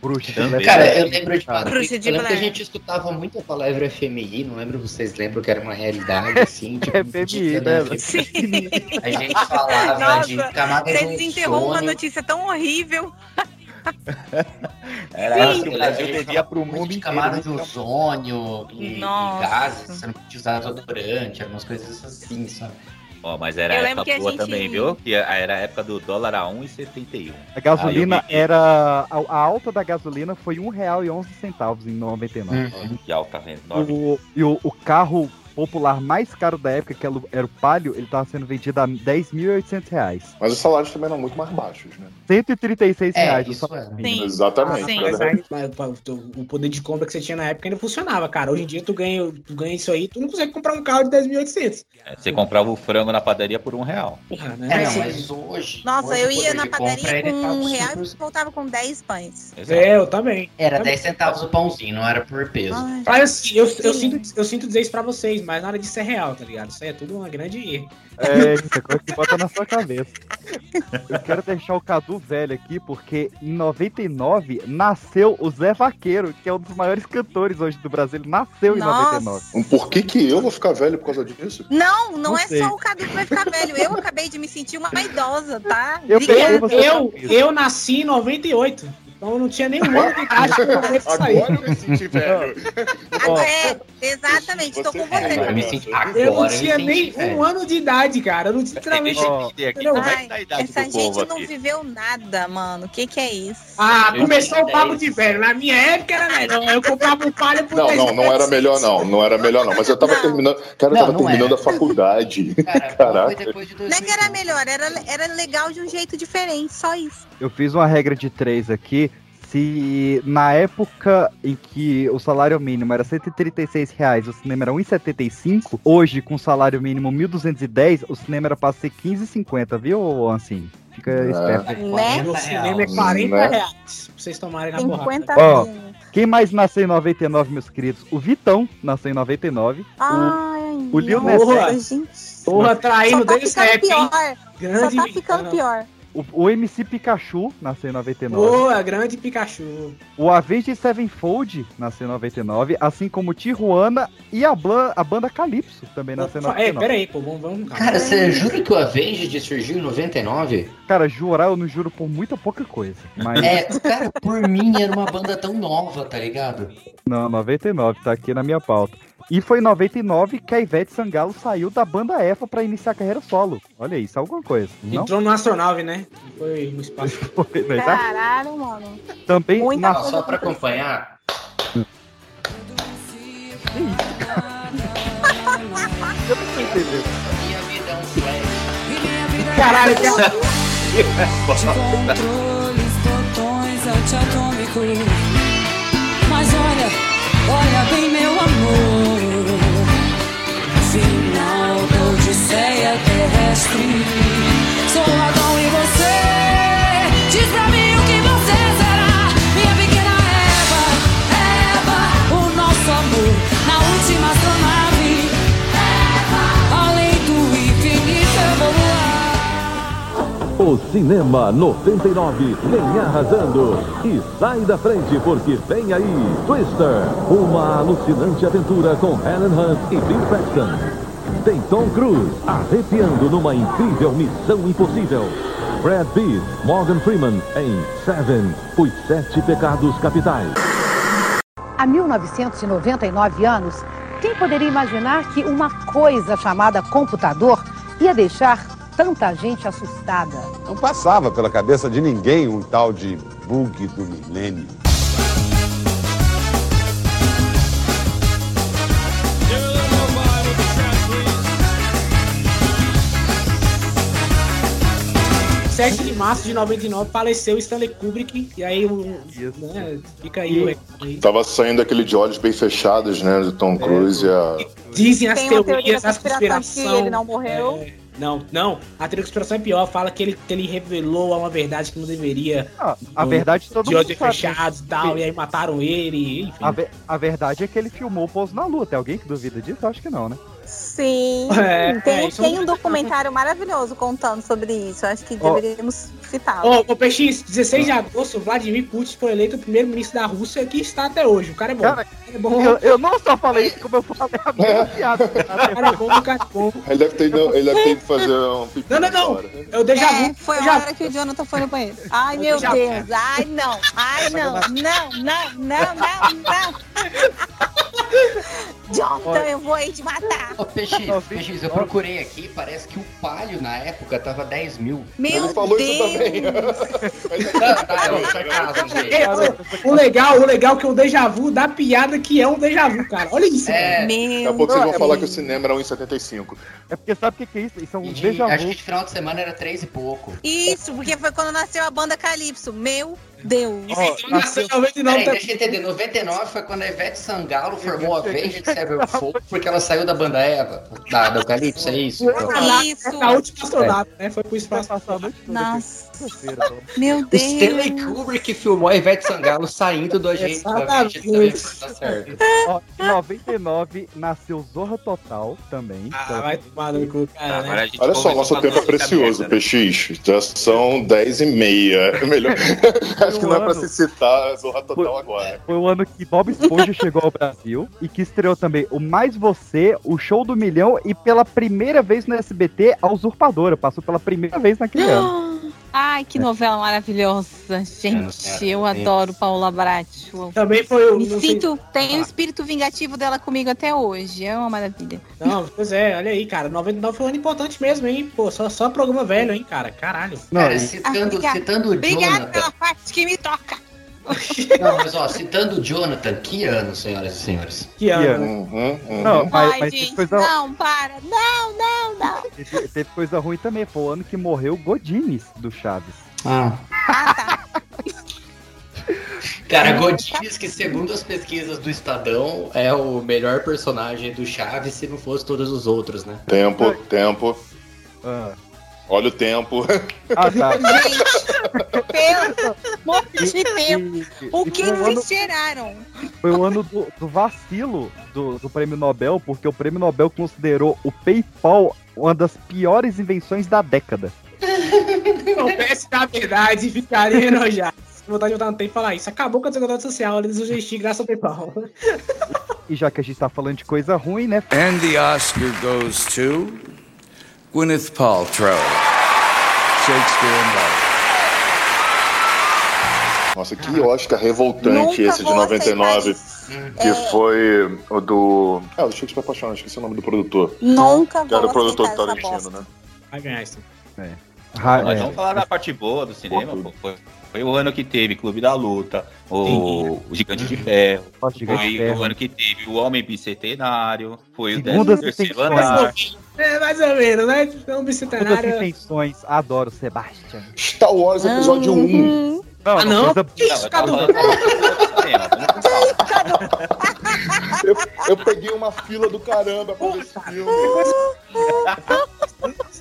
Bruxa de Blair. Cara, eu lembro de Matrix, Bruxa de eu lembro que a gente escutava muito a palavra FMI, não lembro se vocês lembram que era uma realidade, assim, <laughs> tipo, FMI, né? A gente falava de Nossa, camadas você de desenterrou uma notícia tão horrível. <laughs> Era Sim. que o Brasil Ele devia pro falava muito mundo de inteiro. camada de ozônio e, e gases, você não podia usar desodorante, eram umas coisas assim, sabe? Ó, mas era Eu época boa gente- também, viu? Que era a época do dólar a 1,71. A gasolina vi- era. A, alta da gasolina foi R$ 1,11 em 99. Que alta? Enorme. O, e o, o carro popular mais caro da época, que era o- o Palio, ele tava sendo vendido a 10.800 reais. Mas os salários também eram muito mais baixos, né? 136 É, reais. o isso salário é. mínimo. Exatamente. Sim, Mas- o poder de compra que você tinha na época ainda funcionava, cara. Hoje em dia tu ganha, tu ganha isso aí, tu não consegue comprar um carro de 10.800. É, Você comprava o frango na padaria por um real. Porra, É, né? não, mas hoje. Nossa, hoje eu o ia na compra, padaria com um real e voltava com 10 pães. É, eu também. Era 10 centavos o pãozinho, não era por peso. Mas assim, eu, eu, sinto, eu sinto dizer isso pra vocês, mas nada disso é real, tá ligado? Isso aí é tudo uma grande erro. É, isso é coisa que bota na sua cabeça. Eu quero deixar o Cadu velho aqui, porque em 99 nasceu o Zé Vaqueiro, que é um dos maiores cantores hoje do Brasil. Ele nasceu Nossa. em 99. Um Por que, que eu vou ficar velho por causa disso? Não, não, Não é sei. só o Cadu que vai ficar velho. Eu acabei de me sentir uma idosa, tá? Eu Obrigada. pensei, Eu, eu nasci em 98. Então eu não tinha nenhum ano de idade pra poder <laughs> sair. Agora eu me senti velho. Agora, é, exatamente, estou com você. Eu me senti agora, Eu não eu me tinha senti nem velho. um ano de idade, cara. Eu não tinha literalmente. É Ai, que tá essa gente não aqui? viveu nada, mano. O que que é isso? Ah, Eu começou o tinha papo 10. de velho. Na minha época era melhor. Eu comprava um palha por Não, 10 não, não era melhor não, não era melhor não. Mas eu tava terminando, cara, eu Não, tava não terminando era. a faculdade. Cara, <laughs> foi Caraca. depois de Não é que era melhor, era, era legal de um jeito diferente, só isso. Eu fiz uma regra de três aqui. Se na época em que o salário mínimo era 136 reais, o cinema era 1,75, hoje com o salário mínimo 1.210, o cinema era pra ser 15,50, viu, Ansem? Fica esperto aí. Né? O cinema é 40 Né? reais. Pra vocês tomarem na porrada. 50 Ó, mil. Quem mais nasceu em 99, meus queridos? O Vitão nasceu em 99. Ai, o Lil Porra. Nas. Porra, traindo tá desde hein? pior. Grande Só tá ficando Vitão. pior. O, o MC Pikachu nasceu em 99. Boa, grande Pikachu. O Avenged Sevenfold nasceu em 99. Assim como o Tijuana e a, blan- a banda Calypso também nasceu em É, 99. pera aí, pô, vamos, vamos. Cara, você jura que o Avenged surgiu em 99? Cara, jurar eu não juro por muita pouca coisa. Mas É, cara, por mim era uma banda tão nova, tá ligado? não, 99, tá aqui na minha pauta. E foi em 99 que a Ivete Sangalo saiu da banda EFA pra iniciar a carreira solo. Olha isso, alguma coisa. Não? Entrou no astronave, né? Foi no espaço. <laughs> Foi, né? Caralho, mano. Também Muita na... Só pra acompanhar. <laughs> Eu não tô entendendo. Minha vida é um flash. Caralho, que <laughs> Controles, botões antiatômicos. Mas olha, olha bem, meu amor. Final da Odisseia terrestre. O Cinema 99 vem arrasando. E sai da frente porque vem aí Twister, uma alucinante aventura com Helen Hunt e Bill Paxton. tem Tom Cruise arrepiando numa incrível missão impossível. Brad Pitt, Morgan Freeman em Seven, os sete pecados capitais. Há 1999 anos, quem poderia imaginar que uma coisa chamada computador ia deixar tanta gente assustada? Não passava pela cabeça de ninguém um tal de bug do milênio. Sete de março de 99 faleceu Stanley Kubrick. E aí, o, né, fica aí. Tava saindo aquele de olhos bem fechados, né? Do Tom Cruise e a. Dizem as Tem teoria teorias, da as conspirações. que ele não morreu. É, não, não. A teoria da conspiração é pior. Fala que ele, que ele revelou uma verdade que não deveria. a No- verdade todo de mundo sabe. fechados e tal. E aí mataram ele. Enfim. A, ve- a verdade é que ele filmou o pouso na lua. Tem alguém que duvida disso? Acho que não, né? Sim, É, tem, é, tem não- um documentário maravilhoso contando sobre isso. Acho que Ó. deveríamos citar. Ô, ô, PX, 16 de agosto, Vladimir Putin foi eleito o primeiro-ministro da Rússia que está até hoje. O cara é bom. Cara, é bom. Eu, eu não só falei isso, como eu falei a mesma piada. O cara é bom, o cara é bom. Ele deve ter ido, ele deve ter ido fazer um Não, não, não. hora. É vu. É, foi a hora que o Jonathan foi no banheiro. Ai, Eu meu já- Deus. Ai, não. Ai, não. Não, não, não, não, não. <laughs> Jonathan, eu vou aí te matar. Ô, PX, PX, eu procurei aqui, parece que o palio na época tava 10 mil. Meu Ele falou Deus. isso também. <laughs> Tá, tá, é o sarcasmo, gente. O legal, o legal é que é um déjà vu da piada que é um déjà vu, cara. Olha isso, É. Daqui a pouco vocês vão falar que o cinema era 1,75. É porque sabe o que, que é isso? Isso é um déjà acho vu. que de final de semana era 3 e pouco. Isso, porque foi quando nasceu a banda Calypso. Meu Deus. Então nasceu em 99 Peraí, deixa eu entender. 99 foi quando a Ivete Sangalo formou a Avenged Sevenfold <laughs> porque ela saiu da banda Eva, da, da Eucalipse, é isso? Isso. A última astronauta, né? Foi pro espaço. Nossa. Então. Meu O Deus. Stanley Kubrick filmou a Ivete Sangalo saindo do agente tá certo. Ó, em 99 nasceu Zorra Total também. Ah, vai tomar no cu, cara. Agora Né? Olha só, nosso tempo é precioso, né? PX. Já são 10 e meia. É melhor. <laughs> Acho que não é pra se citar a Zorra Total agora. Foi o ano que Bob Esponja chegou ao Brasil e que estreou também o Mais Você, o Show do Milhão e pela primeira vez no SBT a Usurpadora. Passou pela primeira vez naquele <gasps> ano. Ai, que novela maravilhosa, gente. Eu adoro Paula Bracho. Também foi o. Me não sei- sinto, tem o espírito vingativo dela comigo até hoje. É uma maravilha. Não, pois é, olha aí, cara. 99 foi um ano importante mesmo, hein? Pô, só, só programa velho, hein, cara? Caralho. Não, Cara, e- citando, Obrigada. citando o Obrigada Jonathan. pela parte que me toca. Não, mas ó, citando o Jonathan, que ano, senhoras e senhores? Que ano. ano. Uhum, uhum. Não, mas, Ai, mas teve, gente, coisa, não, para. Não, não, não. teve- teve coisa ruim também. Foi o ano que morreu Godines do Chaves. Ah. Ah, tá. Cara, Godines, que segundo as pesquisas do Estadão, é o melhor personagem do Chaves se não fosse todos os outros, né? Tempo, tempo. Ah, Olha o tempo. ah tá. Gente, <laughs> pelo amor de. E- O e que eles tiraram? Foi o ano do, do vacilo do, do prêmio Nobel, porque o prêmio Nobel considerou o PayPal uma das piores invenções da década. Se soubesse da verdade, ficaria <laughs> enojado. Vontade de no tempo e falar isso. Acabou com a desigualdade social, eles sugestiram graças ao PayPal. E já que a gente tá falando de coisa ruim, né? And the Oscar goes to Gwyneth Paltrow. Shakespeare in Love. Nossa, que Oscar revoltante Nunca esse de vou 99. aceitar Que É. foi o do. Ah, o Shakespeare Apaixonado, esqueci o nome do produtor. Nunca Que era o produtor Tarantino, né? Vai ganhar isso. Ra- Mas é, vamos falar da parte boa do cinema, pô. Foi o ano que teve Clube da Luta, o, o Gigante de Ferro, Ó, Gigante de foi Ferro. o ano que teve o Homem Bicentenário, foi o Segundas 13 terceiro intenções. andar. É, mais ou menos, né? Então, Todas as bicentenário. intenções, adoro Sebastian. Star Wars Episódio 1. Não, Ah, não? coisa- Que isso, Não, Cadu? Eu, eu peguei uma fila do caramba pra ver esse filme. <laughs>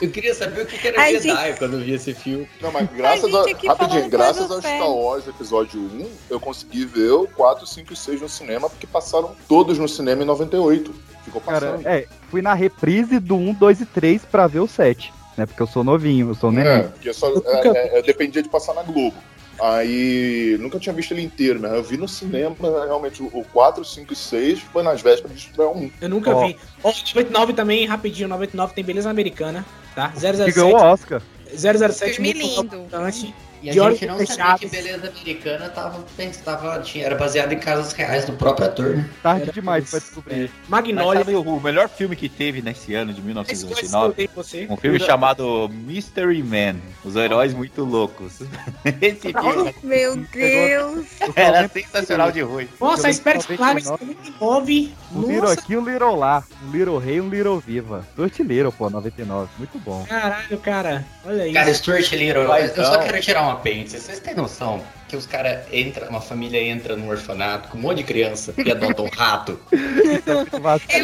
Eu queria saber o que era Ai, Jedi quando eu vi esse filme. Não, mas graças A a, gente rapidinho, graças ao. Star Wars Episódio 1, eu consegui ver o 4, 5 e 6 no cinema, porque passaram todos no cinema em 98. Ficou Cara, passando. é, fui na reprise do 1, 2 e 3 pra ver o 7. Né, porque eu sou novinho, eu sou É, neném. porque só, é, é, é, dependia de passar na Globo. Aí nunca tinha visto ele inteiro, mas eu vi no cinema realmente o o 4, 5 e 6 foi nas vésperas de estrear um. Eu nunca Ó. vi. Ó, 99 também, rapidinho, 99 tem beleza americana, tá? 007. Que ganhou o Oscar. 007 Filme muito lindo. importante. E a olhos gente não sabia fechados. que Beleza Americana tava, tava, tinha, era baseado em casos reais do próprio ator, né? Tarde demais pra descobrir. Magnolia. Mas sabe o, melhor filme que teve nesse ano de Esse coisa que eu 1999? dei pra você. Um filme chamado Mystery Man, Os Heróis Muito Loucos. <laughs> Esse filme <laughs> Meu Deus. <laughs> era sensacional de ruim. Nossa, a espera 99. de 99. Um Little aqui, um Little lá. Um Little rei, um Little viva. Stuart Little, pô, 99. Muito bom. caralho, cara. Olha isso. Cara, Stuart Little, eu- eu só quero tirar um apêndice. Vocês têm noção que os caras entram, uma família entra num orfanato com um monte de criança e adotam um rato? <laughs> Eu acho É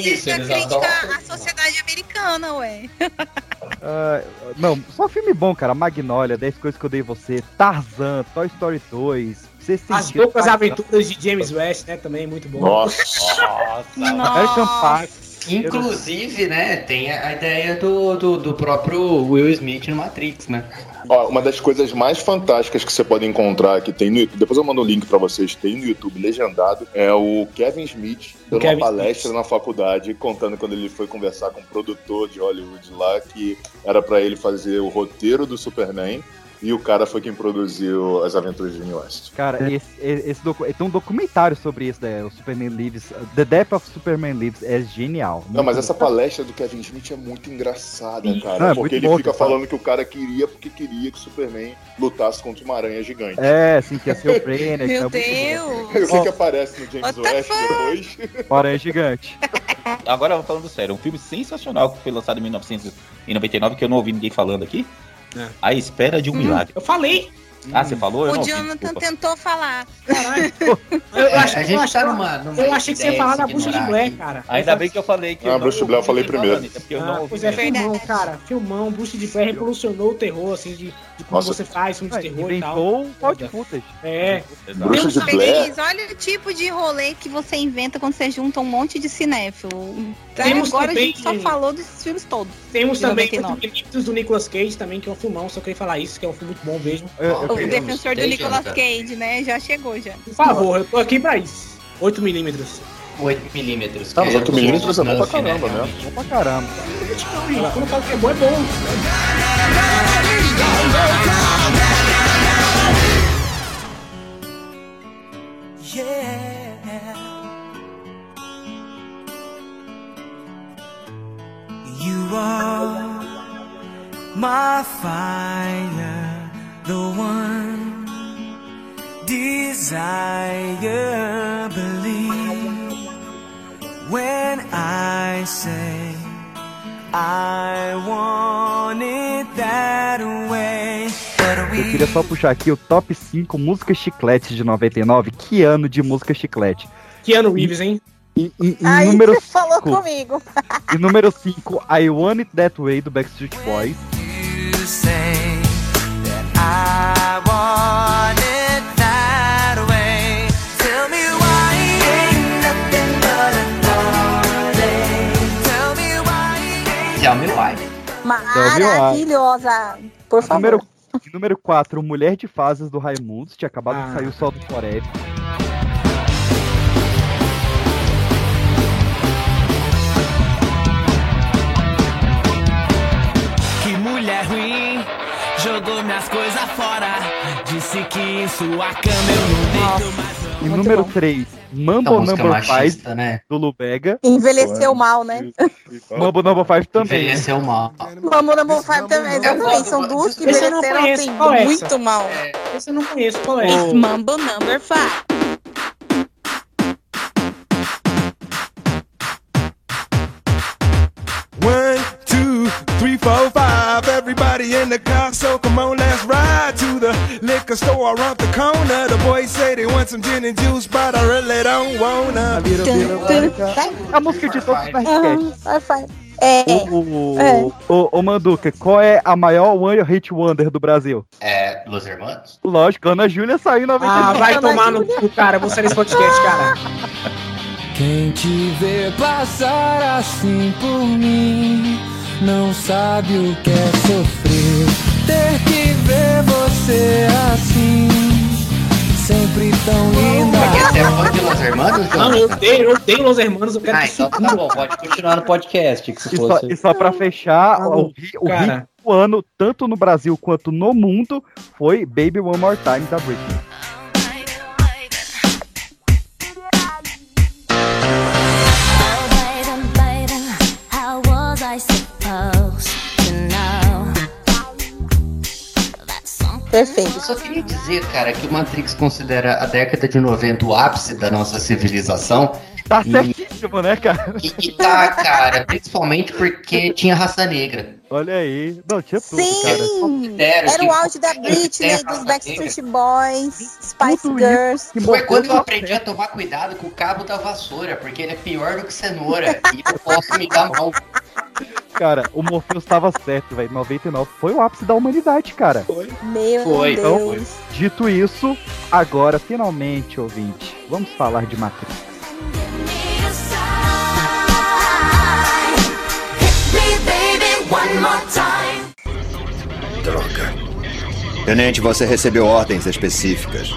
que isso, é eles crítica adotam. à sociedade americana, ué. Ah, não, só filme bom, cara. Magnolia, 10 coisas que eu dei você. Tarzan, Toy Story 2. Você As loucas aventuras de James West, né? Também muito bom. Nossa. American Pie. Inclusive, né, tem a a ideia do, do, do próprio Will Smith no Matrix, né? Ó, uma das coisas mais fantásticas que você pode encontrar que tem no YouTube, depois eu mando o link pra vocês, tem no YouTube legendado, é o Kevin Smith dando Kevin uma palestra na faculdade, contando quando ele foi conversar com um produtor de Hollywood lá, que era pra ele fazer o roteiro do Superman, e o cara foi quem produziu As Aventuras de Jimmy West. Cara, esse, esse docu- tem um documentário sobre isso, né? O Superman Lives. The Death of Superman Lives é genial. Não, mas Muito essa bom. palestra do Kevin Smith é muito engraçada, cara. Não, é porque ele bom, fica que fala. falando que o cara queria porque queria que o Superman lutasse contra uma aranha gigante. É, assim, que é seu Brainer. Meu é Deus. <laughs> O que, que aparece no James What West depois? bom. Aranha gigante. Agora, falando sério, um filme sensacional que foi lançado em 1999, que eu não ouvi ninguém falando aqui. É. A Espera de um Milagre. Eu falei. Ah, você falou? Eu O Jonathan tentou falar. Caralho. <laughs> Eu, É, achei, a gente eu achei, tá numa eu achei que você ia falar de da Bucha de Blair, cara. Ainda bem que eu falei que Ah, eu Bruce não Blair eu ouvi falei primeiro. é eu Ah, não ouvi pois é, filmão, cara. Filmão, Bucha de Blair revolucionou o terror, assim, de, de como Nossa. você faz filme de Ah, terror e tal. Footage. É. Bruxa de Blair. Olha o tipo de rolê que você inventa quando você junta um monte de cinéfilo. Temos agora também- a gente só falou desses filmes todos. Temos De também 99. os do Nicolas Cage também, que é um filmão, só queria falar isso, que é um filme muito bom mesmo. Eu- eu- O defensor do Nicolas. Cage, né? Já chegou já. Por favor, eu tô aqui pra isso. 8mm. 8mm. Tá, mas 8 milímetros é bom pra caramba, né? Bom pra caramba. Quando eu falo que é bom, é bom. You are my fire, the one desire. Believe when I say I want it that way. But Eu queria só puxar aqui o top 5 músicas chiclete de 99. Que ano de música chiclete? Keanu Reeves, hein? Em- em Aí número você falou 5, comigo. em número 5, I Want It That Way, do Backstreet Boys. Maravilhosa. Por favor. Número, número 4, Mulher de Fases, do Raimundos. Tinha acabado Ah. de sair o Sol do Forever. Que mulher ruim jogou minhas coisas fora. Disse que em sua cama eu não deito mais. Em número 3, Mambo música Number 5, machista, né? do Lubega. Envelheceu mal, né? Mambo Number 5 também. Envelheceu mal. Vamos no Five também, exatamente. São duas que Esse eu não envelheceram conheço. assim, é muito mal. Esse eu não conheço, qual é? Mambo Number 5. One, two, three, four, five. Everybody in the car, so come on, let's ride to the liquor store around the corner. The boys say they want some gin and juice, but I really don't wanna. A música de todos. Vai, vai. É. Ô, ô, É. ô, ô, Manduca, qual é a maior One Hit Wonder do Brasil? É, Los Hermanos? Lógico, Ana Júlia saiu em 99. Ah, vai tomar no cu, cara. Você nesse podcast, cara. Quem te vê passar assim por mim não sabe o que é sofrer. ter que ver você assim, sempre tão linda. Porque você é fã de Los Hermanos, João? Não, eu odeio, eu odeio Los Hermanos, eu quero Ah, que então tá bom, pode continuar no podcast. Que se E só, fosse... e só pra fechar, o, ri- o cara. do ano, tanto no Brasil quanto no mundo, foi Baby One More Time da Britney. Perfeito. Eu só queria dizer, cara, que o Matrix considera a década de 90 o ápice da nossa civilização. Tá E- certíssimo, né, cara? E, e tá, cara, principalmente porque tinha raça negra. Olha aí. Não, tinha tudo, Sim, cara. Era que o auge da Britney, dos Backstreet Boys, Spice Tudo Girls. que Foi quando eu aprendi a tomar cuidado com o cabo da vassoura, porque ele é pior do que cenoura. e eu posso me dar mal. Cara, o Morpheus estava certo, velho. 99 foi o ápice da humanidade, cara. Meu Foi. Então, Deus. dito isso, agora, finalmente, ouvinte, vamos falar de Matrix. Droga. Tenente, você recebeu ordens específicas.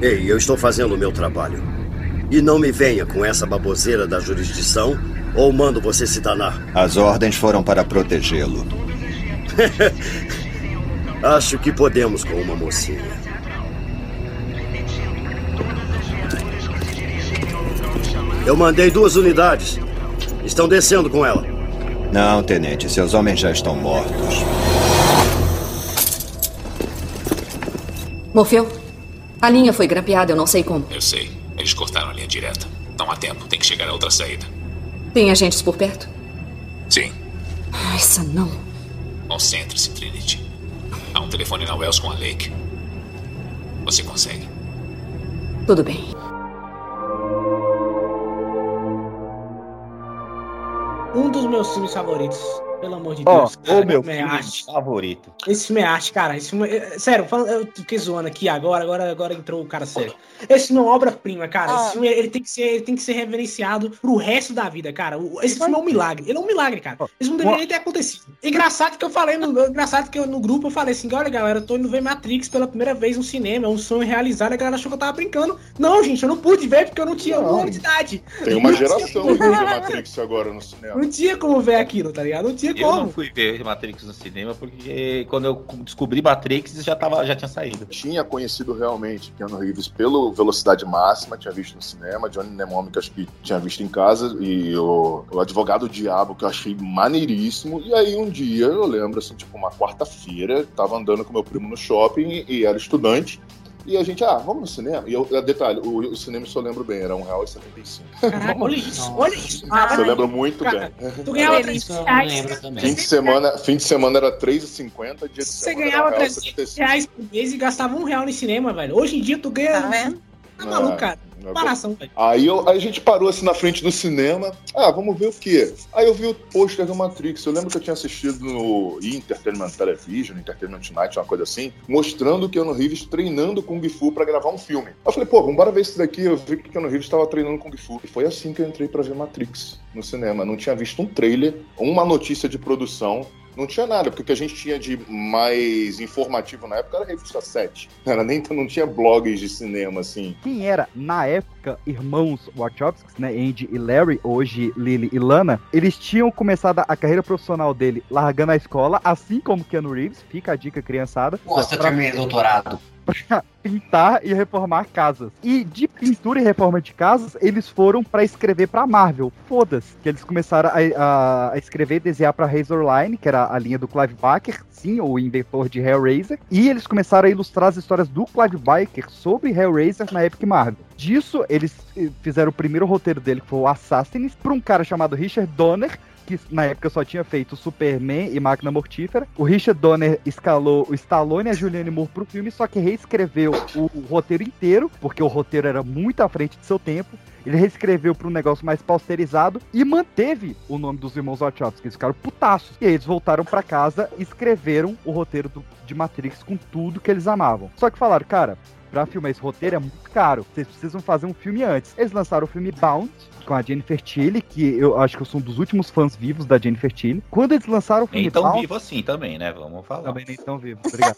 Ei, eu estou fazendo o meu trabalho. E não me venha com essa baboseira da jurisdição, ou mando você se danar. As ordens foram para protegê-lo. <laughs> Acho que podemos com uma mocinha. Eu mandei duas unidades. Estão descendo com ela. Não, tenente, seus homens já estão mortos. Morfeu, a linha foi grampeada, eu não sei como. Eu sei. Eles cortaram a linha direta. Não há tempo. Tem que chegar a outra saída. Tem agentes por perto? Sim. Ah, Essa não. Concentre-se, Trinity. Há um telefone na Wells com a Lake. Você consegue. Tudo bem. Um dos meus filmes favoritos, pelo amor de Ó, Deus. o cara, meu esse filme é filme arte. favorito. Esse filme é arte, cara. Esse filme é- Sério, eu fiquei zoando aqui agora, agora, agora entrou o cara sério. Esse filme é uma obra-prima, cara. Ah. Esse filme ele tem, que ser, ele tem que ser reverenciado pro resto da vida, cara. Esse filme é um milagre. Ele é um milagre, cara. Isso não deveria nem ter acontecido. Engraçado que eu falei no, engraçado que eu, no grupo eu falei assim: olha, galera, eu tô indo ver Matrix pela primeira vez no cinema. É um sonho realizado. A galera achou que eu tava brincando. Não, gente, eu não pude ver porque eu não tinha um ano de idade. Tem uma Não geração que viu Matrix agora no <laughs> cinema. Não tinha como ver aquilo, tá ligado? Não tinha Eu como. não fui ver Matrix no cinema porque quando eu descobri Matrix já, tava, já tinha saído. Tinha conhecido realmente Keanu Reeves pelo Velocidade Máxima, tinha visto no cinema, Johnny Mnemonic acho que tinha visto em casa, e o, o Advogado Diabo, que eu achei maneiríssimo. E aí um dia, eu lembro, assim, tipo uma quarta-feira, tava andando com meu primo no shopping e era estudante. E a gente, ah, vamos no cinema? E eu, detalhe, o, o cinema, se eu lembro bem, era R$1,75. Caraca, olha isso, olha isso. Você lembra muito Cara, bem. Tu ganhava Feliz. 300 reais. Fim de semana, fim de semana era R$3,50, dia de Você semana ganhava era 300 reais por mês e gastava um real no cinema, velho. Hoje em dia tu ganha. Tá vendo? Tá maluco, cara. Comparação, velho. Aí, eu- aí a gente parou assim na frente do cinema. Ah, vamos ver o quê? Aí eu vi o pôster do Matrix. Eu lembro que eu tinha assistido no Entertainment Television, Entertainment Tonight, uma coisa assim, mostrando o Keanu Reeves treinando Kung Fu pra gravar um filme. Eu falei, pô, vamos ver esse daqui. Eu vi que o Keanu Reeves tava treinando Kung Fu. E foi assim que eu entrei pra ver Matrix no cinema. Não tinha visto um trailer, uma notícia de produção. Não tinha nada, porque o que a gente tinha de mais informativo na época era a revista 7. Era nem, não tinha blogs de cinema, assim. Quem era, na época, irmãos Wachowski, né, Andy e Larry, hoje Lily e Lana, eles tinham começado a carreira profissional dele largando a escola, assim como Keanu Reeves, fica a dica, criançada. Nossa, eu terminei doutorado. Pra pintar e reformar casas. E de pintura e reforma de casas, eles foram pra escrever pra Marvel. Foda-se. Que eles começaram a, a- a escrever e desenhar pra Razorline, que era a linha do Clive Barker, sim, o inventor de Hellraiser. E eles começaram a ilustrar as histórias do Clive Barker sobre Hellraiser na época Marvel. Disso, eles eh, fizeram o primeiro roteiro dele, que foi o Assassins, pra um cara chamado Richard Donner, que na época só tinha feito Superman e Máquina Mortífera. O Richard Donner escalou o Stallone e a Julianne Moore pro filme, só que reescreveu o, o roteiro inteiro, porque o roteiro era muito à frente de seu tempo. Ele reescreveu para um negócio mais pausterizado e manteve o nome dos irmãos Wachowski. Eles ficaram putaços. E aí eles voltaram para casa e escreveram o roteiro do- de Matrix com tudo que eles amavam. Só que falaram, cara, pra filmar esse roteiro é muito caro. Vocês precisam fazer um filme antes. Eles lançaram o filme Bound, com a Jennifer Tilly, que eu acho que eu sou um dos últimos fãs vivos da Jennifer Tilly. Quando eles lançaram o filme Nem tão Bound... vivo assim também, né? Vamos falar. Também nem tão vivo, obrigado.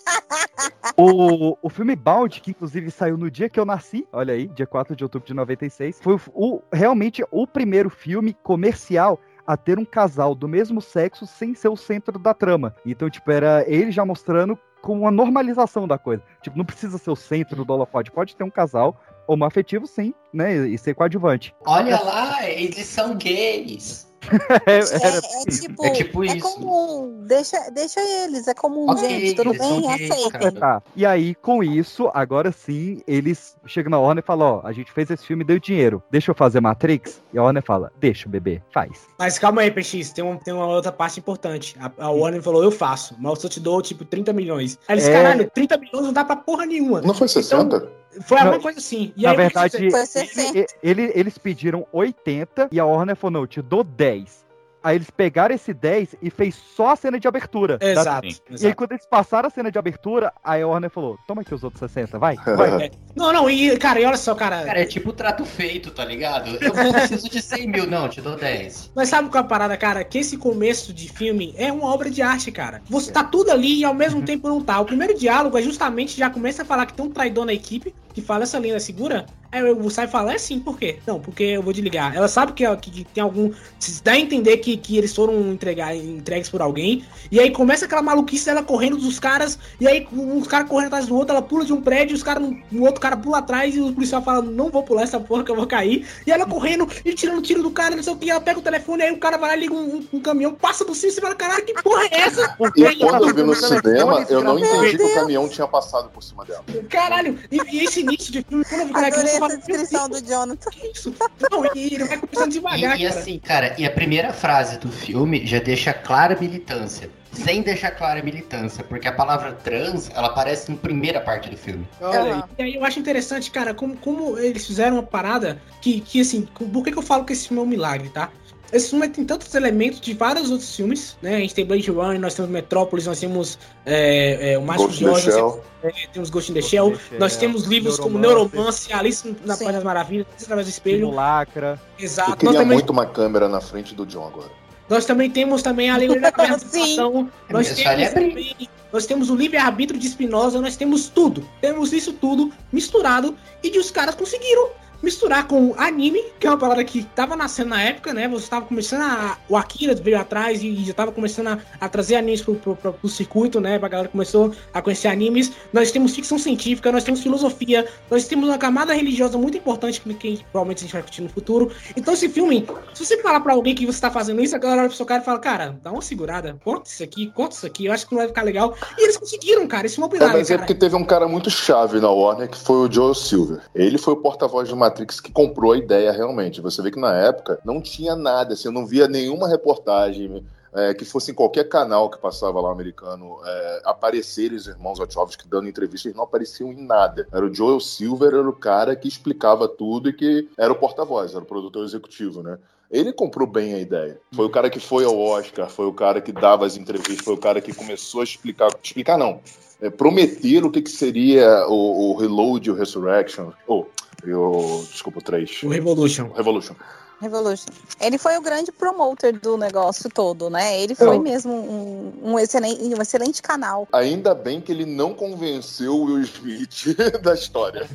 <laughs> o, o filme Bound, que inclusive saiu no dia que eu nasci, olha aí, dia 4 de outubro de 96, foi o, o- realmente o primeiro filme comercial a ter um casal do mesmo sexo sem ser o centro da trama. Então, tipo, era ele já mostrando com uma normalização da coisa. Tipo, não precisa ser o centro do holofote, pode ter um casal homoafetivo sim, né, e ser coadjuvante. Olha lá, eles são gays. <laughs> É, É, é tipo, É tipo é isso. comum, deixa, deixa eles, é comum, Ok, gente, tudo bem, aceitem. Tá. E aí, com isso, agora sim, eles chegam na Warner e falam: Ó, a gente fez esse filme e deu dinheiro. Deixa eu fazer Matrix? E a Warner fala: Deixa, bebê, faz. Mas calma aí, PX, tem, um, tem uma outra parte importante. A, a Warner falou, eu faço, mas eu te dou, tipo, 30 milhões. Aí eles, É. caralho, 30 milhões não dá pra porra nenhuma. Não foi 60? Foi alguma coisa assim. E Na aí, verdade, Foi ele- 60. ele- eles pediram 80 e a Warner falou: Não, eu te dou 10. Aí eles pegaram esse 10 e fez só a cena de abertura. da- Exato, E aí, exato. quando eles passaram a cena de abertura, aí a Warner falou: Toma aqui os outros 60, vai, vai. <laughs> É. Não, não, e, cara, e olha só, cara. Cara, é tipo trato feito, tá ligado? Eu preciso de 100 mil, não, te dou 10. Mas sabe qual é a parada, cara? Que esse começo de filme é uma obra de arte, cara. Você tá tudo ali e ao mesmo tempo não tá. O primeiro diálogo é justamente já começa a falar que tem um traidor na equipe que fala essa linha segura. Aí o Sai fala, é sim, por quê? Não, porque eu vou desligar. Ela sabe que, que, que tem algum. Se dá a entender que, que eles foram entregar, entregues por alguém. E aí começa aquela maluquice dela correndo dos caras. E aí uns caras correndo atrás do outro, ela pula de um prédio, os caras. O outro cara pula atrás e o policial fala, não vou pular essa porra que eu vou cair. E ela correndo e tirando tiro do cara, não sei o que. Ela pega o telefone, aí o cara vai lá, liga um, um- um caminhão, passa por cima e você fala, caralho, que porra é essa? E quando eu vi no cinema, eu não entendi que o caminhão tinha passado por cima dela. Caralho, e, e esse início de filme, quando eu vi que Adorei criança, eu essa descrição do Jonathan. Que isso? Não, e ele vai começando devagar, E, e assim, cara, e a primeira frase do filme já deixa clara a militância. Sem deixar clara a militância, porque a palavra trans, ela aparece na primeira parte do filme. Olha aí. E aí eu acho interessante, cara, como, como eles fizeram uma parada que, que assim, por que, que eu falo que esse filme é um milagre, tá? Esse filme tem tantos elementos de vários outros filmes, né? A gente tem Blade Runner, nós temos Metrópolis, nós temos é, é, o Mágico de Oz, nós temos, é, temos Ghost in the Shell, Shell, nós temos livros como Neuromance. Alice na País das Maravilhas, Alice através do espelho. Simulacra. Exato. Eu Nós queria também, muito uma câmera na frente do John agora. nós também temos também a lei da Constituição, <laughs> nós temos é também, nós temos o livre-arbítrio de Spinoza, nós temos tudo. Temos isso tudo misturado e de os caras conseguiram misturar com anime, que é uma parada que tava nascendo na época, né? Você tava começando a. O Akira veio atrás e já tava começando a, a trazer animes pro, pro, pro- pro circuito, né? A galera começou a conhecer animes. Nós temos ficção científica, nós temos filosofia, nós temos uma camada religiosa muito importante que, que provavelmente a gente vai discutir no futuro. Então, esse filme, se você falar pra alguém que você tá fazendo isso, a galera olha pro seu cara e fala, cara, dá uma segurada, conta isso aqui, conta isso aqui, eu acho que não vai ficar legal. E eles conseguiram, cara, esse é um É, milagre, mas é porque teve um cara muito chave na Warner que foi o Joe Silver. Ele foi o porta-voz do Matrix que comprou a ideia realmente. Você vê que na época não tinha nada, assim, eu não via nenhuma reportagem é, que fosse em qualquer canal que passava lá americano é, aparecerem os irmãos Wachowski dando entrevistas, eles não apareciam em nada. Era o Joel Silver, era o cara que explicava tudo e que era o porta-voz, era o produtor executivo, né? Ele comprou bem a ideia. Foi o cara que foi ao Oscar, foi o cara que dava as entrevistas, foi o cara que começou a explicar. Explicar não. É, prometer o que, que seria o, o Reload e o Resurrection. Ou, o. Desculpa, o 3. O Revolution. Revolution. Revolution. Ele foi o grande promoter do negócio todo, né? Ele foi Não. mesmo um, um excelente, um excelente canal. Ainda bem que ele não convenceu o Will Smith <laughs> da história.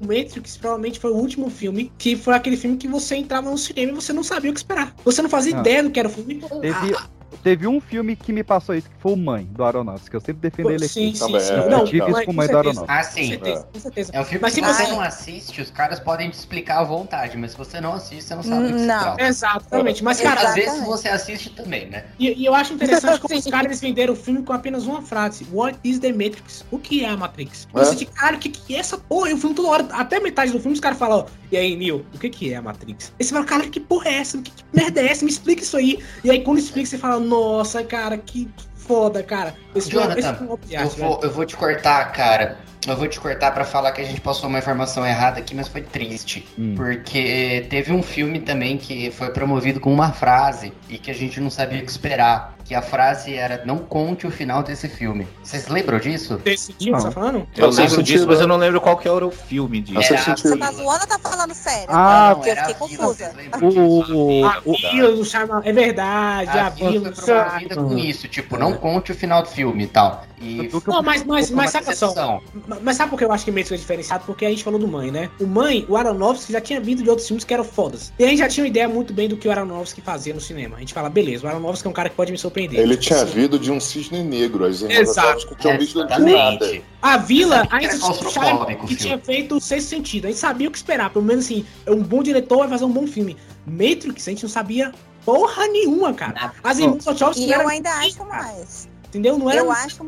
O Matrix provavelmente foi o último filme que foi aquele filme que você entrava no cinema e você não sabia o que esperar. Você não fazia Ah. ideia do que era o filme. Teve, teve um filme que me passou isso, que foi o Mãe, do Aronofsky, que eu sempre defendo ele Sim, aqui. sim, Também, sim. é, Não, eu tive não, isso é, com o com Mãe do. Aronofsky. Ah, Com sim. certeza, com certeza. É um filme Mas que você- não assiste, os caras podem te explicar à vontade, mas se você não assiste, você não sabe do que se Não. trata. Exatamente. Mas, E cara, às vezes você assiste também, né? E, e eu acho interessante como os caras venderam o filme com apenas uma frase: What is the Matrix? O que é a Matrix? É. Você de cara, o que, que é essa porra? E o filme toda hora, até metade do filme, os caras falam: ó, E aí, Neil, o que, que é a Matrix? Aí você fala: Cara, que porra é essa? Que, que merda é essa? Me explica isso aí. E aí, quando explica, você fala: Nossa, cara, que foda, cara. Esse esse Jonathan, é uma obra de eu vou, eu vou te cortar, cara. Eu vou te cortar pra falar que a gente passou uma informação errada aqui, mas foi triste. Hum. Porque teve um filme também que foi promovido com uma frase e que a gente não sabia o que esperar. Que a frase era não conte o final desse filme. Vocês lembram disso? Desse dia que você tá falando? Eu Faz lembro disso, mas né? eu não lembro qual que era o filme disso. Você tá zoando ou tá falando sério? Ah, Porque eu fiquei confusa. O, A vila do Chama. É verdade, a, A vila do promovida Chama. com isso, tipo, não conte o final do filme e tal. E Não, mas, mas, mas saca só. Mas sabe por que eu acho que Matrix é diferenciado? Porque a gente falou do Mãe, né? O Mãe, o Aronofsky já tinha vindo de outros filmes que eram fodas. E a gente já tinha uma ideia muito bem do que o Aronofsky fazia no cinema. A gente fala, beleza, o Aronofsky é um cara que pode me surpreender. Ele tinha assim, visto de um cisne negro. As irmãs Exato. Não tinham visto de nada. A Vila que ainda o que tinha feito o sexto sentido. A gente sabia o que esperar. Pelo menos assim, um bom diretor vai fazer um bom filme. Matrix, a gente não sabia porra nenhuma, cara. As irmãs Wachowski E eu ainda acho mais. Entendeu? Não era Eu acho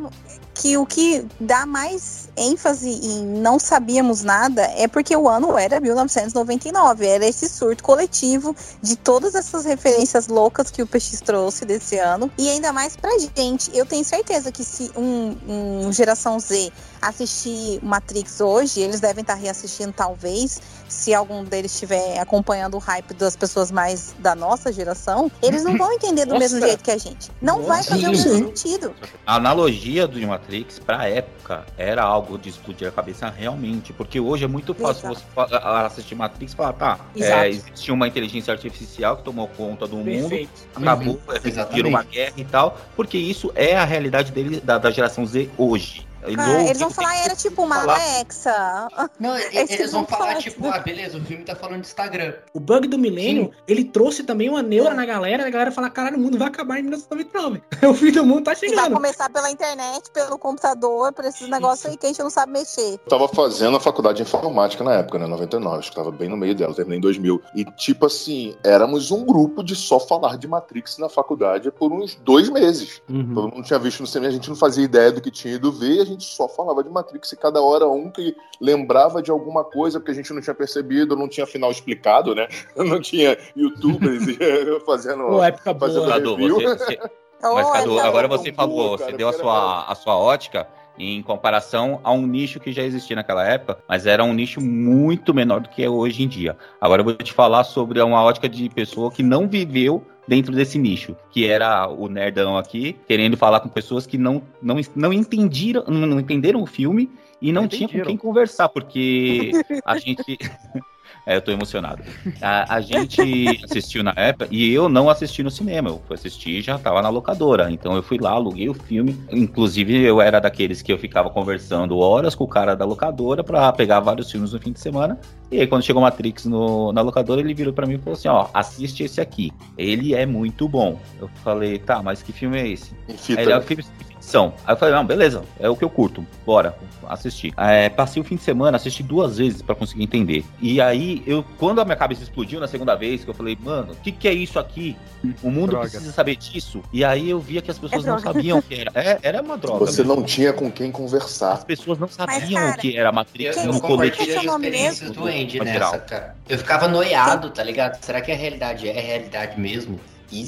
que o que dá mais ênfase em não sabíamos nada é porque o ano era 1999, era esse surto coletivo de todas essas referências loucas que o PX trouxe desse ano e ainda mais pra gente. Eu tenho certeza que se um, um geração Z assistir Matrix hoje, eles devem estar reassistindo talvez, se algum deles estiver acompanhando o hype das pessoas mais da nossa geração, eles não vão entender do Nossa. mesmo jeito que a gente. Não vai fazer o mesmo sentido. A analogia do Matrix pra época era algo de explodir a cabeça realmente, porque hoje é muito fácil Exato. você assistir Matrix e falar, tá, é, existe uma inteligência artificial que tomou conta do mundo, Perfeito. acabou, Uhum, vira uma guerra e tal, porque isso é a realidade dele, da, da geração Z hoje. Eles, Ah, eles vão falar, era tipo uma falar. Alexa. Não, <laughs> e- É que eles vão vão falar, falar, tipo, ah, beleza, o filme tá falando de Instagram. O bug do milênio, ele trouxe também uma neura na galera, a galera fala, caralho, o mundo vai acabar em 1999. <laughs> o fim do mundo tá E vai chegando. começar pela internet, pelo computador, por esses negócios aí que a gente não sabe mexer. Eu tava fazendo a faculdade de informática na época, né? 99, acho que tava bem no meio dela, terminei em 2000. E, tipo assim, éramos um grupo de só falar de Matrix na faculdade por uns dois meses. Uhum. Todo mundo tinha visto no cinema, a gente não fazia ideia do que tinha ido ver, a gente só falava de Matrix. E cada hora um que lembrava de alguma coisa, porque a gente não tinha percebido, não tinha final explicado, né? <laughs> Não tinha youtubers <laughs> fazendo. Pô, época fazendo boa. Cadu, você- você- <laughs> Mas, Cadu, agora não, você falou, cara, você deu a quero sua, a sua ótica em comparação a um nicho que já existia naquela época, mas era um nicho muito menor do que é hoje em dia. Agora eu vou te falar sobre uma ótica de pessoa que não viveu dentro desse nicho, que era o nerdão aqui, querendo falar com pessoas que não, não, não entenderam, não entenderam o filme e não, Não tinha com quem conversar, porque a gente <laughs> É, eu tô emocionado. A, a gente <laughs> assistiu na época e eu não assisti no cinema. Eu fui assistir e já tava na locadora. Então eu fui lá, aluguei o filme. Inclusive, eu era daqueles que eu ficava conversando horas com o cara da locadora pra pegar vários filmes no fim de semana. E aí, quando chegou Matrix no, na locadora, ele virou pra mim e falou assim: Ó, assiste esse aqui. Ele é muito bom. Eu falei, tá, mas que filme é esse? Aí ele é né? um filme ficção. Aí eu falei, não, beleza, é o que eu curto. Bora, assistir. É, passei o fim de semana, assisti duas vezes pra conseguir entender. E aí, eu, quando a minha cabeça explodiu na segunda vez, que eu falei, mano, o que, que é isso aqui? O mundo Droga. precisa saber disso. E aí eu via que as pessoas É não sabiam o que era. É, era uma droga. Você mesmo. não tinha com quem conversar. As pessoas não sabiam cara, o que era Matrix Eu, Quem- no eu coletivo. é nome experiências do Andy nessa, cara. Eu ficava noiado, tá ligado? Será que a realidade é realidade mesmo?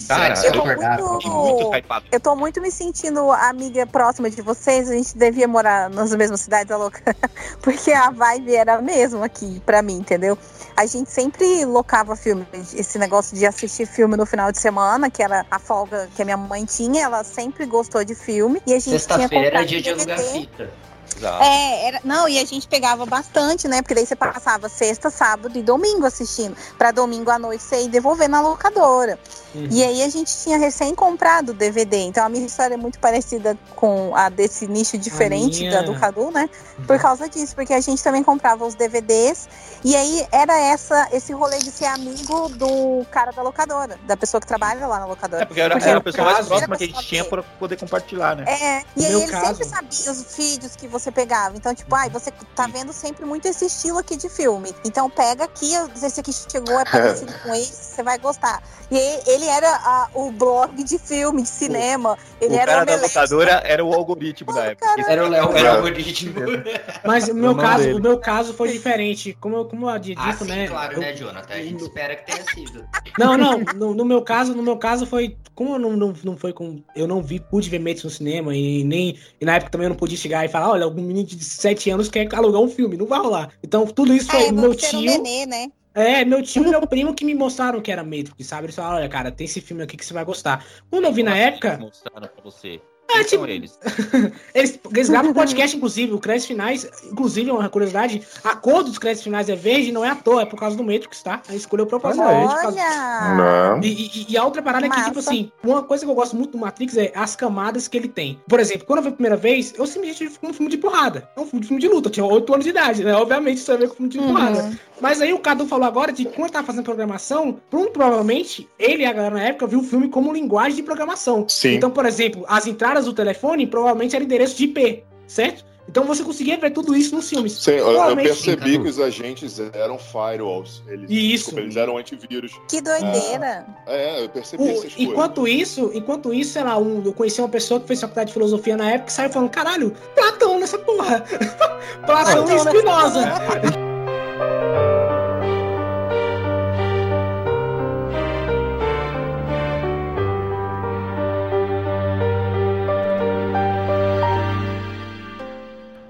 Cara, que se eu eu tô acordar... muito- Muito. Eu tô muito me sentindo amiga próxima de vocês. A gente devia morar nas mesmas cidades, a louca. <laughs> Porque a vibe era a mesma aqui pra mim, entendeu? A gente sempre locava filme. Esse negócio de assistir filme no final de semana, que era a folga que a minha mãe tinha, ela sempre gostou de filme. E a gente tinha Sexta-feira é dia de alugar fita. Exato. É, era, não, e a gente pegava bastante, né? Porque daí você passava sexta, sábado e domingo assistindo. Pra domingo à noite você ir devolver na locadora. Uhum. E aí a gente tinha recém comprado o DVD. Então a minha história é muito parecida com a desse nicho diferente minha- da do Cadu, né? Por causa disso, porque a gente também comprava os DVDs. E aí era essa, esse rolê de ser amigo do cara da locadora, da pessoa que trabalha lá na locadora. É, porque era, Porque era a pessoa mais próxima que a gente tinha pra poder compartilhar, né? É, e aí ele caso- sempre sabia os vídeos que você pegava. Então, tipo, ai, você tá vendo sempre muito esse estilo aqui de filme. Então pega aqui, esse aqui chegou, é parecido <laughs> com esse, você vai gostar. E ele era a- o blog de filme, de cinema. Ele o era cara o da locadora era o algoritmo da época. cara. Era o Léo, era o algoritmo. <laughs> Mas o meu, caso, dele. o meu caso foi diferente. Como eu, como eu havia Ah, dito, sim, né? claro, eu- né, Jonathan? A gente espera que tenha sido. Não, não, <laughs> no, no meu caso, no meu caso foi, como eu não, não, não foi com, eu não vi, pude ver Matrix no cinema e nem, e na época também eu não podia chegar e falar, olha, algum menino de 7 anos quer alugar um filme, não vai rolar. Então tudo isso foi É, meu era um tio, nenê, né? É, meu tio e meu primo que me mostraram que era Matrix, sabe? Eles falaram, olha, cara, tem esse filme aqui que você vai gostar. Quando eu vi na época. Mostraram pra você. É, Quem são tipo- eles? <laughs> Eles, eles gravam um podcast, inclusive, o crédito finais, inclusive, uma curiosidade, a cor dos créditos finais é verde, não é à toa, é por causa do Matrix, tá? Ele escolheu propositalmente. por causa- Olha! E, e- e a outra parada é que, tipo Massa. assim, uma coisa que eu gosto muito do Matrix é as camadas que ele tem. Por exemplo, quando eu vi a primeira vez, eu simplesmente vi um filme de porrada. É um filme de luta, eu tinha 8 anos de idade, né? Obviamente, isso vai ver com filme de porrada. Mas aí o Cadu falou agora de que quando tava fazendo programação, provavelmente ele e a galera na época viu o filme como linguagem de programação. Sim. Então, por exemplo, as entradas do telefone provavelmente eram endereço de IP, certo? Então você conseguia ver tudo isso nos filmes. Sim, eu- percebi que os agentes eram firewalls. Eles, Isso. desculpa, eles eram antivírus. Que doideira! É, eu percebi O- essas coisas. enquanto isso, enquanto isso, sei lá, um, eu conheci uma pessoa que fez faculdade de filosofia na época e saiu falando, caralho, Platão nessa porra. <laughs> Platão e nessa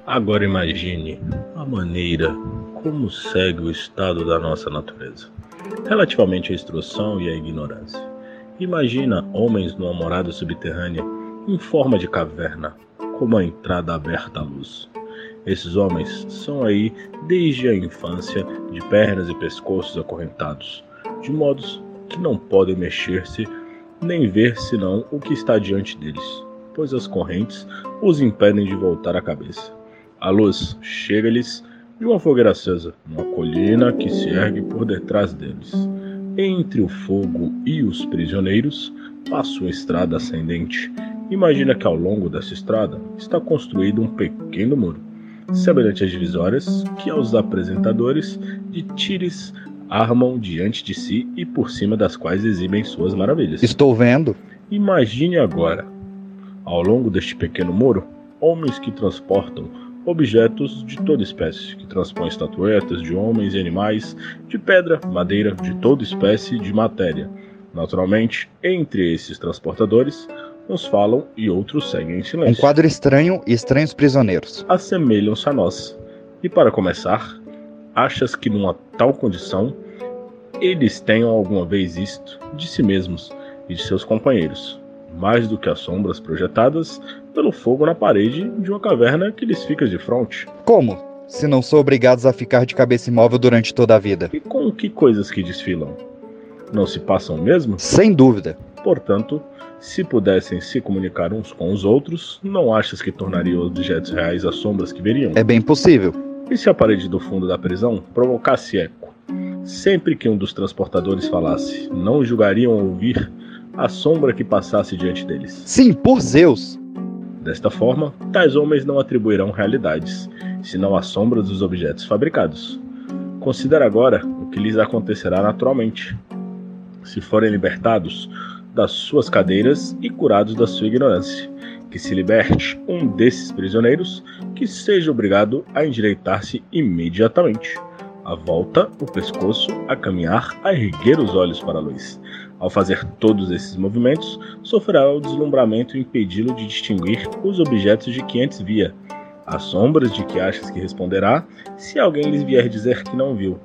Agora imagine a maneira como segue o estado da nossa natureza, relativamente à instrução e à ignorância. Imagina homens numa morada subterrânea em forma de caverna, como a entrada aberta à luz. Esses homens são aí desde a infância, de pernas e pescoços acorrentados, de modos que não podem mexer-se nem ver senão o que está diante deles, pois as correntes os impedem de voltar a cabeça. A luz chega-lhes de uma fogueira acesa, numa colina que se ergue por detrás deles. Entre o fogo e os prisioneiros passa uma estrada ascendente. Imagina que ao longo dessa estrada está construído um pequeno muro, semelhante às divisórias que aos apresentadores de tires armam diante de si e por cima das quais exibem suas maravilhas. Estou vendo. Imagine agora, ao longo deste pequeno muro, homens que transportam objetos de toda espécie, que transpõem estatuetas de homens e animais, de pedra, madeira, de toda espécie de matéria. Naturalmente, entre esses transportadores, uns falam e outros seguem em Um silêncio. quadro estranho e estranhos prisioneiros. Assemelham-se a nós. E para começar, achas que numa tal condição eles tenham alguma vez isto de si mesmos e de seus companheiros, mais do que as sombras projetadas pelo fogo na parede de uma caverna que lhes fica de frente. Como? Se não são obrigados a ficar de cabeça imóvel durante toda a vida. E com que coisas que desfilam? Não se passam mesmo? Sem dúvida. Portanto, se pudessem se comunicar uns com os outros, não achas que tornaria os objetos reais as sombras que veriam? É bem possível. E se a parede do fundo da prisão provocasse eco? Sempre que um dos transportadores falasse, não julgariam ouvir a sombra que passasse diante deles. Sim, por Zeus. Desta forma, tais homens não atribuirão realidades, senão as sombras dos objetos fabricados. Considera agora o que lhes acontecerá naturalmente. Se forem libertados das suas cadeiras e curados da sua ignorância, que se liberte um desses prisioneiros, que seja obrigado a endireitar-se imediatamente. A volta, o pescoço, a caminhar, a erguer os olhos para a luz. Ao fazer todos esses movimentos, sofrerá o deslumbramento e impedi-lo de distinguir os objetos de que antes via. As sombras de que achas que responderá, se alguém lhes vier dizer que não viu.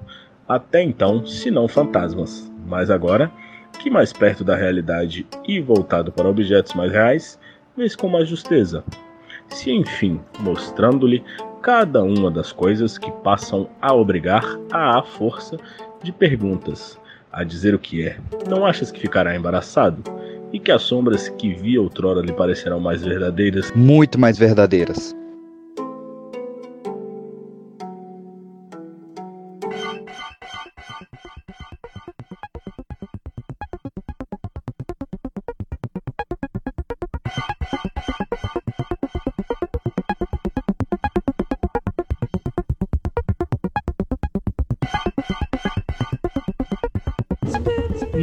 Até então, se não fantasmas. Mas agora, que mais perto da realidade e voltado para objetos mais reais, vês com mais justeza. Se enfim, mostrando-lhe cada uma das coisas que passam a obrigar à força de perguntas, a dizer o que é, não achas que ficará embaraçado? E que as sombras que via outrora lhe parecerão mais verdadeiras? Muito mais verdadeiras.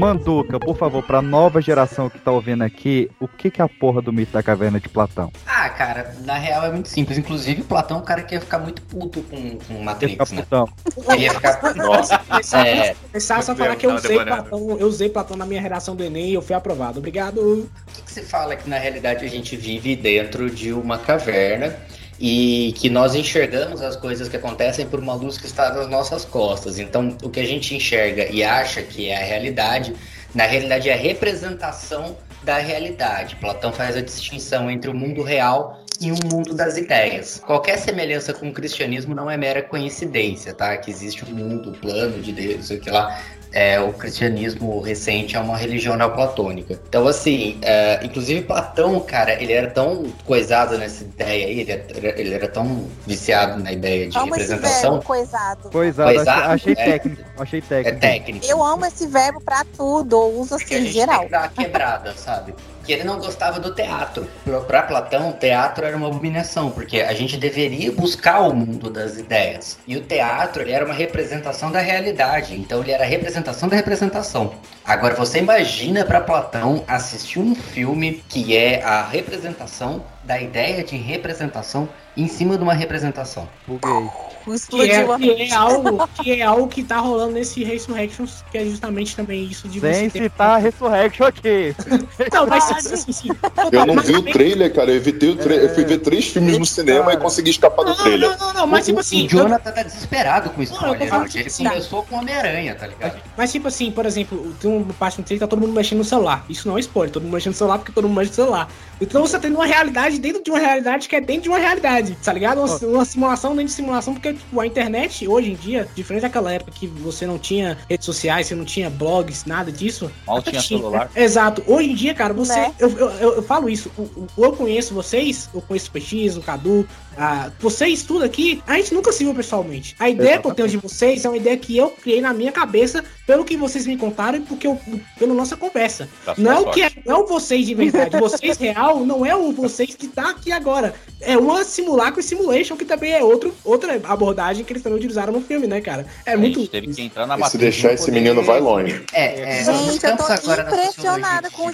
Manduca, por favor, pra nova geração que tá ouvindo aqui, o que que é a porra do mito da caverna de Platão? Ah, cara, na real é muito simples. Inclusive, o Platão é um cara que ia ficar muito puto com, com Matrix, né? Putão. Ele ia ficar. Nossa, é. Começar só falar que eu usei, Platão, eu usei Platão na minha redação do Enem e eu fui aprovado. Obrigado. O que, que você fala que na realidade a gente vive dentro de uma caverna e que nós enxergamos as coisas que acontecem por uma luz que está nas nossas costas. Então, o que a gente enxerga e acha que é a realidade, na realidade é a representação da realidade. Platão faz a distinção entre o mundo real e um mundo das ideias. Qualquer semelhança com o cristianismo não é mera coincidência, tá? Que existe um mundo, plano de Deus, sei que lá. É, o cristianismo recente é uma religião neoplatônica. Então, assim, é, inclusive Platão, cara, ele era tão coisado nessa ideia aí, ele era, ele era tão viciado na ideia de Amo esse representação. verbo, coisado. Coisado, Coisado, achei, achei é. técnico. Achei técnico. É técnico. Eu amo esse verbo pra tudo, eu uso Porque a assim, gente geral. tem que dar uma quebrada, sabe? Que ele não gostava do teatro. Pra Platão, teatro era uma abominação, porque a gente deveria buscar o mundo das ideias. E o teatro, era uma representação da realidade. Então, ele era a representação da representação. Agora, você imagina pra Platão assistir um filme que é a representação da ideia de representação em cima de uma representação. Buguei. Que é, Explodiu a que, é algo, que é algo que tá rolando nesse Resurrections, que é justamente também isso de Sem você ter- citar Resurrection aqui. <laughs> Não, mas assim, assim, sim. Eu não vi o trailer, cara. Eu evitei o trailer. Eu fui ver três filmes no cinema e consegui escapar do Não, trailer. não, não, não, mas tipo assim. o Jonathan tá desesperado com Não, eu tô spoiler, falando porque ele assim, tá. começou com Homem-Aranha, tá ligado? Mas tipo assim, por exemplo, tem uma parte no trailer que tá todo mundo mexendo no celular. Isso não é spoiler, todo mundo mexendo no celular porque todo mundo mexe no celular. Então você tá tendo uma realidade dentro de uma realidade que é dentro de uma realidade, tá ligado? Uma, uma simulação dentro de simulação, porque tipo, a internet hoje em dia, diferente daquela época que você não tinha redes sociais, você não tinha blogs, nada disso. Mal até tinha celular. Exato. Hoje em dia, cara, você. Né? Eu, eu, eu- eu falo isso. o- o- Eu conheço vocês, eu conheço o PX, o Cadu. Ah, vocês, tudo aqui, a gente nunca se viu pessoalmente. A ideia que eu tenho de vocês é uma ideia que eu criei na minha cabeça, pelo que vocês me contaram e porque eu, pela nossa conversa. Sua Não é sorte. que é, não é o vocês de verdade. <laughs> Vocês real não é o vocês que tá aqui agora. É uma simulacro e simulation, que também é outro, outra abordagem que eles também utilizaram no filme, né, cara? É A muito. gente teve que entrar na se deixar esse poder- menino vai longe. É, é, Gente, eu tô impressionada com o.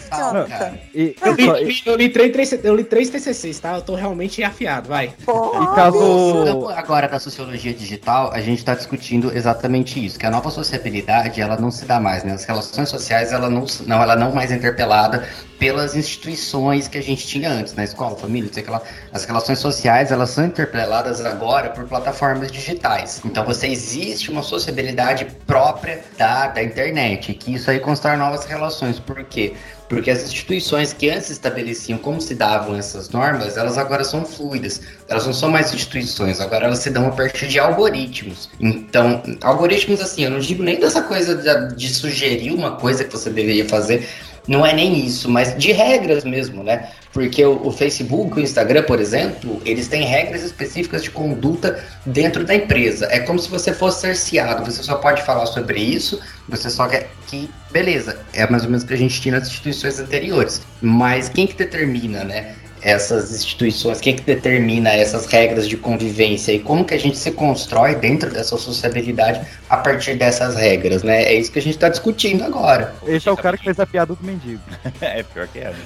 E, Eu li, eu li três, três- eu li três TCCs, tá? Eu tô realmente afiado, vai. E No caso. agora da sociologia digital, a gente está discutindo exatamente isso, que a nova sociabilidade, ela não se dá mais, né? As relações sociais, ela não, não, ela não mais é interpelada pelas instituições que a gente tinha antes, na escola, família, não sei o que lá. As relações sociais, elas são interpeladas agora por plataformas digitais. Então, você existe uma sociabilidade própria da, da internet, que isso aí constrói novas relações. Por quê? Porque as instituições que antes estabeleciam como se davam essas normas, elas agora são fluidas. Elas não são mais instituições, agora elas se dão a partir de algoritmos. Então, algoritmos assim, eu não digo nem dessa coisa de, de sugerir uma coisa que você deveria fazer, não é nem isso, mas de regras mesmo, né? Porque o, o Facebook, o Instagram, por exemplo, eles têm regras específicas de conduta dentro da empresa. É como se você fosse cerceado, você só pode falar sobre isso, você só quer que. Beleza, é mais ou menos o que a gente tinha nas instituições anteriores. Mas quem que determina, né? Essas instituições, quem que determina essas regras de convivência e como que a gente se constrói dentro dessa sociabilidade a partir dessas regras, né? É isso que a gente está discutindo agora. Esse é o cara que fez a piada do mendigo. <laughs> É, pior que é, né?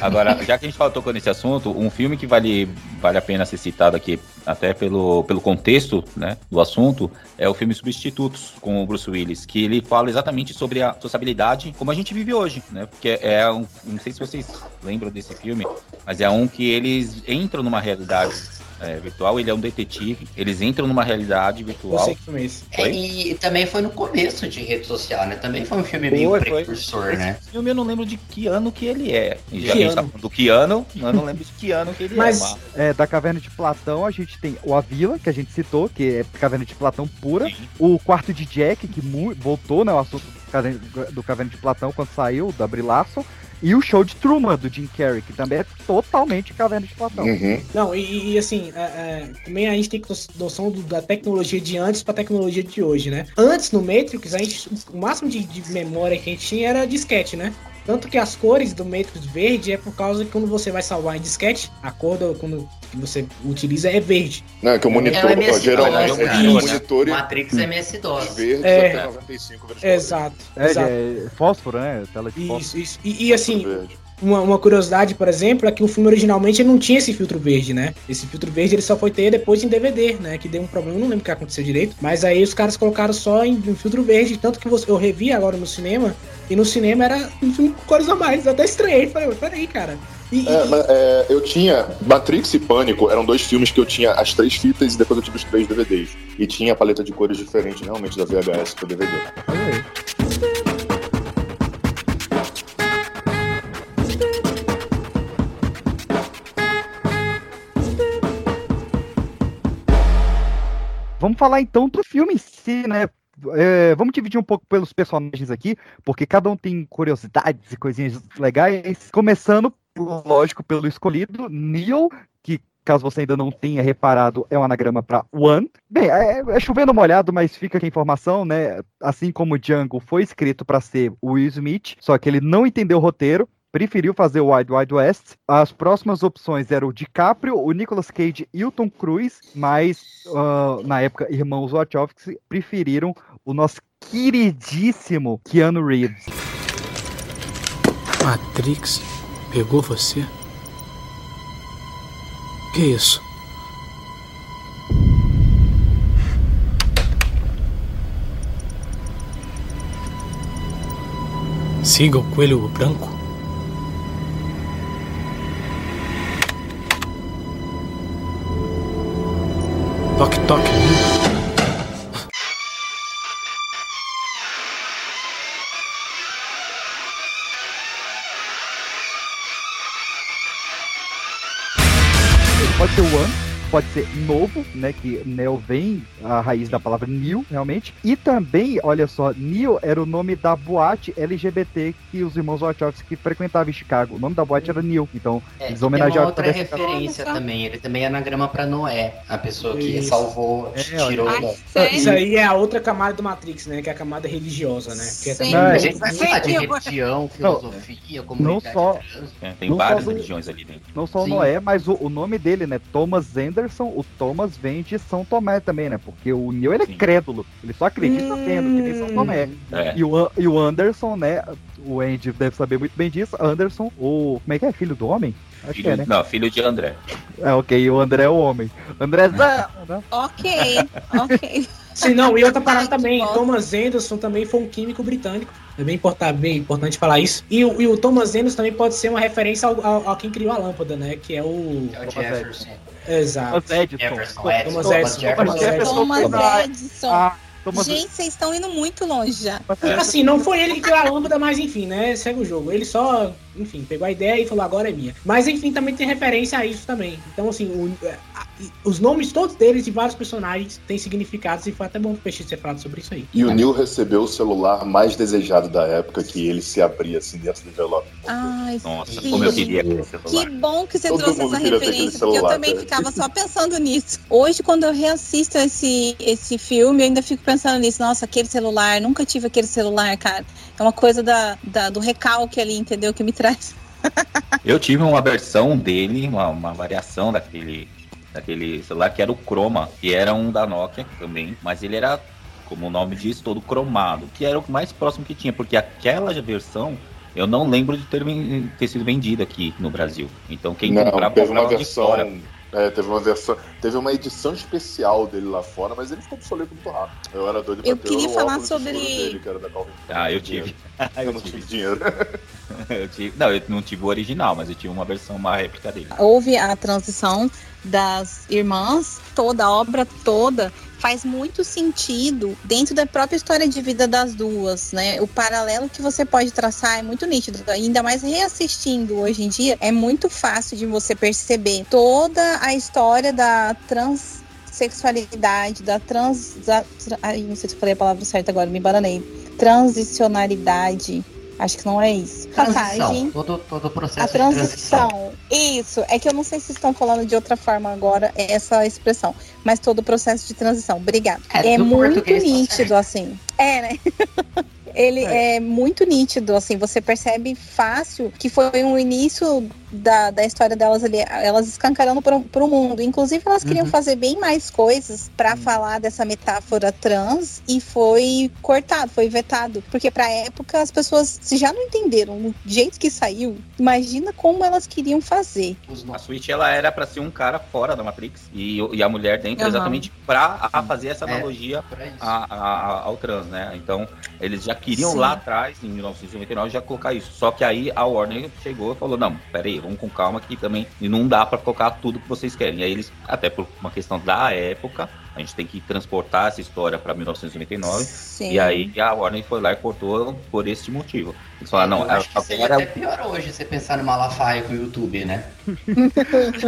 Agora, já que a gente falou tocou nesse assunto, um filme que vale, vale a pena ser citado aqui, até pelo, pelo contexto né, do assunto, é o filme Substitutos, com o Bruce Willis, que ele fala exatamente sobre a sociabilidade como a gente vive hoje, né? Porque é um. Não sei se vocês lembram desse filme, mas é um que eles entram numa realidade é, virtual, ele é um detetive, eles entram numa realidade Eu virtual. sei que filme é esse. É, e também foi no começo de rede social, né? Também foi um filme Foi, meio foi. precursor, né? Esse filme eu não lembro de que ano que ele é. E já Que a gente tá ano? falando do que ano, eu não lembro de que ano que ele Mas- é. mas- É, da Caverna de Platão, a gente tem o Avila, que a gente citou, que é Caverna de Platão pura. Sim. O quarto de Jack, que voltou, né? O assunto do Caverna- do Caverna de Platão quando saiu, da Brilaço. E o show de Truman, do Jim Carrey, que também é totalmente Caverna de Platão. Uhum. Não, e, e, assim, é, é, também a gente tem noção do- da tecnologia de antes pra tecnologia de hoje, né? Antes, no Matrix, a gente, o máximo de, de memória que a gente tinha era disquete, né? Tanto que as cores do Matrix verde é por causa que quando você vai salvar em disquete, a cor do, quando que você utiliza é verde. Não, é que o monitor, É MS-DOS, geralmente, cara. é, os monitores Matrix é MS-DOS. verdes É. até 95 verdes Exato. É, exato. é fósforo, né? Tela de fósforo. Isso, isso. E, e, assim, verde. Uma, uma curiosidade, por exemplo, é que o filme originalmente não tinha esse filtro verde, né? Esse filtro verde ele só foi ter depois em DVD, né? Que deu um problema, eu não lembro o que aconteceu direito. Mas aí os caras colocaram só em, em filtro verde, tanto que você, eu revi agora no cinema, e no cinema era um filme com cores a mais. Eu até estranhei, falei, "Ué, peraí, cara. É, mas, é, eu tinha Matrix e Pânico, eram dois filmes que eu tinha as três fitas e depois eu tive os três DVDs. E tinha a paleta de cores diferente realmente da VHS pro DVD. Vamos falar então do filme em si, né? É, vamos dividir um pouco pelos personagens aqui, porque cada um tem curiosidades e coisinhas legais. Começando, lógico, pelo escolhido, Neil, que caso você ainda não tenha reparado, é um anagrama para One. Bem, é, é chovendo molhado, mas fica aqui a informação, né? Assim como Django foi escrito para ser Will Smith, só que ele não entendeu o roteiro. Preferiu fazer o Wild Wild West. As próximas opções eram o DiCaprio, o Nicolas Cage e o Tom Cruise, mas ah, na época, irmãos Wachowski preferiram o nosso queridíssimo Keanu Reeves. Matrix pegou você? Que isso? Siga o coelho branco. Pode ser o One, pode ser novo, né? Que Neo vem a raiz da palavra New, realmente. E também, olha só, Neo era o nome da boate LGBT que os irmãos Wachowski frequentavam em Chicago. O nome da boate era New. Então, É, eles tem uma homenagearam outra essa- referência também. Ele também é anagrama pra Noé, a pessoa que Isso. salvou, É, tirou. olha. da- Isso aí é a outra camada do Matrix, né? Que é a camada religiosa, né? Que é Sim, também- a gente vai falar de religião, filosofia, Não comunidade só, É, tem Não várias só- religiões ali dentro. não só o. Noé, mas o, o nome dele, né? Thomas Anderson. O Thomas vem de São Tomé também, né? Porque o Neo ele é crédulo. Ele só acredita vendo, que nem São Tomé. É. E, o, e o Anderson, né? O Andy deve saber muito bem disso. Anderson, o. Como é que é? Filho do homem? Acho Filho, que é, né? Não, filho de André. É, ok. O André é o homem. Andrezão! né? Ok, <laughs> ok. Sim, não, e outra parada também, Thomas Anderson também foi um químico britânico. É bem importante, bem importante falar isso. E, o- e o Thomas Anderson também pode ser uma referência ao, ao, ao quem criou a lâmpada, né? Que é o. É o Jefferson. Exato. Thomas Edison. Jefferson, Thomas Edison, Edison. Thomas Jefferson. Edison. Thomas Edison. Ah, Thomas Gente, vocês estão indo muito longe já. Assim, não foi ele que criou a lâmpada, mas enfim, né? Segue o jogo. Ele só, enfim, pegou a ideia e falou, agora é minha. Mas enfim, também tem referência a isso também. Então, assim, o- a- os nomes todos deles e vários personagens têm significados e foi até bom o Peixe ter falado sobre isso aí. E o Neil recebeu o celular mais desejado da época que ele se abria assim dentro do envelope. Ai, Nossa, sim. como eu queria aquele Que celular. bom que você Todo trouxe essa referência, porque eu celular, também cara. ficava só <laughs> pensando nisso. Hoje, quando eu reassisto esse, esse filme, eu ainda fico pensando nisso. Nossa, aquele celular, nunca tive aquele celular, cara. É uma coisa da, da- do recalque ali, entendeu? Que me traz. <laughs> Eu tive uma versão dele, uma, uma variação daquele, daquele celular que era o Chroma, que era um da Nokia também, mas ele era, como o nome diz, todo cromado, que era o mais próximo que tinha, porque aquela versão eu não lembro de ter, ter sido vendida aqui no Brasil. Então quem Não, comprava teve uma comprava versão. fora. É, teve uma versão. Teve uma edição especial dele lá fora, mas ele ficou obsoleto muito rápido. Eu era doido pra Eu ter queria falar sobre- dele, que era da Calvin. Ah, eu tive. <laughs> Eu não tive dinheiro. <laughs> <laughs> Eu tive- Não, eu não tive o original, mas eu tive uma versão, uma réplica dele. Houve a transição das irmãs, toda a obra toda faz muito sentido dentro da própria história de vida das duas, né? O paralelo que você pode traçar é muito nítido, ainda mais reassistindo hoje em dia, é muito fácil de você perceber toda a história da transexualidade, da trans, da, ai, não sei se eu falei a palavra certa agora, me bananei. Transicionalidade. Acho que não é isso. Passagem. Transição. Todo, todo o processo A de transição. transição. Isso. É que eu não sei se estão falando de outra forma agora essa expressão. Mas todo o processo de transição. Obrigada. É, É, muito tá nítido, assim. É, né? <laughs> Ele é. muito nítido, assim, você percebe fácil que foi um início da, da história delas ali, elas escancarando pro, pro mundo. Inclusive, elas queriam Uhum. fazer bem mais coisas pra falar dessa metáfora trans e foi cortado, foi vetado. Porque pra época as pessoas se já não entenderam o jeito que saiu, imagina como elas queriam fazer. A Switch ela era pra ser um cara fora da Matrix e, e a mulher dentro Aham. exatamente pra a fazer essa É, analogia a- a- a- ao trans, né? Então eles já queriam Sim. lá atrás, em 1999, já colocar isso. Só que aí a Warner chegou e falou: não, peraí, vamos com calma aqui também. E não dá pra colocar tudo que vocês querem. E aí eles, até por uma questão da época, a gente tem que transportar essa história pra 1999. Sim. E aí a Warner foi lá e cortou por esse motivo. Eles falaram: não, Eu acho que seria até pior hoje você pensar no Malafaia com o YouTube, né? <laughs>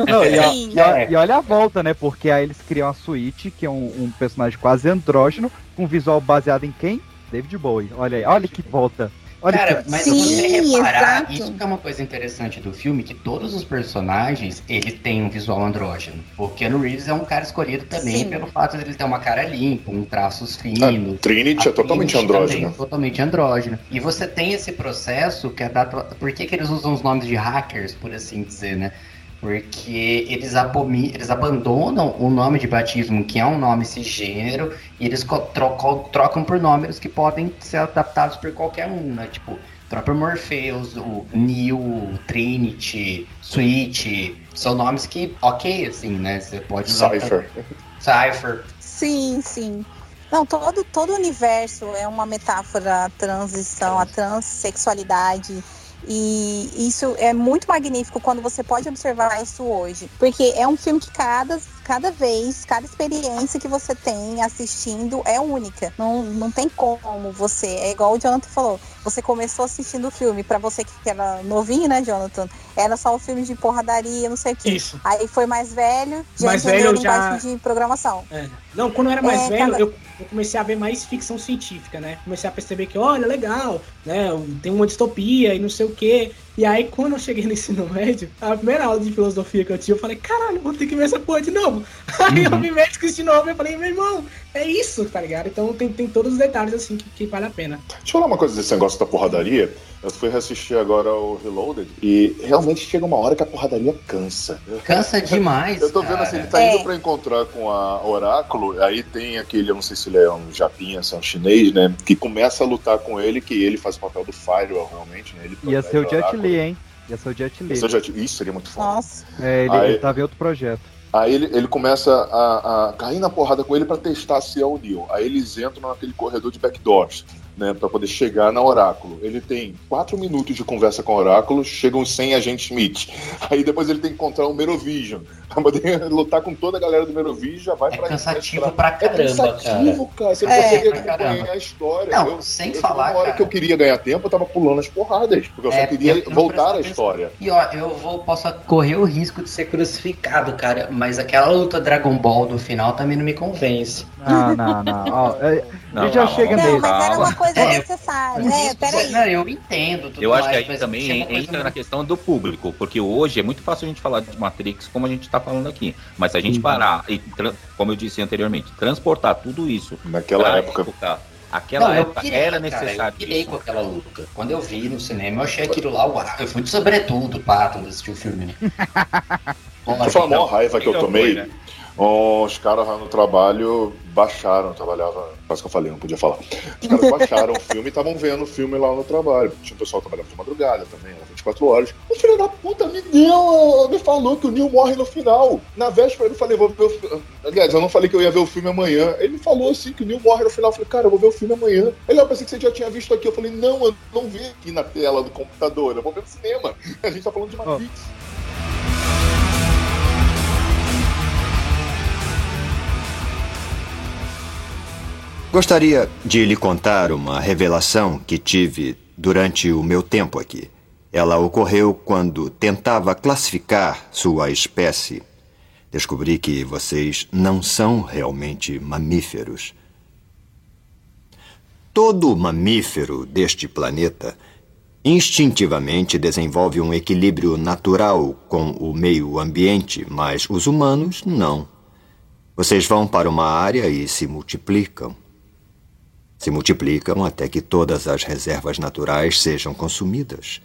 Não, e, a- Sim. e a- e olha a volta, né? Porque aí eles criam a Switch, que é um, um personagem quase andrógeno, com visual baseado em quem? David Bowie. Olha aí, olha que volta. Olha Cara, que... mas se você reparar, isso que é uma coisa interessante do filme, que todos os personagens, ele tem um visual andrógeno. O Keanu Reeves é um cara escolhido também Sim. pelo fato de ele ter uma cara limpa, um traços finos. Trinity é A totalmente Trinity andrógeno. também é totalmente andrógeno. E você tem esse processo que é dado... Por que, que eles usam os nomes de hackers, por assim dizer, né? Porque eles, abomi- eles abandonam o nome de batismo, que é um nome cisgênero, e eles trocam, trocam por números que podem ser adaptados por qualquer um, né? Tipo, próprio Morpheus, o Neo, o Trinity, Switch, são nomes que, ok, assim, né? Você pode usar. Cypher. Cypher. Sim, sim. Não, todo, todo o universo é uma metáfora à transição, à transexualidade. E isso é muito magnífico quando você pode observar isso hoje. Porque é um filme que cada, cada vez, cada experiência que você tem assistindo é única. Não, não tem como você. É igual o Jonathan falou. Você começou assistindo o filme, pra você que era novinho, né, Jonathan? Era só um filme de porradaria, não sei o quê. Isso. Aí foi mais velho, já Mais entendeu velho, eu já- de programação. É. Não, quando eu era mais É, velho, cada- eu, eu comecei a ver mais ficção científica, né? Comecei a perceber que, olha, legal, né? Tem uma distopia e não sei o quê. E aí, quando eu cheguei no ensino médio, a primeira aula de filosofia que eu tive, eu falei, caralho, vou ter que ver essa porra de novo. <laughs> Aí eu vi médicos de novo e eu falei, meu irmão, é isso, tá ligado? Então tem, tem todos os detalhes assim que, que vale a pena. Deixa eu falar uma coisa desse negócio da porradaria. Eu fui reassistir agora o Reloaded e realmente chega uma hora que a porradaria cansa. <laughs> Cansa demais. Eu tô vendo cara. assim, ele tá É. indo pra encontrar com a Oráculo, aí tem aquele, eu não sei se ele é um japinha, se é um chinês, né? Que começa a lutar com ele, que ele faz o papel do Firewall, realmente, né? Ele Ia ser o Jet. Li, hein? Ia ser o Jet Li. Esse o Jet- Isso seria muito foda. Nossa. É, ele, Aí- ele tava em outro projeto. Aí ele, ele começa a, a cair na porrada com ele pra testar se é o Neo. Aí eles entram naquele corredor de backdoors, né, Pra poder chegar na Oráculo. Ele tem quatro minutos de conversa com o Oráculo, chegam 100 agentes Smith. Aí depois ele tem que encontrar o Merovision <laughs> pra poder lutar com toda a galera do Merovision, já vai É pra cansativo pra É caramba, cansativo, cara. Você não É, consegue acompanhar a história. Não, eu, sem eu, falar, Na hora cara. que eu queria ganhar tempo, eu tava pulando as porradas, porque eu só É, queria eu voltar atenção. história. E ó, eu vou, posso correr o risco de ser crucificado, cara, mas aquela luta Dragon Ball do final também não me convence. Não, não, não. Ó, é, Não, a gente já não, chega não, nele. mas era uma coisa É, necessária. É, peraí. Não, eu entendo tudo Eu acho que mais, aí mas também entra na questão do público, porque hoje é muito fácil a gente falar de Matrix como a gente tá falando aqui. Mas se a gente Uhum. parar e, como eu disse anteriormente, transportar tudo isso Naquela pra época. aquela Não, época pirei, era cara, necessário. eu pirei com aquela luta. Quando eu vi no cinema, eu achei aquilo lá, uau, eu fui de sobretudo, pá, quando assisti o filme, né? Eu falar a maior raiva que eu tomei. foi, né? Os caras lá no trabalho baixaram, trabalhava, quase que eu falei, não podia falar. Os caras baixaram o <laughs> filme e estavam vendo o filme lá no trabalho. Tinha um pessoal que trabalhava de madrugada também, era 24 horas. O filho da puta me deu, me falou que o Neil morre no final. Na véspera eu falei, vou ver o filme. Aliás, eu não falei que eu ia ver o filme amanhã. Ele me falou assim que o Neil morre no final. Eu falei, cara, eu vou ver o filme amanhã. Ele, eu pensei que você já tinha visto aqui. Eu falei, não, eu não vi aqui na tela do computador, eu vou ver no cinema. <laughs> A gente tá falando de Matrix. Gostaria de lhe contar uma revelação que tive durante o meu tempo aqui. Ela ocorreu quando tentava classificar sua espécie. Descobri que vocês não são realmente mamíferos. Todo mamífero deste planeta instintivamente desenvolve um equilíbrio natural com o meio ambiente, mas os humanos não. Vocês vão para uma área e se multiplicam. Se multiplicam até que todas as reservas naturais sejam consumidas.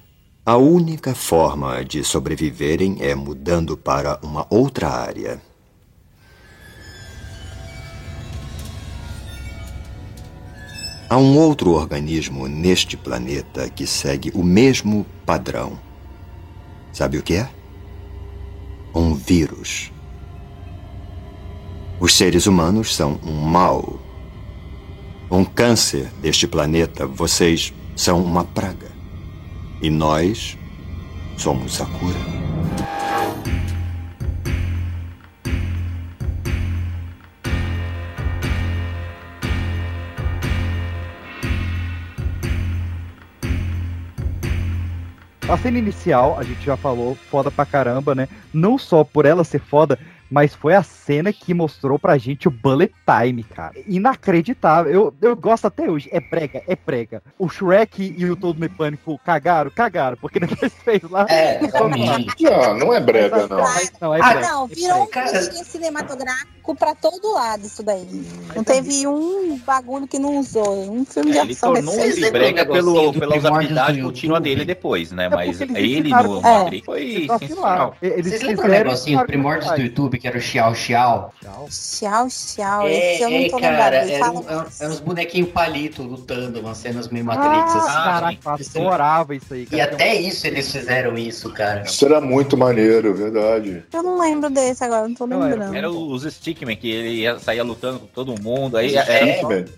A única forma de sobreviverem é mudando para uma outra área. Há um outro organismo neste planeta que segue o mesmo padrão. Sabe o que é? Um vírus. Os seres humanos são um mal. Um câncer deste planeta, vocês são uma praga. E nós somos a cura. A cena inicial, a gente já falou, foda pra caramba, né? Não só por ela ser foda, mas foi a cena que mostrou pra gente o bullet time, cara. Inacreditável. Eu, eu gosto até hoje. É prega, é prega. O Shrek e o Todo Mecânico cagaram, cagaram, porque <laughs> depois fez lá. É. Não, não é brega, não. Não, é Ah, brega. não, é virou um brega. clichê cinematográfico pra todo lado isso daí. Não teve um bagulho que não usou. Um filme de É, ele ação tornou recente. um brega pelo, pela usabilidade do contínua dele depois, né? Mas porque eles ele no É. Matrix foi sensacional. Eles Vocês lembram o negocinho primórdios do YouTube, que era o Xiao Xiao? Tchau, tchau. É, Esse eu não é, tô cara, lembrado. era, Fala um, era, era uns bonequinhos palito lutando, umas cenas meio Ah, Matrix, assim. caraca, eu adorava isso aí, E cara. até isso eles fizeram isso, cara. Isso era muito maneiro, verdade. Eu não lembro desse agora, não tô Não, era- lembrando. Era os Stickman, que ele ia, saía lutando com todo mundo. Aí era,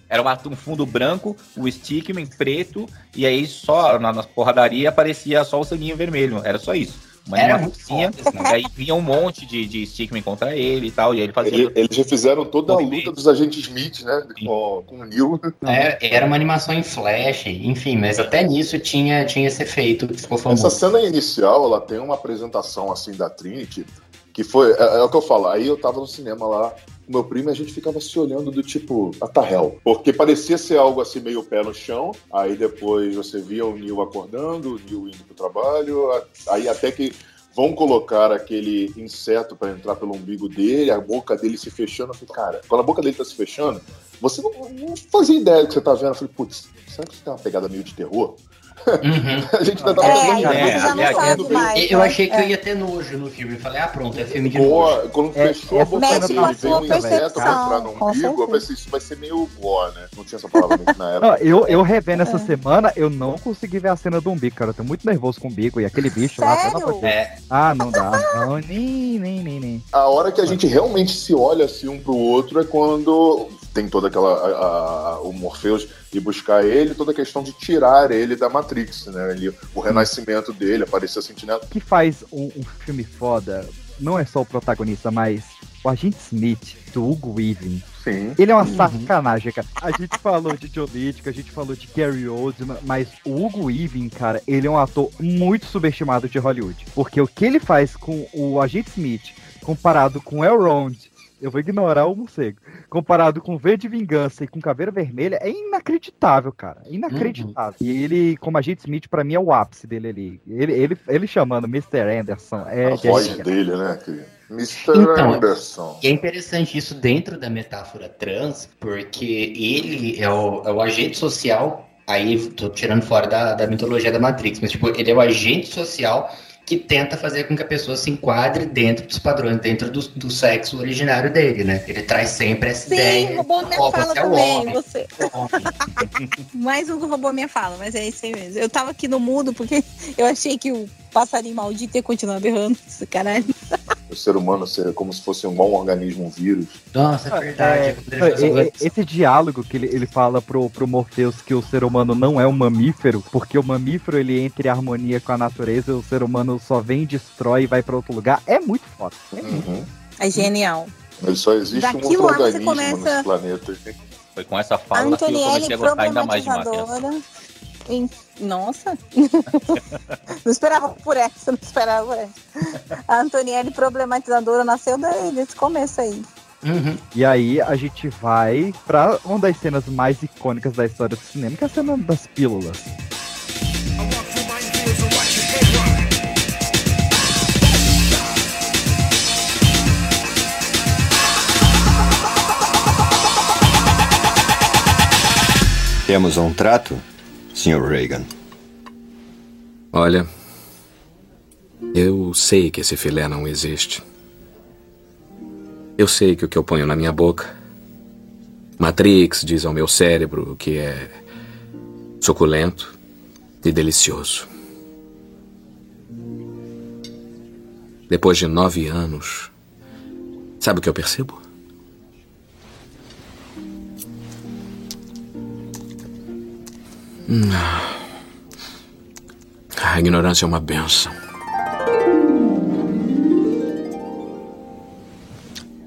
era uma- um fundo branco, o Stickman preto, e aí só na, nas porradaria aparecia só o sanguinho vermelho. Era só isso. Uma Era animaçãozinha, muito foda, e aí vinha um monte de, de Stickman contra ele e tal, e aí ele fazia. Ele- eles já fizeram toda a luta dos agentes Smith, né? Com, com o Neil. É, era uma animação em flash, enfim, mas até nisso tinha, tinha esse efeito que ficou Essa famoso. cena inicial, ela tem uma apresentação assim da Trinity, que foi. É, é o que eu falo. Aí eu tava no cinema lá com meu primo e a gente ficava se olhando do tipo, a hell. Porque parecia ser algo assim meio pé no chão. Aí depois você via o Neil acordando, o Neil indo pro trabalho. Aí até que. Vão colocar aquele inseto pra entrar pelo umbigo dele, a boca dele se fechando. Eu falei, cara, quando a boca dele tá se fechando, você não, não fazia ideia do que você tá vendo. Eu falei, putz, será que isso tem uma pegada meio de terror? Uhum. <laughs> A gente ainda tava É, já não é, sabe é, mais. Eu né? achei que É. eu ia ter nojo no filme. Falei, ah, pronto, é filme de nojo. Gore, quando É, fechou a boca dele, passou veio um inseto entrar no umbigo, eu pensei, isso vai ser meio gore, né? Não tinha essa palavra muito na Não, época. eu, eu revendo essa semana, eu não consegui ver a cena do umbigo, cara. Eu tô muito nervoso com o umbigo e aquele bicho lá, amor de Deus. É, Ah, não dá. Não, nem, nem, nem, nem. A hora que a gente realmente se olha assim um pro outro é quando tem toda aquela. a- a- o Morpheus ir buscar ele, toda a questão de tirar ele da Matrix, né? Ele, o renascimento dele, aparecer a sentinela. O que faz um, um filme foda não é só o protagonista, mas o agente Smith, do Hugo Weaving. Sim. Ele é uma sacanagem, cara. A gente falou de John a gente falou de Gary Oldman, mas o Hugo Weaving, cara, ele é um ator muito subestimado de Hollywood. Porque o que ele faz com o agente Smith, comparado com o Elrond, eu vou ignorar o morcego, comparado com V de Vingança e com Caveira Vermelha, é inacreditável, cara. É inacreditável. E ele, como agente Smith, pra mim é o ápice dele ali. Ele, ele, ele chamando Mr. Anderson. É, a voz é- dele, né? Que... Mr. Então, Anderson. E é interessante isso dentro da metáfora trans, porque ele é o, é o agente social. Aí tô tirando fora da, da mitologia da Matrix, mas tipo, ele é o agente social que tenta fazer com que a pessoa se enquadre dentro dos padrões, dentro do, do sexo originário dele, né? Ele traz sempre essa Sim, ideia. roubou minha ó, fala você é o também. homem, Você... você é o homem. <laughs> Mais um roubou minha fala, mas é isso aí mesmo. Eu tava aqui no mudo porque <laughs> eu achei que o passarinho maldito ia continuar berrando. Esse Caralho. O ser humano ser como se fosse um bom organismo, um vírus. Nossa, é verdade. É, fazer é, um- é, esse diálogo que ele, ele fala pro, pro Morpheus que o ser humano não é um mamífero, porque o mamífero ele entra em harmonia com a natureza, o ser humano só vem, destrói e vai pra outro lugar, é muito foda. É muito Uhum. É genial. Mas só existe um Daquilo outro lá você organismo começa- nesse planeta. Foi com essa fala que eu Antonielli comecei a gostar ainda mais de Matheus. problematizadora. Nossa! <laughs> não esperava por essa, não esperava por essa. A Antonielli problematizadora nasceu daí, desse começo aí. Uhum. E aí a gente vai pra uma das cenas mais icônicas da história do cinema, que é a cena das pílulas. Temos um trato, Sr. Reagan? Olha, eu sei que esse filé não existe. Eu sei que o que eu ponho na minha boca. Matrix diz ao meu cérebro que é suculento e delicioso. Depois de nove anos, sabe o que eu percebo? Não. A ignorância é uma benção.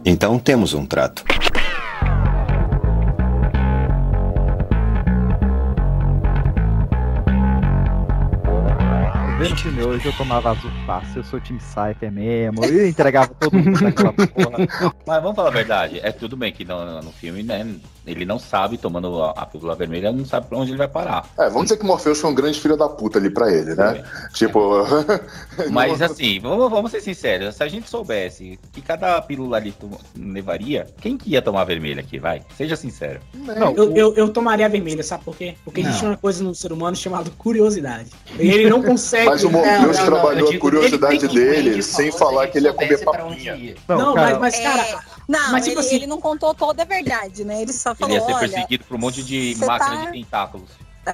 Então temos um trato. O filme hoje, eu tomava azul fácil, eu sou time Cypher mesmo, eu entregava todo mundo naquela <laughs> porra. Mas vamos falar a verdade, é tudo bem que no, no filme, né, ele não sabe, tomando a, a pílula vermelha, não sabe pra onde ele vai parar. É, vamos dizer que Morpheus foi um grande filho da puta ali pra ele, né? Tipo. <laughs> Mas assim, vamos, vamos ser sinceros, se a gente soubesse que cada pílula ali to- levaria, quem que ia tomar a vermelha aqui, vai? Seja sincero. Não, eu, eu, eu tomaria a vermelha, sabe por quê? Porque existe Não. uma coisa no ser humano chamada curiosidade. E ele não consegue. Mas o Morpheus Não, não, trabalhou a curiosidade dele sem falar que ele ia comer papinha. Não, mas, mas, cara. É, não, mas, tipo ele, assim- ele não contou toda a verdade, né? Ele só Ele falou, ia ser perseguido por um monte de máquina tá- de tentáculos.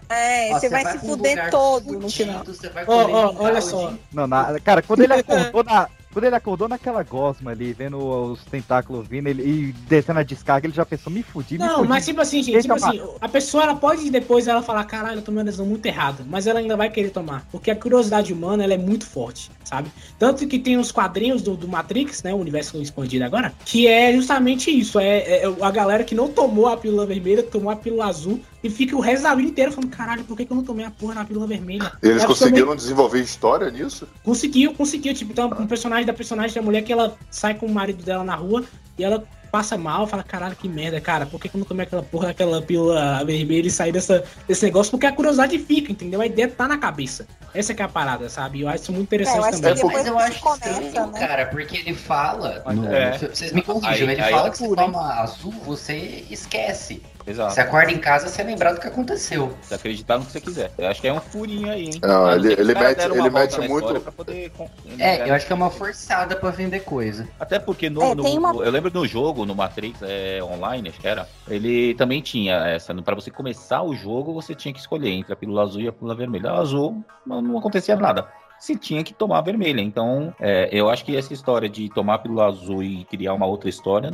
é, você você vai vai se fuder todo no final. Ó, ó, olha só. Não, na- cara, quando ele <laughs> acordou na. Quando ele acordou naquela gosma ali, vendo os tentáculos vindo ele, e descendo a descarga, ele já pensou, me fudi, me Não, fudi. mas tipo assim, gente, tipo eu assim, a pessoa ela pode depois ela falar, caralho, eu tomei uma decisão muito errada, mas ela ainda vai querer tomar, porque a curiosidade humana ela é muito forte, sabe? Tanto que tem os quadrinhos do, do Matrix, né, o universo expandido agora, que é justamente isso, é, é a galera que não tomou a pílula vermelha, tomou a pílula azul e fica o resto da vida inteira falando, caralho, por que, que eu não tomei a porra da pílula vermelha? Eles É conseguiram desenvolver história nisso? Conseguiu, conseguiu. Tipo, então, um personagem da personagem da mulher que ela sai com o marido dela na rua e ela passa mal, fala, caralho, que merda, cara, por que, que eu não tomei aquela porra daquela pílula vermelha e sair dessa, desse negócio? Porque a curiosidade fica, entendeu? A ideia tá na cabeça. Essa que é a parada, sabe? Eu acho isso muito interessante também. Mas eu acho estranho, cara, porque ele fala. É. Vocês me corrijam, Aí- ele aí fala é que você hein? toma azul, você esquece. Exato. Você acorda em casa, você lembrar do que aconteceu. Você acreditar no que você quiser. Eu acho que é um furinho aí, hein? Não, ele- ele mete- ele mete muito- poder É, eu acho que é uma forçada pra vender coisa. Até porque no, É, no- uma- eu lembro no jogo, no Matrix é, online, acho que era, ele também tinha essa. Pra você começar o jogo, você tinha que escolher entre a pílula azul e a pílula vermelha. A azul não, não acontecia nada. Você tinha que tomar vermelha. Então, é, eu acho que essa história de tomar pílula azul e criar uma outra história.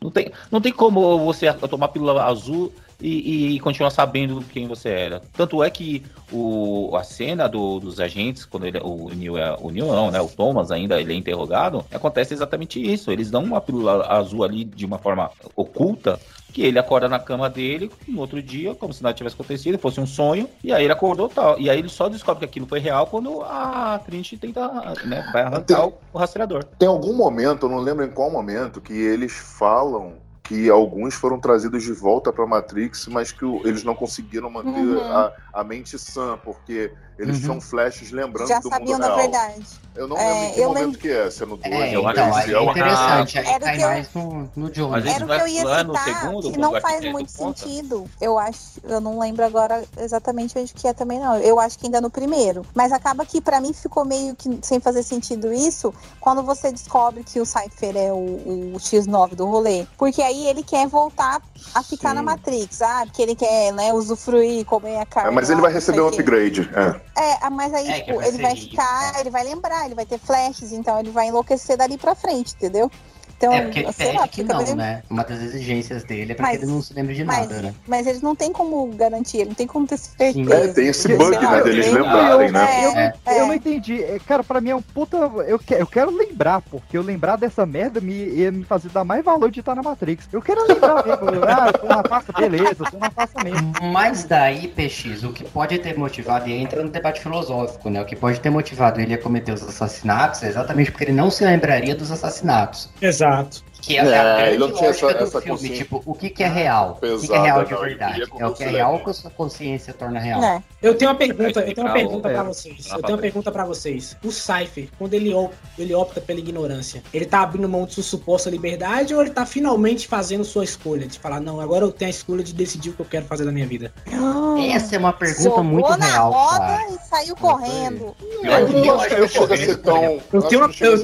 Não, tem, não tem como você tomar a pílula azul e, e continuar sabendo quem você era. Tanto é que o, a cena do- dos agentes, quando ele, o Neil, é- o Neil não, né? O Thomas ainda ele é interrogado, acontece exatamente isso. Eles dão uma pílula azul ali de uma forma oculta. Que ele acorda na cama dele no outro dia, como se nada tivesse acontecido, fosse um sonho, e aí ele acordou tal. E aí ele só descobre que aquilo foi real quando a Trinity tenta, né, vai arrancar o, o rastreador. Tem algum momento, eu não lembro em qual momento, que eles falam que alguns foram trazidos de volta pra Matrix, mas que o- eles não conseguiram manter Uhum. a, a mente sã, porque eles Uhum. são flashes lembrando Já do sabiam mundo da real. verdade. Eu não É, lembro em que eu momento lembro- que é, se é no 2, É, então, 3, aí se é é interessante, aí Era o cai que eu- mais no, no Jones. Às vezes Era o que eu ia citar, segundo, que não faz arquiteto muito sentido. Eu acho, eu não lembro agora exatamente onde que é também não. Eu acho que ainda no primeiro. Mas acaba que pra mim ficou meio que sem fazer sentido isso quando você descobre que o Cypher é o, o X9 do rolê. Porque aí ele quer voltar a ficar na Matrix, ah, porque ele quer, né, usufruir, comer a carne. É, mas ele vai receber um upgrade. É. É, mas aí, É, tipo, vai ele vai ficar, ele vai lembrar, ele vai ter flashes, então ele vai enlouquecer dali pra frente, entendeu? Então, É porque ele sei pede lá, que não, né? Uma das exigências dele é pra Mas- que ele não se lembre de mas, nada, né? mas eles não têm como garantir, não tem como ter certeza. É, tem esse bug, sei lá, né, deles eu- lembrarem, né? É, Eu, é. eu não entendi. É, Cara, pra mim é um puta. Eu, que- eu quero lembrar, porque eu lembrar dessa merda me, ia me fazer dar mais valor de estar na Matrix. Eu quero lembrar mesmo. <laughs> Ah, eu tô na pasta, beleza, eu tô na pasta mesmo. Mas daí, PX, o que pode ter motivado, e entra no debate filosófico, né? O que pode ter motivado ele a cometer os assassinatos é exatamente porque ele não se lembraria dos assassinatos. Exato barato. Que é, É, a grande não tinha lógica essa- do essa filme. consciência Tipo, o que, que é real? o que, que é pesada, real de verdade? É o que é real que a sua consciência torna real. É. Eu tenho uma pergunta, eu tenho uma explicar pergunta pra é. vocês. Ah, Eu tenho uma pergunta pra vocês. O Cypher, quando ele, op- ele opta pela ignorância, ele tá abrindo mão de sua suposta liberdade ou ele tá finalmente fazendo sua escolha? De falar, não, agora eu tenho a escolha de decidir o que eu quero fazer da minha vida. Essa é uma pergunta Jogou muito na real, roda e saiu correndo. Eu a. Eu, eu- a eu fiz, eu-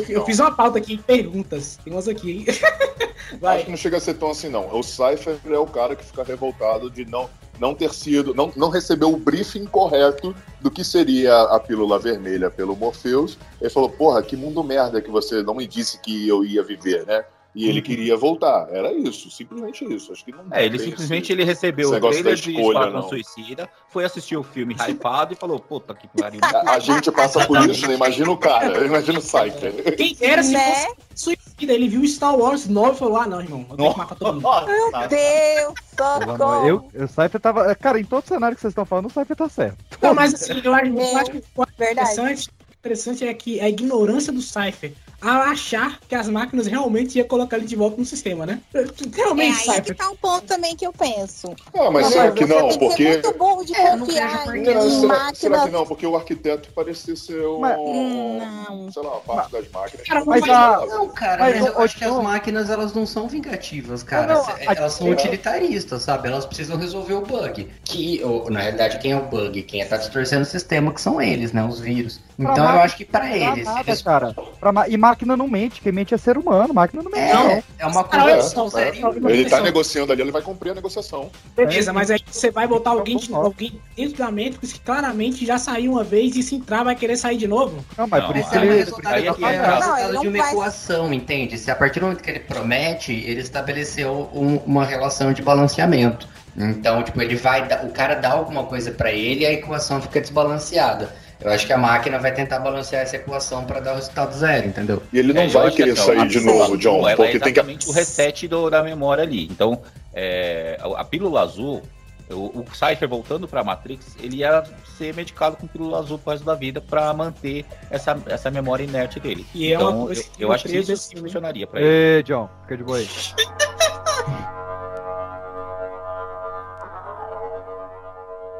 assim, eu não. fiz uma pauta aqui em perguntas. Tem umas aqui, <laughs> Vai. Acho que não chega a ser tão assim, não. O Cypher é o cara que fica revoltado de não, não ter sido, não, não receber o briefing correto do que seria a pílula vermelha pelo Morpheus. Ele falou, porra, que mundo merda que você não me disse que eu ia viver, né? E ele queria voltar. Era isso, simplesmente isso. Acho que não É, ele simplesmente esse- ele recebeu o trailer de Esquadrão não. Suicida, foi assistir o filme hypado e falou, puta que pariu. A, a gente passa por isso, né? Imagina o cara, <laughs> imagina o Cypher. Quem era se Né? fosse suicida? Ele viu Star Wars 9 e falou: ah, não, irmão, eu tenho que matar todo mundo. Meu Deus, socorro. Eu, o Cypher tava. Cara, em todo cenário que vocês estão falando, o Cypher tá certo. Não, mas assim, eu acho, eu acho que o Verdade. interessante, interessante é que a ignorância do Cypher a achar que as máquinas realmente iam colocar ele de volta no sistema, né? É Realmente, aí que Cypher. tá um ponto também que eu penso. Ah, mas Não, será que você não? tem que Porque. ser muito burro de É, eu não confiar por em que Não, será, será máquinas. que não? Porque o arquiteto parecia ser um. Não. Sei lá, uma parte das máquinas. Cara, Mas Mas, a- Não, cara, Mas, mas, eu ô, acho que as máquinas elas não são vingativas, cara. Não, não, a- elas são é. utilitaristas, sabe? Elas precisam resolver o bug. Que, ou, na realidade, quem é o bug? Quem tá distorcendo o sistema, que são eles, né? Os vírus. Pra Então eu máquina acho que dá eles. nada, eles- cara. Pra ma- E máquina não mente, quem mente é ser humano, máquina não mente. É, não. é uma coisa seria- cara, Ele tá negociando ali, ele vai cumprir a negociação. Beleza, mas aí você vai botar Então, alguém, de- alguém dentro da Matrix que claramente já saiu uma vez e se entrar vai querer sair de novo. Não, mas Não, por isso é ele. aí é é é- resultado de uma equação, entende? Se a partir do momento que ele promete, ele estabeleceu um- uma relação de balanceamento. Então, tipo, ele vai dar, o cara dá alguma coisa pra ele e a equação fica desbalanceada. Eu acho que a máquina vai tentar balancear essa equação pra dar o resultado zero, entendeu? E ele não É, vai querer assim, sair a de novo, John, ela porque é tem que. exatamente o reset do- da memória ali. Então, é, a, a pílula azul, o, o Cypher voltando pra Matrix, ele ia ser medicado com pílula azul pro resto da vida pra manter essa, essa memória inerte dele. E é uma então, coisa eu, eu acho que isso desse funcionaria pra ele. Ê, John, fica de boa aí.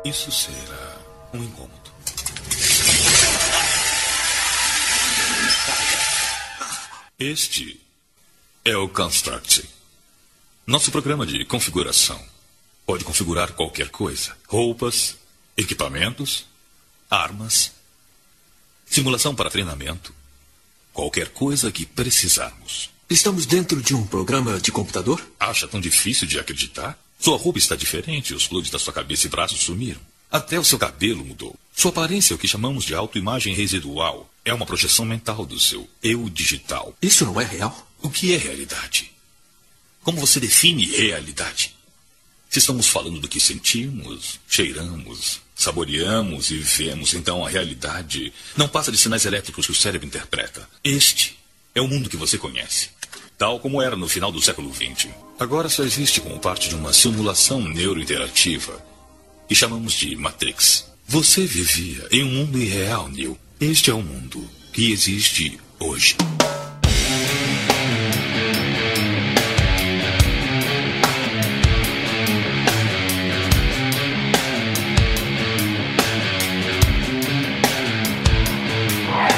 Isso será um incômodo. Este é o Construct. Nosso programa de configuração pode configurar qualquer coisa: roupas, equipamentos, armas, simulação para treinamento, qualquer coisa que precisarmos. Estamos dentro de um programa de computador? Acha tão difícil de acreditar? Sua roupa está diferente, os plugs da sua cabeça e braços sumiram. Até o seu cabelo mudou. Sua aparência é o que chamamos de autoimagem residual. É uma projeção mental do seu eu digital. Isso não é real? O que é realidade? Como você define realidade? Se estamos falando do que sentimos, cheiramos, saboreamos e vemos, então a realidade não passa de sinais elétricos que o cérebro interpreta. Este é o mundo que você conhece, tal como era no final do século XX. Agora só existe como parte de uma simulação neurointerativa que chamamos de Matrix. Você vivia em um mundo irreal, Neil. Este é o mundo que existe hoje.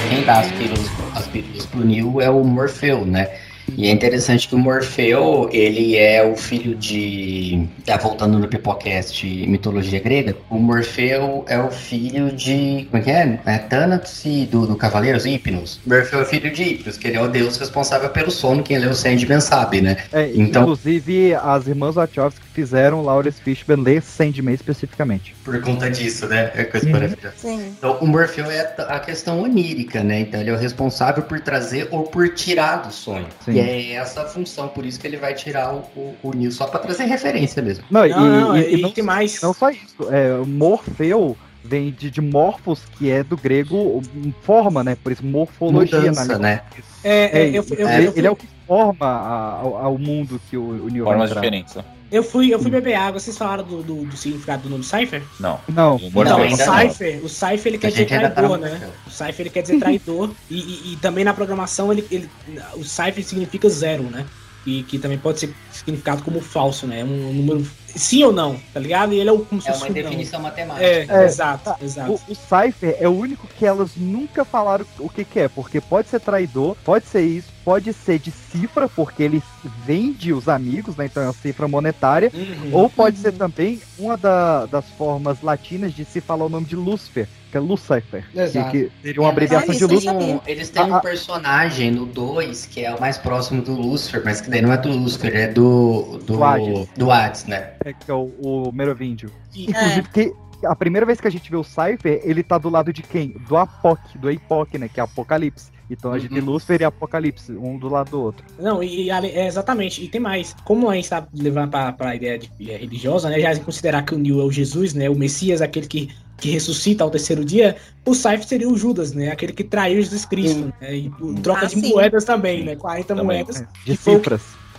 Quem dá as pílulas, as pílulas pro Neil é o Morfeu, né? E é interessante que o Morfeu, ele é o filho de. Tá voltando no Pipocast mitologia grega. O Morfeu é o filho de. Como é que é? É Thanatos e do, do Cavaleiros Hipnos. Morfeu é filho de Hipnos, que ele é o deus responsável pelo sono. Quem leu o Sandman sabe, né? É, Então- Inclusive, as irmãs Wachowski fizeram Lawrence Fishburne ler Sandman especificamente. Por conta disso, né? É coisa Uhum. maravilhosa. Sim. Então, o Morfeu é a questão onírica, né? Então, ele é o responsável por trazer ou por tirar do sonho. Sim. E é essa a função, por isso que ele vai tirar o, o, o Neo só pra trazer referência mesmo. Não, e, Não, não, e- e e não, tem mais. não só isso. É, Morfeu vem de, de morphos, que é do grego forma, né? Por isso, morfologia Mudança, né? É, É, é, eu, eu, ele, eu, ele é o que forma ao, ao mundo que o, o Neo Formas diferentes. eu fui, eu fui beber água. Vocês falaram do, do, do significado do nome Cypher? Não. Não, O Não, o. Cypher, o Cypher ele quer dizer tá traidor, né? O Cypher ele quer dizer traidor. e, e, e também na programação ele, ele, o Cypher significa zero, né? E que também pode ser significado como falso, né? Um número. Sim ou não, tá ligado? E ele é o como se É fosse uma um não. definição matemática. É, É. exato, exato. O, o Cypher é o único que elas nunca falaram o que, que é, porque pode ser traidor, pode ser isso, pode ser de cifra, porque ele vende os amigos, né? Então é uma cifra monetária, Uhum. ou pode ser também uma da- das formas latinas de se falar o nome de Lúcifer, que é Lucifer, Exato. que seria uma abreviação Olha, de Lúcifer. Um- eles têm Ah, um ah. personagem no 2 que é o mais próximo do Lucifer, mas que daí não é do Lucifer, é do. Do, Do Hades. do Hades, né? É, que é o, o Merovíndio. Inclusive, que, a primeira vez que a gente vê o Cypher, ele tá do lado de quem? Do Apoc, do Apoc, né? Que é Apocalipse. Então a gente tem Lúcifer e Apocalipse, um do lado do outro. Não, e, e é, exatamente, e tem mais. Como a gente tá levando pra, pra ideia de, é, religiosa, né? Já considerar que o Neo é o Jesus, né? O Messias, aquele que, que ressuscita ao terceiro dia, o Cypher seria o Judas, né? Aquele que traiu Jesus Cristo, né? E troca Ah, de sim. moedas também, né? 40 Também. moedas. De que foi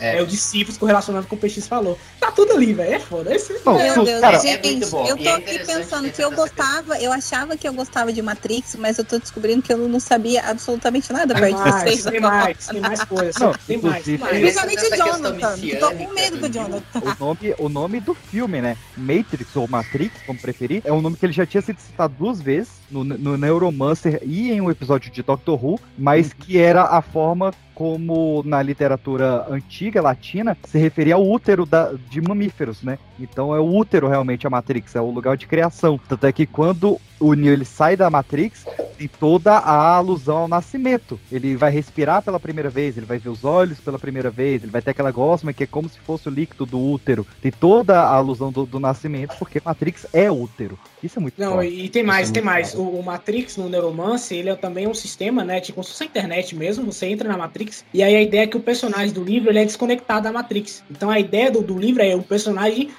cifras. É, o discípulos correlacionado com o PX falou. Tá tudo ali, velho. É foda. Esse Não, Meu Deus, cara, gente, é bom. eu tô é aqui pensando que eu gostava, eu achava que eu gostava de Matrix, mas eu tô descobrindo que eu não sabia absolutamente nada perto de mais, vocês. tem mais, tem mais coisas. Não, tem mais. Principalmente o Jonathan. Tô com medo do do Jonathan. O nome, o nome do filme, né? Matrix ou Matrix, como preferir, é um nome que ele já tinha sido citado duas vezes no, no Neuromancer e em um episódio de Doctor Who, mas que era a forma como na literatura antiga latina se referia ao útero da- de mamíferos, né? Então é o útero realmente a Matrix, é o lugar de criação. Tanto é que quando o Neo ele sai da Matrix, tem toda a alusão ao nascimento. Ele vai respirar pela primeira vez, ele vai ver os olhos pela primeira vez, ele vai ter aquela gosma que é como se fosse o líquido do útero. Tem toda a alusão do, do nascimento, porque Matrix é útero. Isso é muito Não, foda. e tem mais, é tem mais. O, o Matrix no Neuromancer, ele é também um sistema, né? Tipo, como se fosse a internet mesmo. Você entra na Matrix e aí a ideia é que o personagem do livro ele é desconectado da Matrix. Então a ideia do, do livro é o personagem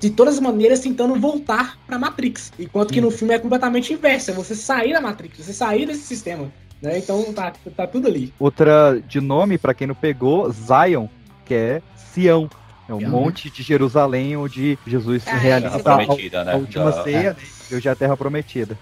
de todas as maneiras tentando voltar pra Matrix. Enquanto que no filme é completamente inverso. É você sair da Matrix, você sair desse sistema. Né? Então tá, tá tudo ali. Outra de nome, pra quem não pegou, Zion, que é Sião. É um Sião, monte de Jerusalém onde Jesus Ah, realiza Terra a, prometida, né? a última Da- ceia né? e hoje é a Terra Prometida.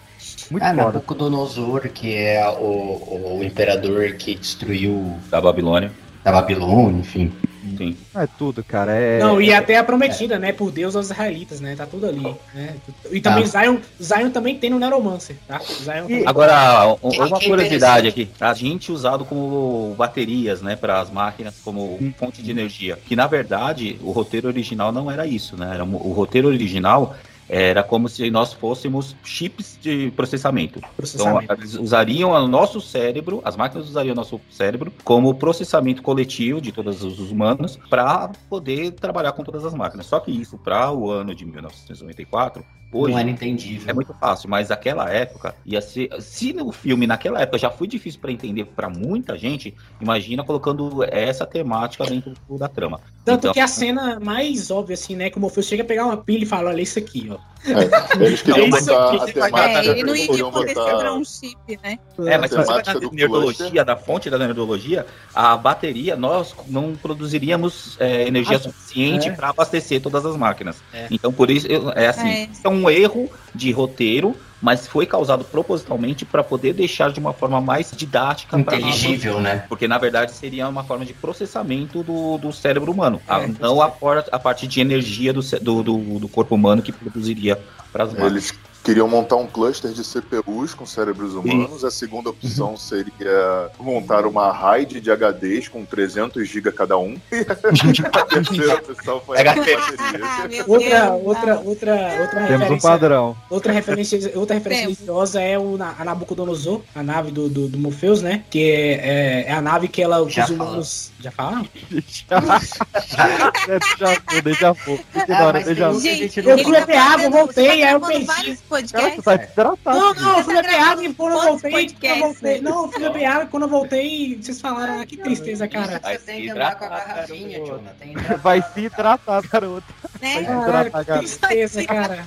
Muito Ah, foda. Nabucodonosor, que é o, o imperador que destruiu Da Babilônia. da Babilônia, enfim. Sim. É tudo, cara. É... Não, e até a prometida, né? Por Deus aos israelitas, né? Tá tudo ali. Né? E também Zion, Zion também tem no Neuromancer, tá? Zion também. Agora, Que- uma curiosidade aqui. A gente usado como baterias, né, para as máquinas, como fonte de energia. Que na verdade o roteiro original não era isso, né? Era, o roteiro original era como se nós fôssemos chips de processamento. Processamento. Então, eles usariam o nosso cérebro, as máquinas usariam o nosso cérebro como processamento coletivo de todos os humanos para poder trabalhar com todas as máquinas. Só que isso para o ano de 1994 Hoje Não era entendível. é muito fácil, mas naquela época ia ser. Se no filme naquela época já foi difícil para entender para muita gente, imagina colocando essa temática dentro da trama. Tanto Então, que a cena mais óbvia, assim, né? Que o Morpheus chega a pegar uma pilha e fala: Olha isso aqui, ó. <laughs> Eles queriam É botar a temática. É, ele não eles ia queriam poder botar- quebrar um chip, né? É, mas se você do nerdologia, da fonte da nerdologia, a bateria, nós não produziríamos é, energia Ah, suficiente é. para abastecer todas as máquinas. É. Então, por isso, eu- é assim, É. é um erro de roteiro, mas foi causado propositalmente para poder deixar de uma forma mais didática. Inteligível, né? Porque, na verdade, seria uma forma de processamento do, do cérebro humano. É, a- não a, a parte de energia do, do, do corpo humano que produziria para as máquinas. Eles queriam montar um cluster de CPUs com cérebros humanos. A segunda opção seria montar uma RAID de HDs com 300 GB cada um. <laughs> E a terceira opção foi a bateria. Ah, Outra, outra, outra, outra Temos um padrão. Outra referência, outra referência religiosa é o, a Nabucodonosor, a nave do, do, do Morpheus, né? Que é, é, é a nave que ela, Já os humanos. Já falaram? já foi, déjà vu. Que da Ah, hora, déjà vu. Gente, Eu fui beber água, voltei, tá aí eu perdi. vários Cara, tu tá desidratado. Não, não, eu fui beber água e quando eu voltei, quando eu voltei. Não, eu fui beber água e quando eu voltei, vocês falaram, ah, que tristeza, cara. Você tem que andar com a garrafinha, Jonathan. Tem que Vai se hidratar, garoto. Né? Vai se hidratar, que garoto. tristeza, cara.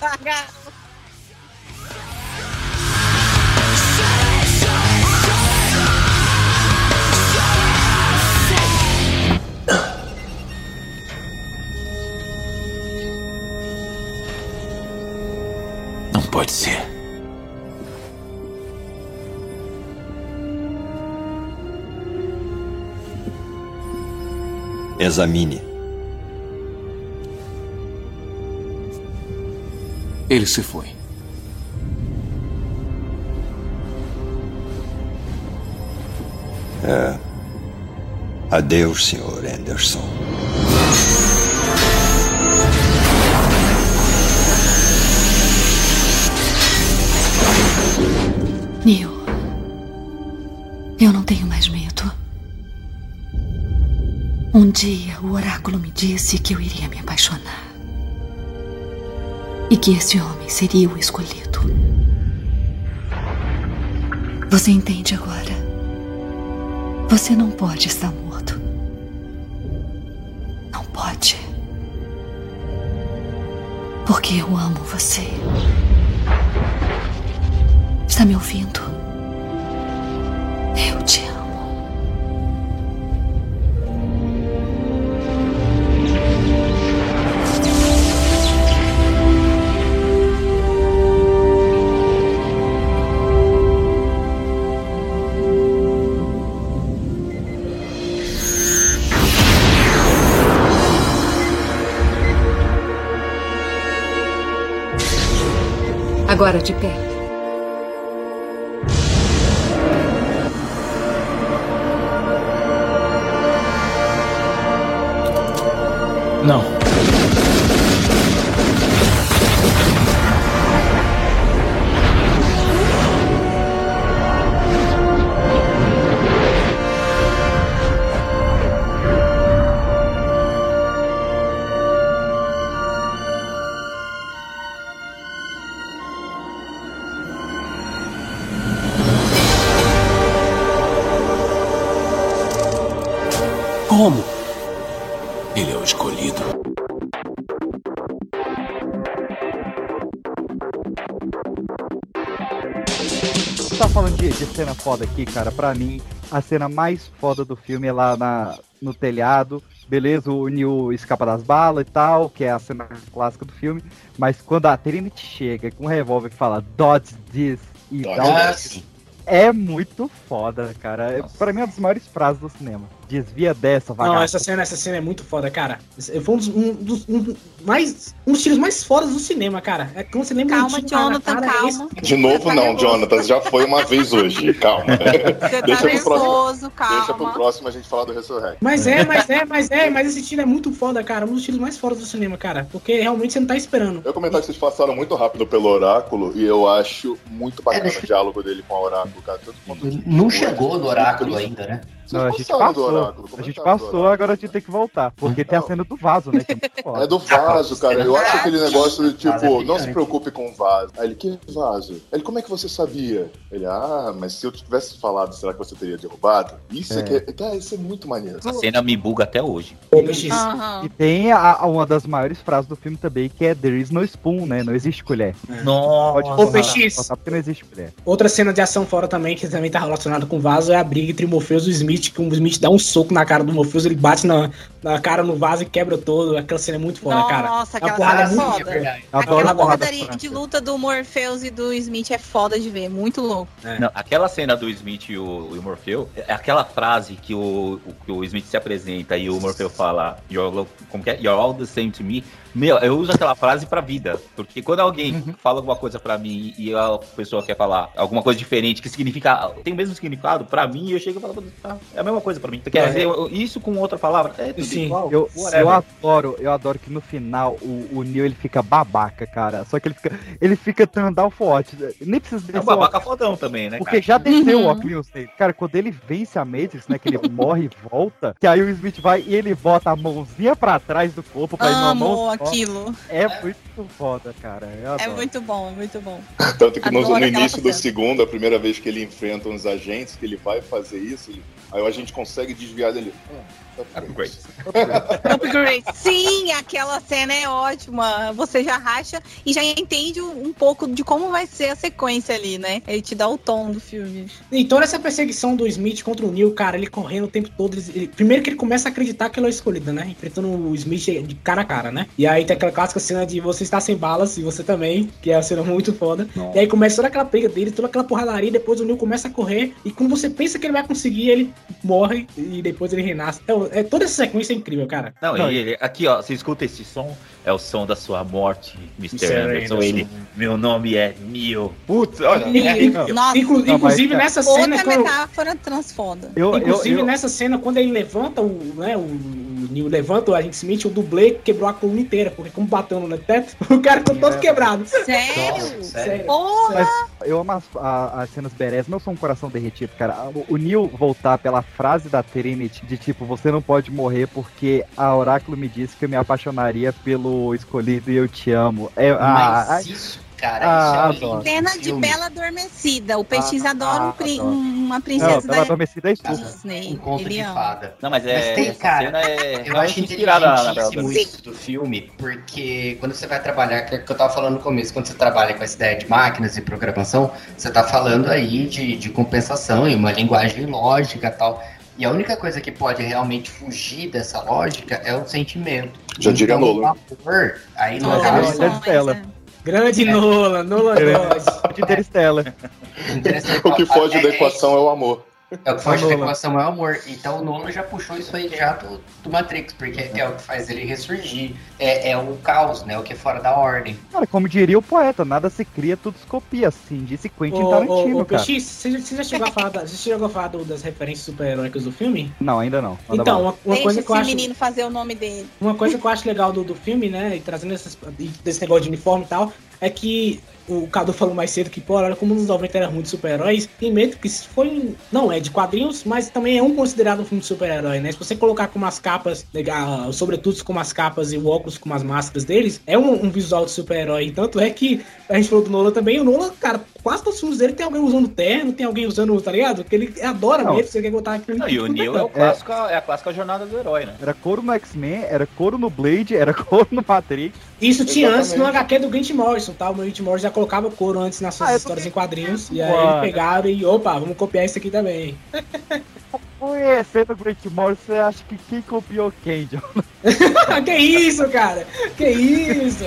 Pode ser. Examine. Ele se foi. Adeus, Sr. Anderson. Neil, eu não tenho mais medo. Um dia o oráculo me disse que eu iria me apaixonar. e que esse homem seria o escolhido. Você entende agora? Você não pode estar morto. Não pode. Porque eu amo você. Está me ouvindo? Eu te amo. Agora de pé. Não. Cena foda aqui, cara. Pra mim, a cena mais foda do filme é lá na, no telhado. Beleza, o Neil escapa das balas e tal, que é a cena clássica do filme. Mas quando a Trinity chega com um revólver e fala Dodge this e Dodge. É muito foda, cara. É, pra mim é uma das maiores frases do cinema. Desvia dessa, Não, vagabundo. essa cena, essa cena é muito foda, cara. Foi um dos, um dos- um mais, um dos tiros mais fodas do cinema, cara. É quando você lembra Calma, Jonathan, cara, calma. esse- De novo, não, Jonathan. Já foi uma vez hoje. Calma. Você tá Deixa pro próximo. nervoso, Deixa pro calma. próximo a gente falar do Resurrect. Mas é, mas é, mas é, mas esse tiro é muito foda, cara. Um dos tiros mais fodas do cinema, cara. Porque realmente você não tá esperando. Eu comentar que vocês passaram muito rápido pelo Oráculo e eu acho muito bacana deixa- o diálogo dele com o Oráculo, cara. Tanto quanto Não chegou no oráculo ainda, né? Não, a gente passou. oráculo, A gente comentaram do passou, agora a gente tem que voltar. Porque tem a cena do vaso, né? Que é. <laughs> É do vaso, cara. Eu acho aquele negócio de é tipo, não se preocupe com o vaso. Aí ele, que vaso? Ele, como é que você sabia? Ele, ah, mas se eu tivesse falado, será que você teria derrubado? Isso é, É. que é. Cara, isso é muito maneiro. Essa cena me buga até hoje. E tem a- a- uma das maiores frases do filme também, que é There is no spoon, né? Não existe colher. Nossa. Pode Ô, PX. porque não existe colher. Outra cena de ação fora também, que também tá relacionada com o vaso, é a briga entre Morpheus e o Smith, que o Smith dá um soco na cara do Morpheus, ele bate na, na cara no vaso e quebra todo. Aquela cena é muito foda, cara. Nossa, É uma aquela porrada cena é muito foda. verdade. Adoro Aquela a porrada porradaria de luta do Morpheus e do Smith é foda de ver, muito louco. Não, aquela cena do Smith e o, e o é aquela frase que o, o- que o Smith se apresenta e o Morfeu fala, You're, como que é? You're all the same to me. Meu, eu uso aquela frase pra vida. Porque quando alguém Uhum. fala alguma coisa pra mim e a pessoa quer falar alguma coisa diferente, que significa, tem o mesmo significado, pra mim, eu chego e falo, ah, é a mesma coisa pra mim. Você quer É. dizer isso com outra palavra? É tudo Sim. Eu, whatever. eu adoro, eu adoro que no final o, o Neil ele fica babaca, cara. Só que ele fica, ele fica Tandal forte. Nem precisa É descer um o babaca fodão também, né, Porque cara? já desceu Uhum. o óculos nele. Cara, quando ele vence a Matrix, né? Que ele morre e volta, que aí o Smith vai e ele bota a mãozinha pra trás do corpo pra ir numa mão. Aquilo. É muito foda, cara. Eu É muito bom, é muito bom. Tanto que no, Adoro no início do segundo, a primeira vez que ele enfrenta uns agentes, que ele vai fazer isso, ele- aí a gente consegue desviar dele. Ah, upgrade. Upgrade. Sim, aquela cena é ótima. Você já racha e já entende um pouco de como vai ser a sequência ali, né? Ele te dá o tom do filme. E toda essa perseguição do Smith contra o Neil, cara, ele correndo o tempo todo. ele- primeiro que ele começa a acreditar que ele é escolhido, né? Enfrentando o Smith de cara a cara, né? E aí tem aquela clássica cena de você estar sem balas e você também, que é a cena muito foda. E aí começa toda aquela briga dele, toda aquela porradaria. Depois o Neil começa a correr. E quando você pensa que ele vai conseguir, ele morre e depois ele renasce. É, é- toda essa sequência é incrível, cara. Não, e ele, aqui ó, você escuta esse som, é o som da sua morte, Mr. Anderson. Anderson. Ele, meu nome é Neil. Putz, olha, E- é, e- é, Nossa, inclu- Não, mas, inclusive cara, nessa cena. Outra quando- metáfora transfoda. Eu, eu, Inclusive, eu, nessa cena, quando ele levanta o, né, o, Neil levanta o agente Smith, o dublê quebrou a coluna inteira, porque como bateu no teto, <laughs> o cara ficou todo quebrado. Sério? Sério. Mas eu amo as, a- as cenas berés, não sou um coração derretido, cara. O, o Neil voltar pela frase da Trinity de tipo, você não pode morrer porque a Oráculo me disse que eu me apaixonaria pelo escolhido e eu te amo. É, ah, Mas ah, isso, cara, ah, isso é. Cena de filme. Bela Adormecida. O PX Ah, adora um ah, adoro. uma Não, princesa Bela da Adormecida é isso. Disney. Um conto Ele de ama. fada. Não, mas é. Mas tem, cara, cena é Eu acho inspirada Bela isso do filme, porque quando você vai trabalhar, que é o que eu tava falando no começo, quando você trabalha com essa ideia de máquinas e programação, você tá falando aí de, de compensação e uma linguagem lógica e tal. E a única coisa que pode realmente fugir dessa lógica é o sentimento. Já diria então, Nolan. o amor, aí no Nolan, caso, Interstellar. Grande Nola, Nola Dodge. De Interstellar. interessante, O que foge é- da é equação é o amor. É o que Nolan. equação é o amor. Então o Nolan já puxou isso aí já do, do Matrix, porque é o que faz ele ressurgir. É, é o caos, né? O que é fora da ordem. Cara, como diria o poeta, nada se cria, tudo se copia, assim, disse Quentin Ô, Tarantino, ô, ô, cara. PX, você já, você já chegou a falar, da- você chegou a falar do- das referências super-heróicas do filme? Não, ainda não. Manda Então, uma, uma Deixa coisa esse que eu acho. menino fazer o nome dele. Uma coisa que eu acho legal do, do filme, né, e trazendo essas, desse negócio de uniforme e tal, é que o Cadu falou mais cedo que, pô, olha como nos 90 era ruim de super-heróis. Tem medo que isso foi, não é de quadrinhos, mas também é um considerado um filme de super-herói, né? Se você colocar com umas capas, legal, sobretudo com umas capas e o óculos com umas máscaras deles, é um, um visual de super-herói. Tanto é que a gente falou do Nolan também, o Nolan, cara, quase todos os filmes dele tem alguém usando terno, tem alguém usando, tá ligado? Que ele adora Não. mesmo, você quer botar aquilo Não, e o Neil é, o clássico, é a clássica jornada do herói, né? Era couro no X-Men, era couro no Blade, era <laughs> couro no Matrix. Isso tinha antes no Exatamente. HQ do Grant Morrison, tá? O Grant Morrison já colocava couro antes nas suas Ah, tô histórias em quadrinhos. E aí Mano. eles pegaram e, opa, vamos copiar isso aqui também. <laughs> Conhecendo o Grant Morrison, você acha que quem copiou quem, John? <laughs> que isso, cara? Que isso?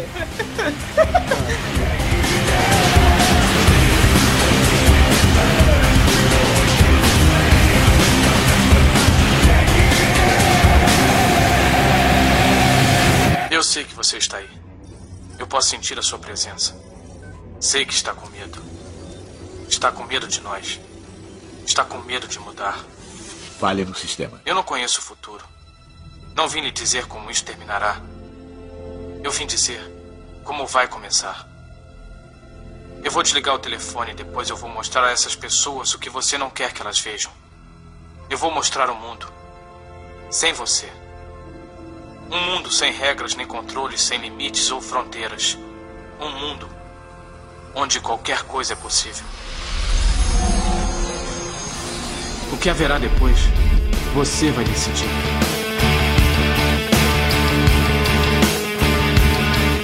Eu sei que você está aí. Eu posso sentir a sua presença. Sei que está com medo. Está com medo de nós. Está com medo de mudar. Falha no sistema. Eu não conheço o futuro. Não vim lhe dizer como isso terminará. Eu vim dizer como vai começar. Eu vou desligar o telefone e depois eu vou mostrar a essas pessoas o que você não quer que elas vejam. Eu vou mostrar o mundo. Sem você. Um mundo sem regras nem controles, sem limites ou fronteiras. Um mundo onde qualquer coisa é possível. O que haverá depois, você vai decidir.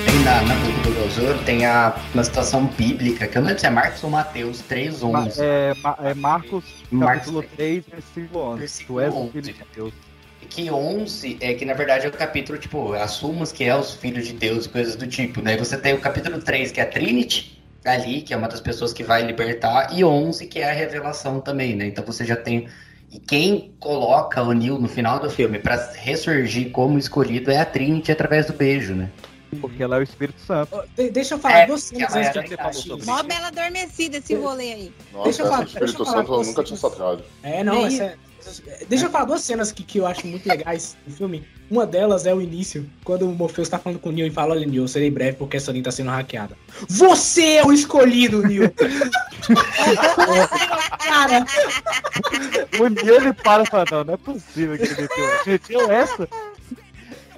Tem na, na boca do Gozoro, tem a, uma citação bíblica, que eu não lembro se é Marcos ou Mateus 3.11. Ma- é, Ma- é Marcos, Marcos capítulo 3, versículo 11. Tu Versículo és o 11. filho de Deus. Que 11 é que na verdade é o capítulo, tipo, assumas que é os filhos de Deus e coisas do tipo. Daí você tem o capítulo 3, que é a Trinity, ali, que é uma das pessoas que vai libertar, e 11, que é a revelação também, né? Então você já tem. E quem coloca o Neil no final do filme pra ressurgir como escolhido é a Trinity através do beijo, né? Porque ela é o Espírito Santo. De- deixa eu falar É, que ela antes é de você sobre Mó. Bela Adormecida esse rolê aí. Nossa, Deixa eu falar- Espírito deixa eu falar Santo eu nunca tinha sacado. É, não, essa, Deixa eu falar duas cenas que, que eu acho muito legais do filme. Uma delas é o início, quando o Morpheus tá falando com o Neo e fala, olha, Neo, eu serei breve porque essa linha tá sendo hackeada. Você é o escolhido, Neo! Cara, O Neil ele para e fala, não, não é possível que ele meteu. Meteu essa?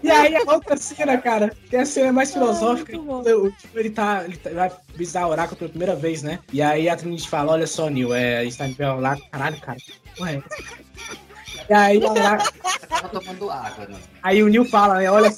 E aí a outra cena, cara, que é a cena mais filosófica, muito bom. o tipo, ele tá. Ele tá- vai visitar o oráculo pela primeira vez, né? E aí a Trinity fala, olha só, Neil, é, a gente tá indo lá, caralho, cara. Ué. E aí, Tava tomando água, né? aí o Neil fala, né? Olha.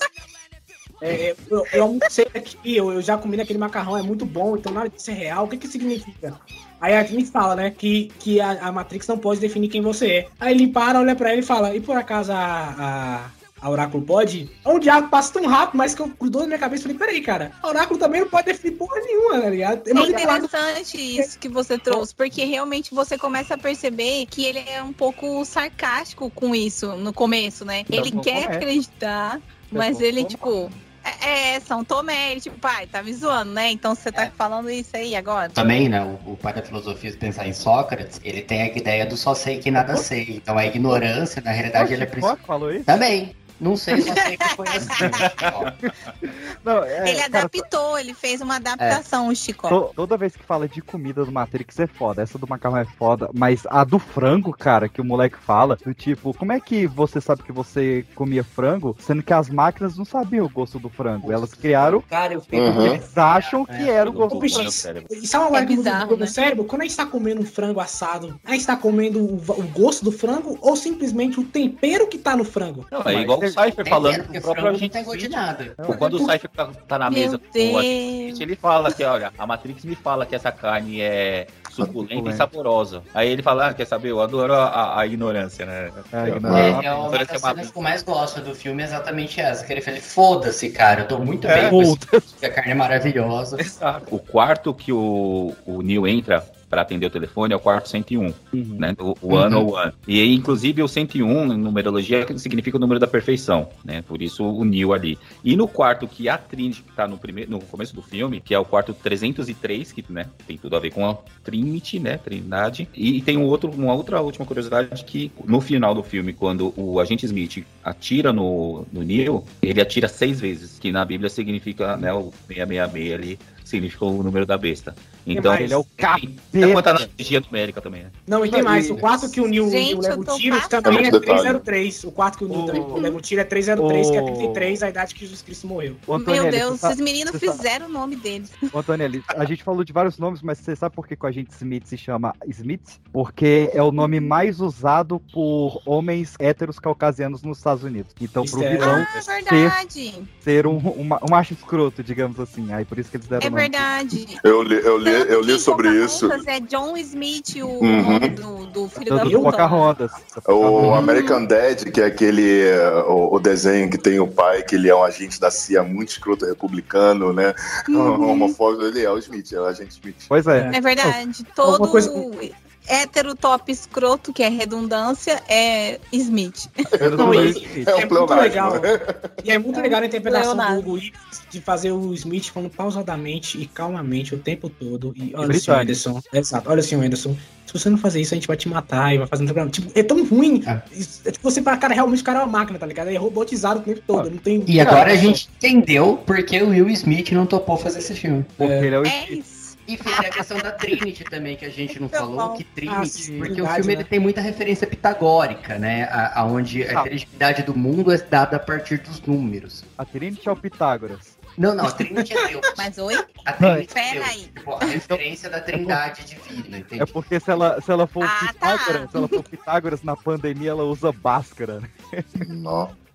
é, eu, eu almocei aqui, eu, eu já comi naquele macarrão, é muito bom, então nada disso é real, o que que significa? Aí a Trinity fala, né, que, que a, a Matrix não pode definir quem você é. Aí ele para, olha pra ele e fala, e por acaso a, a, a Oráculo pode? O diabo passa tão rápido, mas que eu grudou na minha cabeça e falei, peraí, cara, a Oráculo também não pode definir porra nenhuma, tá ligado? É fala- interessante isso que você trouxe, porque realmente você começa a perceber que ele é um pouco sarcástico com isso no começo, né? Então, Ele quer acreditar, mas São ele, tipo. É, é, São Tomé, ele, tipo, pai, tá me zoando, né? Então você tá falando isso aí agora. Também, né, o, o pai da filosofia, se pensar em Sócrates, ele tem a ideia do só sei que nada sei. Então a ignorância, na realidade, ele é principal. Falou isso? Também. Não sei, só sei que foi assim. <laughs> Não, é, ele cara, adaptou, ele fez uma adaptação, o Chico. to- toda vez que fala de comida do Matrix é foda. Essa do macarrão é foda. Mas a do frango, cara, que o moleque fala, do tipo, como é que você sabe que você comia frango, sendo que as máquinas não sabiam o gosto do frango? Elas criaram. Cara, eu porque Uhum. eles acham que era o gosto do frango. Peixes, e sabe uma coisa que bizarro, né? cérebro? Quando a gente tá comendo um frango assado, a gente tá comendo o, o gosto do frango ou simplesmente o tempero que tá no frango? Não, é igual Cypher falando porque pro próprio frango não agente tem gosto de Smith. nada. Pô, Quando o Cypher tá, tá na Meu mesa com o agente Deus. Ele fala que, olha, a Matrix me fala que essa carne é suculenta e saborosa. Aí ele fala, ah, quer saber, eu adoro a, a- a ignorância, né? É, Eu- ignorância. É, é uma das é cenas que eu mais gosto do filme é exatamente essa. Que ele fala, foda-se, cara, eu tô muito É, bem com. A carne é maravilhosa. O quarto que o, o Neil entra para atender o telefone é o quarto 101, né? O, o ano Uhum. ano. E aí, inclusive, o 101 em numerologia significa o número da perfeição, né? Por isso o Neil ali. E no quarto que a Trinity que tá no primeiro, no começo do filme, que é o quarto 303, que, né, tem tudo a ver com a Trinity, né, Trindade. E tem um outro, uma outra última curiosidade que no final do filme, quando o agente Smith atira no, no Neil, ele atira seis vezes, que na Bíblia significa, né, o 666 ali, significa o número da besta. Então, mais? Ele é o Dá conta na energia numérica também, né? Não, e tem mais. O quarto que o Neil, o Gente, o tô tiro passada. também é Muito detalhe. 303. O quarto que o Neil também leva o tiro é 303, que é O- 33, a idade que Jesus Cristo morreu. Ô, Meu Deus, esses meninos fizeram o nome deles. Ô, Antonielli, a gente falou de vários nomes, mas você sabe por que o agente Smith se chama Smith? Porque é o nome mais usado por homens héteros caucasianos nos Estados Unidos. Então, pro Isso é- vilão Ah, verdade. ser um, uma- um macho escroto, digamos assim. Aí por isso que eles deram É o nome. verdade. Eu li, eu li, eu li sobre isso. É John Smith, o Uhum. nome do, do filho da puta. O American Dad, que é aquele o, o desenho que tem o pai, que ele é um agente da CIA muito escroto republicano, né? Uhum. <laughs> Homofóbico, ele é o Smith, é o agente Smith. Pois é. É verdade. Todo coisa- hétero top escroto, que é redundância, é Smith. Não, e- Smith. É um é muito legal. E é muito legal a interpretação Leonardo. do Hugo de fazer o Smith falando pausadamente e calmamente o tempo todo. E olha, senhor Anderson. Exato. Olha, senhor Anderson. Se você não fazer isso, a gente vai te matar e vai fazer um programa. Tipo, é tão ruim. É. É tipo, você fala, cara, realmente o cara é uma máquina, tá ligado? É robotizado o tempo todo. Não tem. E agora a gente entendeu porque o Will Smith não topou fazer esse filme. Porque ele é o É Smith. E tem a questão da Trinity também, que a gente não Muito falou, que Trinity, Ah, sim, porque verdade, o filme ele né? tem muita referência pitagórica, né? A, aonde a Ah. inteligibilidade do mundo é dada a partir dos números. A Trinity é o Pitágoras. Não, não, a Trinity é Deus. <laughs> Mas oi? A Trinity é Pera Deus. aí. Tipo, a referência da trindade divina, É entende? porque se ela, se ela for Ah, tá. Pitágoras, se ela for Pitágoras na pandemia, ela usa báscara. né?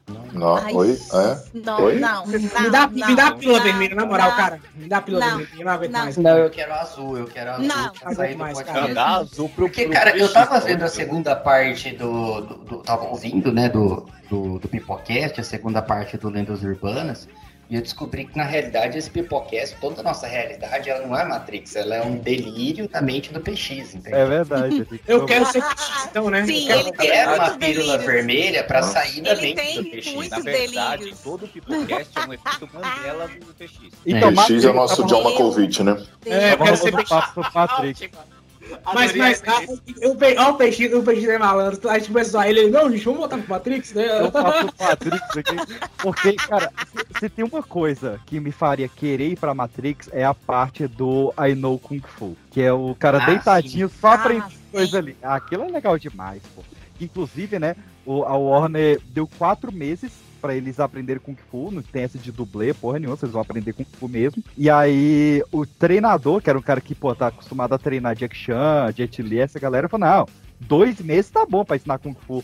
Não. Não, Ai, oi? É? Não, Oi? não, Me dá, não, me dá a pílula vermelha, na moral, não. cara. Me dá a pílula vermelha. Eu não aguento mais. Não, eu quero azul, eu quero azul Não. pra sair do Mais, cara. podcast. Dá azul pro Porque, pro cara, eu tava vendo a segunda parte do. do, do- tava ouvindo, né, do, do, do Pipocast, a segunda parte do Lendas Urbanas, e eu descobri que, na realidade, esse Pipocast, toda a nossa realidade, ela não é Matrix, ela é um delírio da mente do PX, entendeu? É verdade. Eu quero ser PX, então, né? Sim, eu ele quero... tem Quero uma pílula delírios. vermelha pra sair da Ele mente tem do PX. muitos Na verdade, delírios. todo Pipocast é um efeito Mandela do PX. Então, PX é o Matrix, nosso John Malkovich, né? É, eu quero ser PX. Matrix. Mas, mas, ah, eu pe- ó, o peixe, o peixe é malandro. A gente começou a ele, não, gente, vamos voltar pro Matrix, né? Eu faço Matrix aqui. Porque, cara, se, tem uma coisa que me faria querer ir pra Matrix é a parte do I Know Kung Fu. Que é o cara Ah, deitadinho, só Ah, aprendendo coisa ali. Aquilo é legal demais, pô. Inclusive, né, o, a Warner deu quatro meses pra eles aprenderem Kung Fu, não tem essa de dublê, porra nenhuma, vocês vão aprender Kung Fu mesmo. E aí, o treinador, que era um cara que, pô, tá acostumado a treinar Jack Chan, Jet Li, essa galera, falou, não, dois meses tá bom pra ensinar Kung Fu.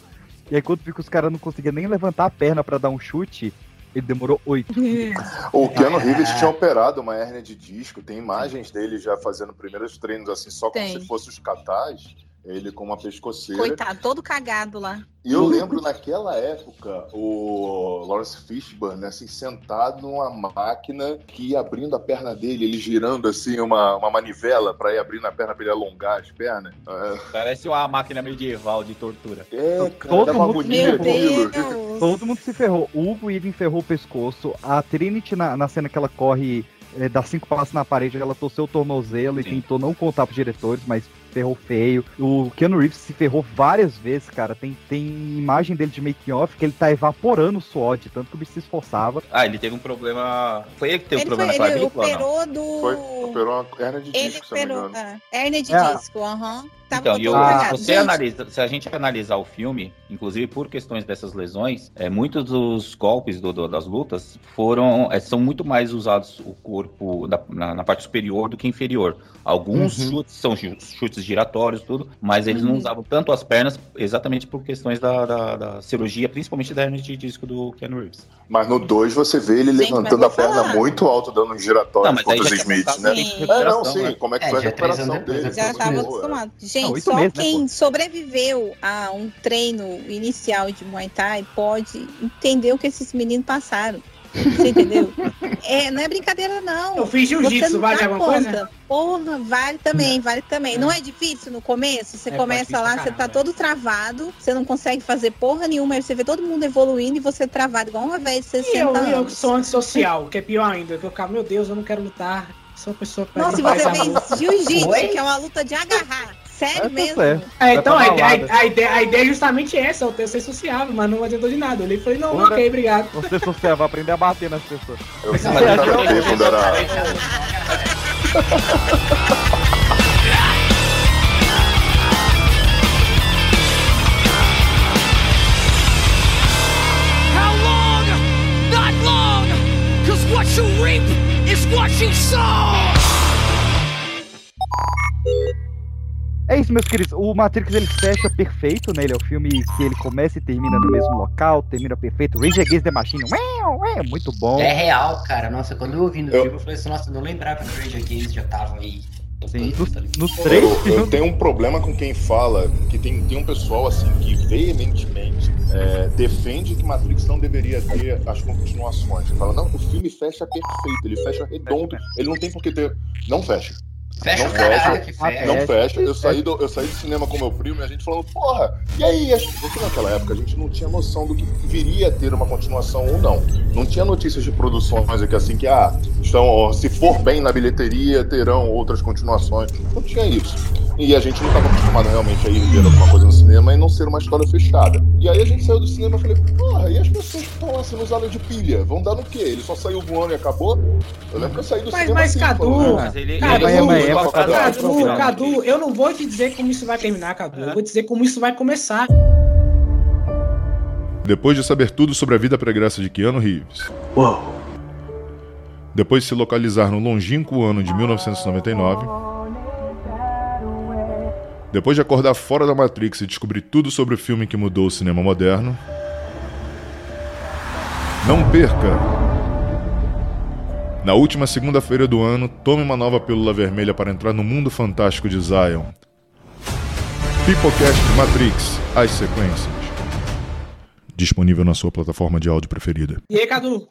E aí, quando viu que os caras não conseguiam nem levantar a perna pra dar um chute, ele demorou oito. <laughs> O Keanu Reeves tinha operado uma hérnia de disco, tem imagens dele já fazendo primeiros treinos assim, só como Tem. se fosse os catais, ele com uma pescoceira. Coitado, todo cagado lá. E eu lembro naquela época o Lawrence Fishburne assim sentado numa máquina que ia abrindo a perna dele, ele girando assim uma, uma manivela pra ir abrindo a perna pra ele alongar as pernas. É, Parece uma máquina medieval de tortura. é cara, Todo dá uma mundo- agonia Meu aquilo. Deus. Todo mundo se ferrou. O Hugo Weaving ferrou o pescoço. A Trinity, na, na cena que ela corre, eh, dá cinco passos na parede, ela torceu o tornozelo e Sim. tentou não contar pros diretores, mas ferrou feio. O Keanu Reeves se ferrou várias vezes, cara. Tem, tem imagem dele de making off que ele tá evaporando o suor, de tanto que o bicho se esforçava. Ah, ele teve um problema. Foi ele que teve um problema foi, na ele operou do. Foi, operou uma hernia de Ele disco, se eu não me operou. engano. ah, hernia de É. disco, aham. Tava Então, e o- cagado. se, você Gente, analisa, se a gente analisar o filme, inclusive por questões dessas lesões, é, muitos dos golpes do- do- das lutas foram é, são muito mais usados o corpo da- na, na parte superior do que inferior. Alguns Uhum. chutes são chu- giratórios, tudo, mas eles não Uhum. usavam tanto as pernas exatamente por questões da, da- da cirurgia, principalmente da hernia de disco do Keanu Reeves. Mas no 2 você vê ele Gente, levantando a perna falar. muito alto, dando um giratório Não, contra os Smiths, né? Sim. É, não, recuperação, sim. né? Como é que É, foi a recuperação dele? Já estava acostumado. Gente, Não, só meses, né, quem sobreviveu a um treino inicial de Muay Thai pode entender o que esses meninos passaram. Você entendeu? é, não é brincadeira, não. Eu fiz jiu-jitsu, não vale dá alguma coisa? Porra, vale também, vale também. Não é difícil no começo? Você É, começa lá, você tá todo travado, você não consegue fazer porra nenhuma, aí você vê todo mundo evoluindo e você travado, igual uma de 60 E eu, eu anos. sou antissocial, que é pior ainda. Que eu ficava, meu Deus, eu não quero lutar. Sou uma pessoa que Nossa, e faz você fez jiu-jitsu, que é uma luta de agarrar. Sério É, mesmo? certo. É, então, a balada. a, ideia, a ideia é justamente essa, eu ter ser sociável, mas não adiantou de nada. Eu olhei e falei, não, Ora. ok, obrigado. Você social, vai aprender a bater nas pessoas. Eu quando era. Cause what you reap is what you sow! É isso, meus queridos. O Matrix ele fecha perfeito, né? Ele é o filme que ele começa e termina no mesmo local, termina perfeito. Rage Against the Machine, ué, ué, muito bom. É real, cara. Nossa, quando eu ouvi no Eu- filme, eu falei assim, nossa, eu não lembrava que o Rage Against já tava aí. Sim, nos três Eu, eu tenho um problema com quem fala que tem, tem um pessoal assim que veementemente é, defende que Matrix não deveria ter as continuações. Fala, não, o filme fecha perfeito, ele fecha redondo, ele não tem por que ter. Não fecha. Fecha Não o caralho fecha. que fecha. Não fecha. Eu saí, do, eu saí do cinema com meu primo e a gente falou, porra, e aí? Porque naquela época a gente não tinha noção do que viria a ter uma continuação ou não. Não tinha notícias de produções aqui assim que, ah, estão, se for bem na bilheteria, terão outras continuações. Não tinha isso. E a gente não estava acostumado realmente a ir ver alguma coisa no cinema e não ser uma história fechada. E aí a gente saiu do cinema e falei, porra, e as pessoas que estão lá sendo usadas de pilha? Vão dar no quê? Ele só saiu voando e acabou? Eu lembro que eu saí do Mas, cinema mas assim, Cadu, falando, Mas ele, Cadu, ele- mas ele- é pra Cadu, final. Cadu, eu não vou te dizer como isso vai terminar, Cadu. Eu vou te dizer como isso vai começar. Depois de saber tudo sobre a vida pregressa de Keanu Reeves. Depois de se localizar no longínquo ano de 1999. Depois de acordar fora da Matrix e descobrir tudo sobre o filme que mudou o cinema moderno. Não perca! Na última segunda-feira do ano, tome uma nova pílula vermelha para entrar no mundo fantástico de Zion. Pipocast Matrix, as sequências. Disponível na sua plataforma de áudio preferida. E aí, Cadu?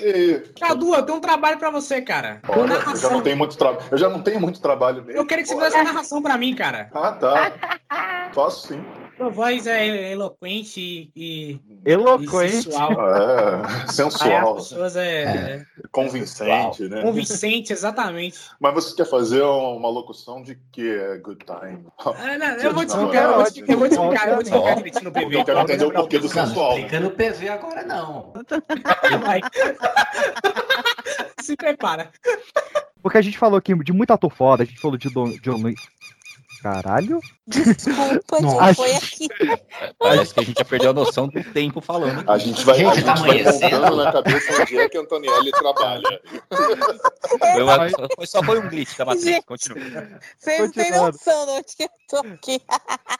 "E, Cadu, eu tenho um trabalho pra você, cara. olha, eu já narração. não tenho muito trabalho. Eu já não tenho muito trabalho mesmo. Eu quero que você faça essa narração pra mim, cara. Ah, tá. <laughs> Faço sim. Sua voz é eloquente e, e Eloquente. sensual. É, Aí as sensual, pessoas é, é convincente, né? convincente, exatamente. Mas você quer fazer uma locução de que é good time? Ah, não, eu vou explicar, eu vou te, eu vou te explicar, eu vou te explicar direitinho no PV. Eu quero entender o porquê do Não, não sensual. explica no PV agora, não. Vai. <laughs> Se prepara. Porque a gente falou aqui de muito ator foda, a gente falou de Don, John Luiz. Caralho? Desculpa, <laughs> que foi aqui. <laughs> Parece que a gente já perdeu a noção do tempo falando. A gente vai, Gente, a gente tá vai contando na cabeça onde é que Antonielli trabalha. Foi, uma- foi- só foi um glitch da Matrix. Gente. Continua. Vocês não têm noção de onde que eu tô aqui. <laughs>